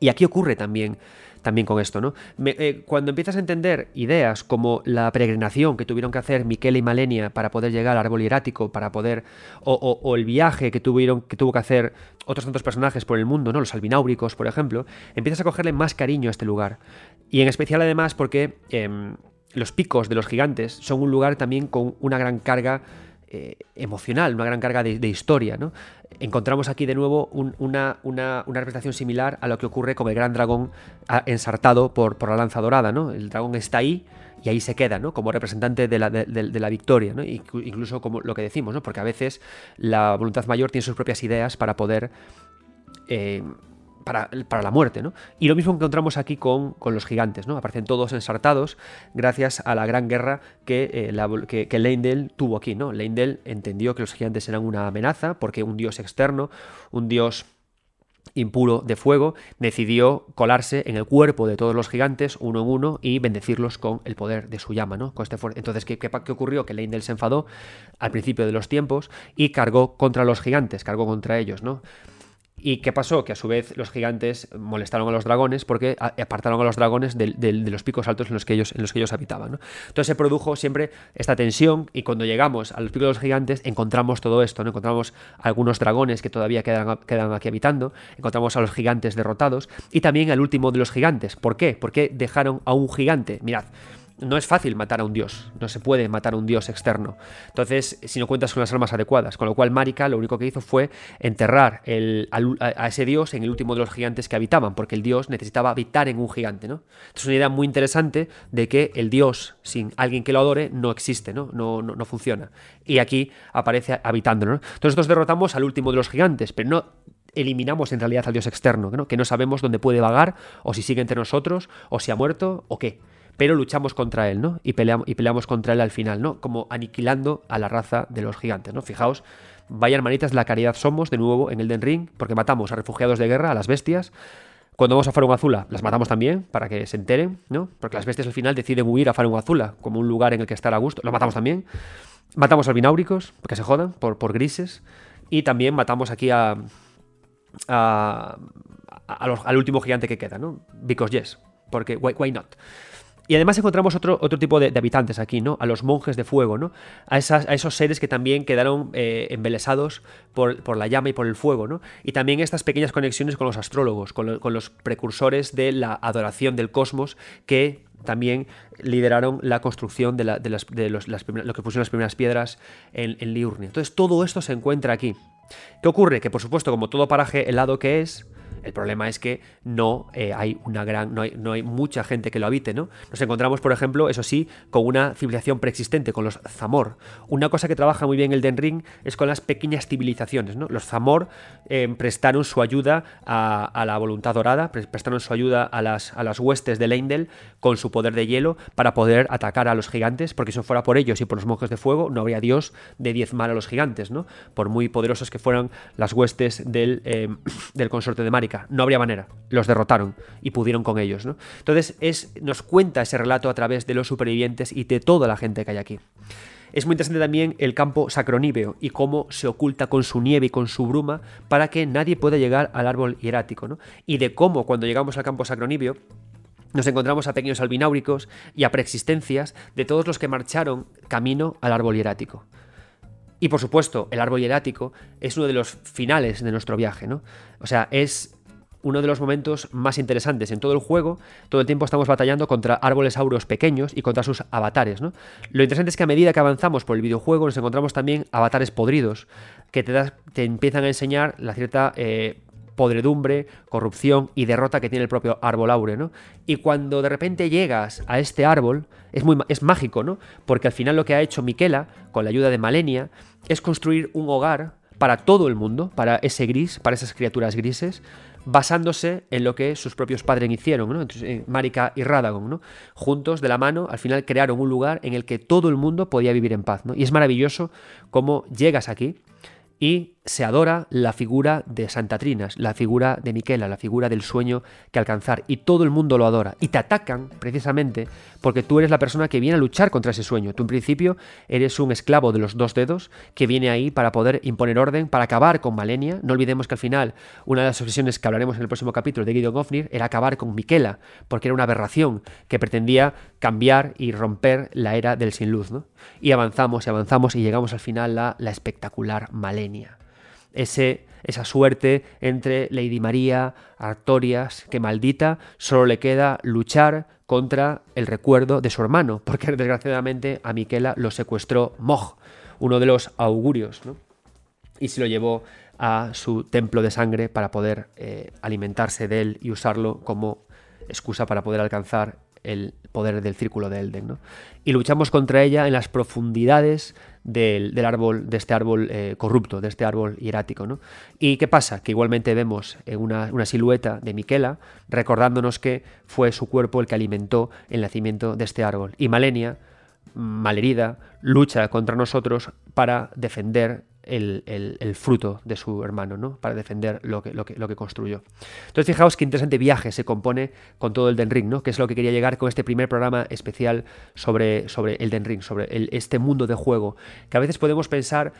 Y aquí ocurre también también con esto, ¿no? Eh, cuando empiezas a entender ideas como la peregrinación que tuvieron que hacer Miquel y Malenia para poder llegar al árbol hierático, para poder. O, el viaje que tuvieron, que tuvo que hacer otros tantos personajes por el mundo, ¿no? Los albináuricos, por ejemplo, empiezas a cogerle más cariño a este lugar. Y en especial, además, porque em, los picos de los gigantes son un lugar también con una gran carga eh, emocional, una gran carga de, historia. ¿no? Encontramos aquí de nuevo una, una, representación similar a lo que ocurre con el gran dragón ensartado por, por la lanza dorada. ¿no? El dragón está ahí y ahí se queda, ¿no? Como representante de la, de, la victoria, ¿no? Incluso como lo que decimos, ¿no? Porque a veces la voluntad mayor tiene sus propias ideas para poder eh, para, la muerte. ¿no? Y lo mismo encontramos aquí con, los gigantes, ¿no? aparecen todos ensartados gracias a la gran guerra que, eh, Leindel tuvo aquí. ¿no? Leindel entendió que los gigantes eran una amenaza porque un dios externo, un dios impuro de fuego, decidió colarse en el cuerpo de todos los gigantes uno en uno y bendecirlos con el poder de su llama, ¿no? Este Entonces, ¿qué, ¿qué, qué, ocurrió? Que Leindel se enfadó al principio de los tiempos y cargó contra los gigantes, cargó contra ellos, ¿no? ¿Y qué pasó? Que a su vez los gigantes molestaron a los dragones porque apartaron a los dragones de, los picos altos en los que ellos, en los que ellos habitaban. Entonces se produjo siempre esta tensión y cuando llegamos a los picos de los gigantes encontramos todo esto. ¿no? Encontramos algunos dragones que todavía quedan, quedan aquí habitando, encontramos a los gigantes derrotados y también al último de los gigantes. ¿Por qué? Porque dejaron a un gigante. Mirad, no es fácil matar a un dios, no se puede matar a un dios externo. Entonces, si no cuentas con las armas adecuadas, con lo cual Marika lo único que hizo fue enterrar a, ese dios en el último de los gigantes que habitaban, porque el dios necesitaba habitar en un gigante, ¿no? Es una idea muy interesante de que el dios sin alguien que lo adore no existe, ¿no? No, no, funciona. Y aquí aparece habitando, ¿no? Entonces nosotros derrotamos al último de los gigantes, pero no eliminamos en realidad al dios externo, ¿no? que no sabemos dónde puede vagar, o si sigue entre nosotros, o si ha muerto, o qué pero luchamos contra él, ¿no? Y peleamos, y peleamos contra él al final, ¿no? Como aniquilando a la raza de los gigantes, ¿no? Fijaos, vaya hermanitas, la caridad somos de nuevo en el Den Ring, porque matamos a refugiados de guerra, a las bestias. Cuando vamos a Farun Azula, las matamos también, para que se enteren, ¿no? Porque las bestias al final deciden huir a Farun Azula, como un lugar en el que estar a gusto. Lo matamos también. Matamos a bináuricos, porque se jodan, por, por grises. Y también matamos aquí a. a, al último gigante que queda, ¿no? Because yes. Porque why not? Y además encontramos otro, otro tipo de, habitantes aquí, ¿no? A los monjes de fuego, ¿no? A, esos seres que también quedaron eh, embelesados por, la llama y por el fuego, ¿no? Y también estas pequeñas conexiones con los astrólogos, con, los precursores de la adoración del cosmos que también lideraron la construcción de, las, de los, lo que pusieron las primeras piedras en, en Liurnia. Entonces todo esto se encuentra aquí. ¿Qué ocurre? Que por supuesto, como todo paraje helado que es, el problema es que no eh, hay una gran, no hay, no hay, mucha gente que lo habite, ¿no? Nos encontramos, por ejemplo, eso sí, con una civilización preexistente, con los Zamor. Una cosa que trabaja muy bien el Den Ring es con las pequeñas civilizaciones, ¿no? Los Zamor eh, prestaron su ayuda a, la voluntad dorada, prestaron su ayuda a las, a las huestes de Leindel con su poder de hielo para poder atacar a los gigantes, porque si no fuera por ellos y por los monjes de fuego, no habría Dios de diezmar a los gigantes, ¿no? Por muy poderosos que fueran las huestes del, eh, del consorte de Mari no habría manera. Los derrotaron y pudieron con ellos. ¿no? Entonces es, nos cuenta ese relato a través de los supervivientes y de toda la gente que hay aquí. Es muy interesante también el campo sacroníveo y cómo se oculta con su nieve y con su bruma para que nadie pueda llegar al árbol hierático. ¿no? Y de cómo cuando llegamos al campo sacroníveo nos encontramos a pequeños albináuricos y a preexistencias de todos los que marcharon camino al árbol hierático. Y por supuesto, el árbol hierático es uno de los finales de nuestro viaje, ¿no? O sea, es uno de los momentos más interesantes en todo el juego. Todo el tiempo estamos batallando contra árboles auros pequeños y contra sus avatares. ¿no? Lo interesante es que a medida que avanzamos por el videojuego nos encontramos también avatares podridos que te, te empiezan a enseñar la cierta eh, podredumbre, corrupción y derrota que tiene el propio árbol aure. ¿no? Y cuando de repente llegas a este árbol, es, muy, es mágico, ¿no? porque al final lo que ha hecho Miquela, con la ayuda de Malenia, es construir un hogar para todo el mundo, para ese gris, para esas criaturas grises, basándose en lo que sus propios padres hicieron, ¿no? Eh, Marika y Radagon, ¿no? Juntos, de la mano, al final crearon un lugar en el que todo el mundo podía vivir en paz, ¿no? Y es maravilloso cómo llegas aquí y se adora la figura de Santa Trinas, la figura de Miquela, la figura del sueño que alcanzar, y todo el mundo lo adora. Y te atacan precisamente porque tú eres la persona que viene a luchar contra ese sueño. Tú en principio eres un esclavo de los dos dedos que viene ahí para poder imponer orden, para acabar con Malenia. No olvidemos que al final una de las obsesiones que hablaremos en el próximo capítulo de Gideon Gofnir era acabar con Miquela, porque era una aberración que pretendía cambiar y romper la era del sin luz. ¿no? Y avanzamos y avanzamos y llegamos al final a la espectacular Malenia ese, esa suerte entre Lady María, Artorias, que maldita, solo le queda luchar contra el recuerdo de su hermano, porque desgraciadamente a Miquela lo secuestró Mog, uno de los augurios, y se lo llevó a su templo de sangre para poder eh, alimentarse de él y usarlo como excusa para poder alcanzar el poder del círculo de Elden. ¿no? Y luchamos contra ella en las profundidades del, árbol, de este árbol eh, corrupto, de este árbol hierático. ¿no? ¿Y qué pasa? Que igualmente vemos una, una silueta de Miquela recordándonos que fue su cuerpo el que alimentó el nacimiento de este árbol. Y Malenia, malherida, lucha contra nosotros para defender el, fruto de su hermano, ¿no? Para defender lo que, que, construyó. Entonces, fijaos qué interesante viaje se compone con todo el Den Ring, ¿no? Que es lo que quería llegar con este primer programa especial sobre, sobre el Den Ring, sobre este mundo de juego. Que a veces podemos pensar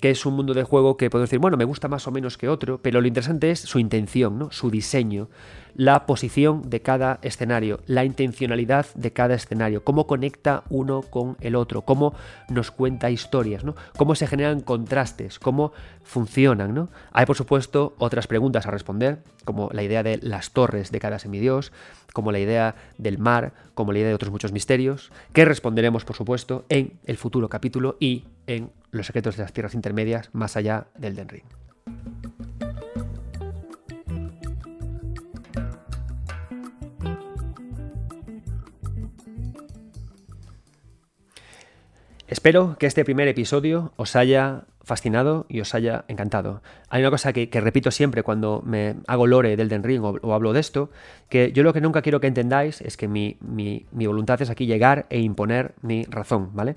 que es un mundo de juego que podemos decir, bueno, me gusta más o menos que otro, pero lo interesante es su intención, ¿no? su diseño, la posición de cada escenario, la intencionalidad de cada escenario, cómo conecta uno con el otro, cómo nos cuenta historias, ¿no? cómo se generan contrastes, cómo funcionan. ¿no? Hay, por supuesto, otras preguntas a responder, como la idea de las torres de cada semidios, como la idea del mar, como la idea de otros muchos misterios, que responderemos, por supuesto, en el futuro capítulo y en los secretos de las tierras intermedias más allá del Den Ring. Espero que este primer episodio os haya fascinado y os haya encantado. Hay una cosa que, repito siempre cuando me hago lore del Den Ring o, hablo de esto, que yo lo que nunca quiero que entendáis es que mi, voluntad es aquí llegar e imponer mi razón, ¿vale?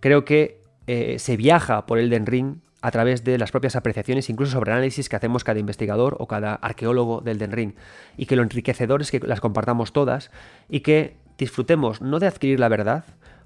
Creo que eh, se viaja por el Den Ring a través de las propias apreciaciones, incluso sobre análisis que hacemos cada investigador o cada arqueólogo del Den Ring, y que lo enriquecedor es que las compartamos todas y que disfrutemos no de adquirir la verdad,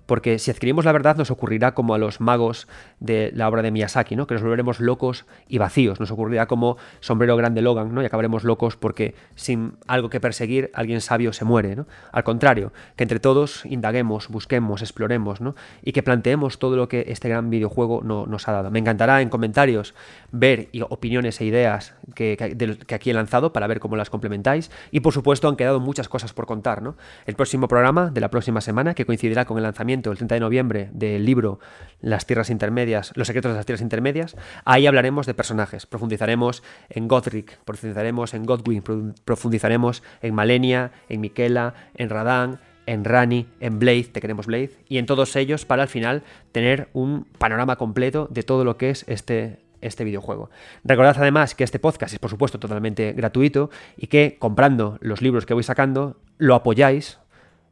porque si adquirimos la verdad nos ocurrirá como a los magos de la obra de Miyazaki, ¿no? que nos volveremos locos y vacíos, nos ocurrirá como Sombrero Grande Logan, ¿no? y acabaremos locos porque sin algo que perseguir alguien sabio se muere. ¿no? Al contrario, que entre todos indaguemos, busquemos, exploremos ¿no? y que planteemos todo lo que este gran videojuego no, nos ha dado. Me encantará en comentarios ver opiniones e ideas que, que, aquí he lanzado para ver cómo las complementáis y por supuesto han quedado muchas cosas por contar. ¿no? El próximo programa de la próxima semana, que coincidirá con el lanzamiento el 30 de noviembre del libro Las Tierras Intermedias, Los secretos de las Tierras Intermedias, ahí hablaremos de personajes. Profundizaremos en Godric, profundizaremos en Godwin, profundizaremos en Malenia, en Miquela, en Radán, en Rani, en Blade, te queremos Blade, y en todos ellos para al final tener un panorama completo de todo lo que es este, este videojuego. Recordad además que este podcast es por supuesto totalmente gratuito y que comprando los libros que voy sacando lo apoyáis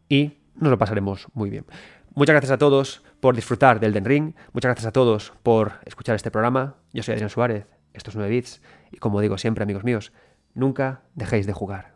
y nos lo pasaremos muy bien. Muchas gracias a todos por disfrutar del Den Ring. Muchas gracias a todos por escuchar este programa. Yo soy Adrián Suárez, esto es 9 Bits. Y como digo siempre, amigos míos, nunca dejéis de jugar.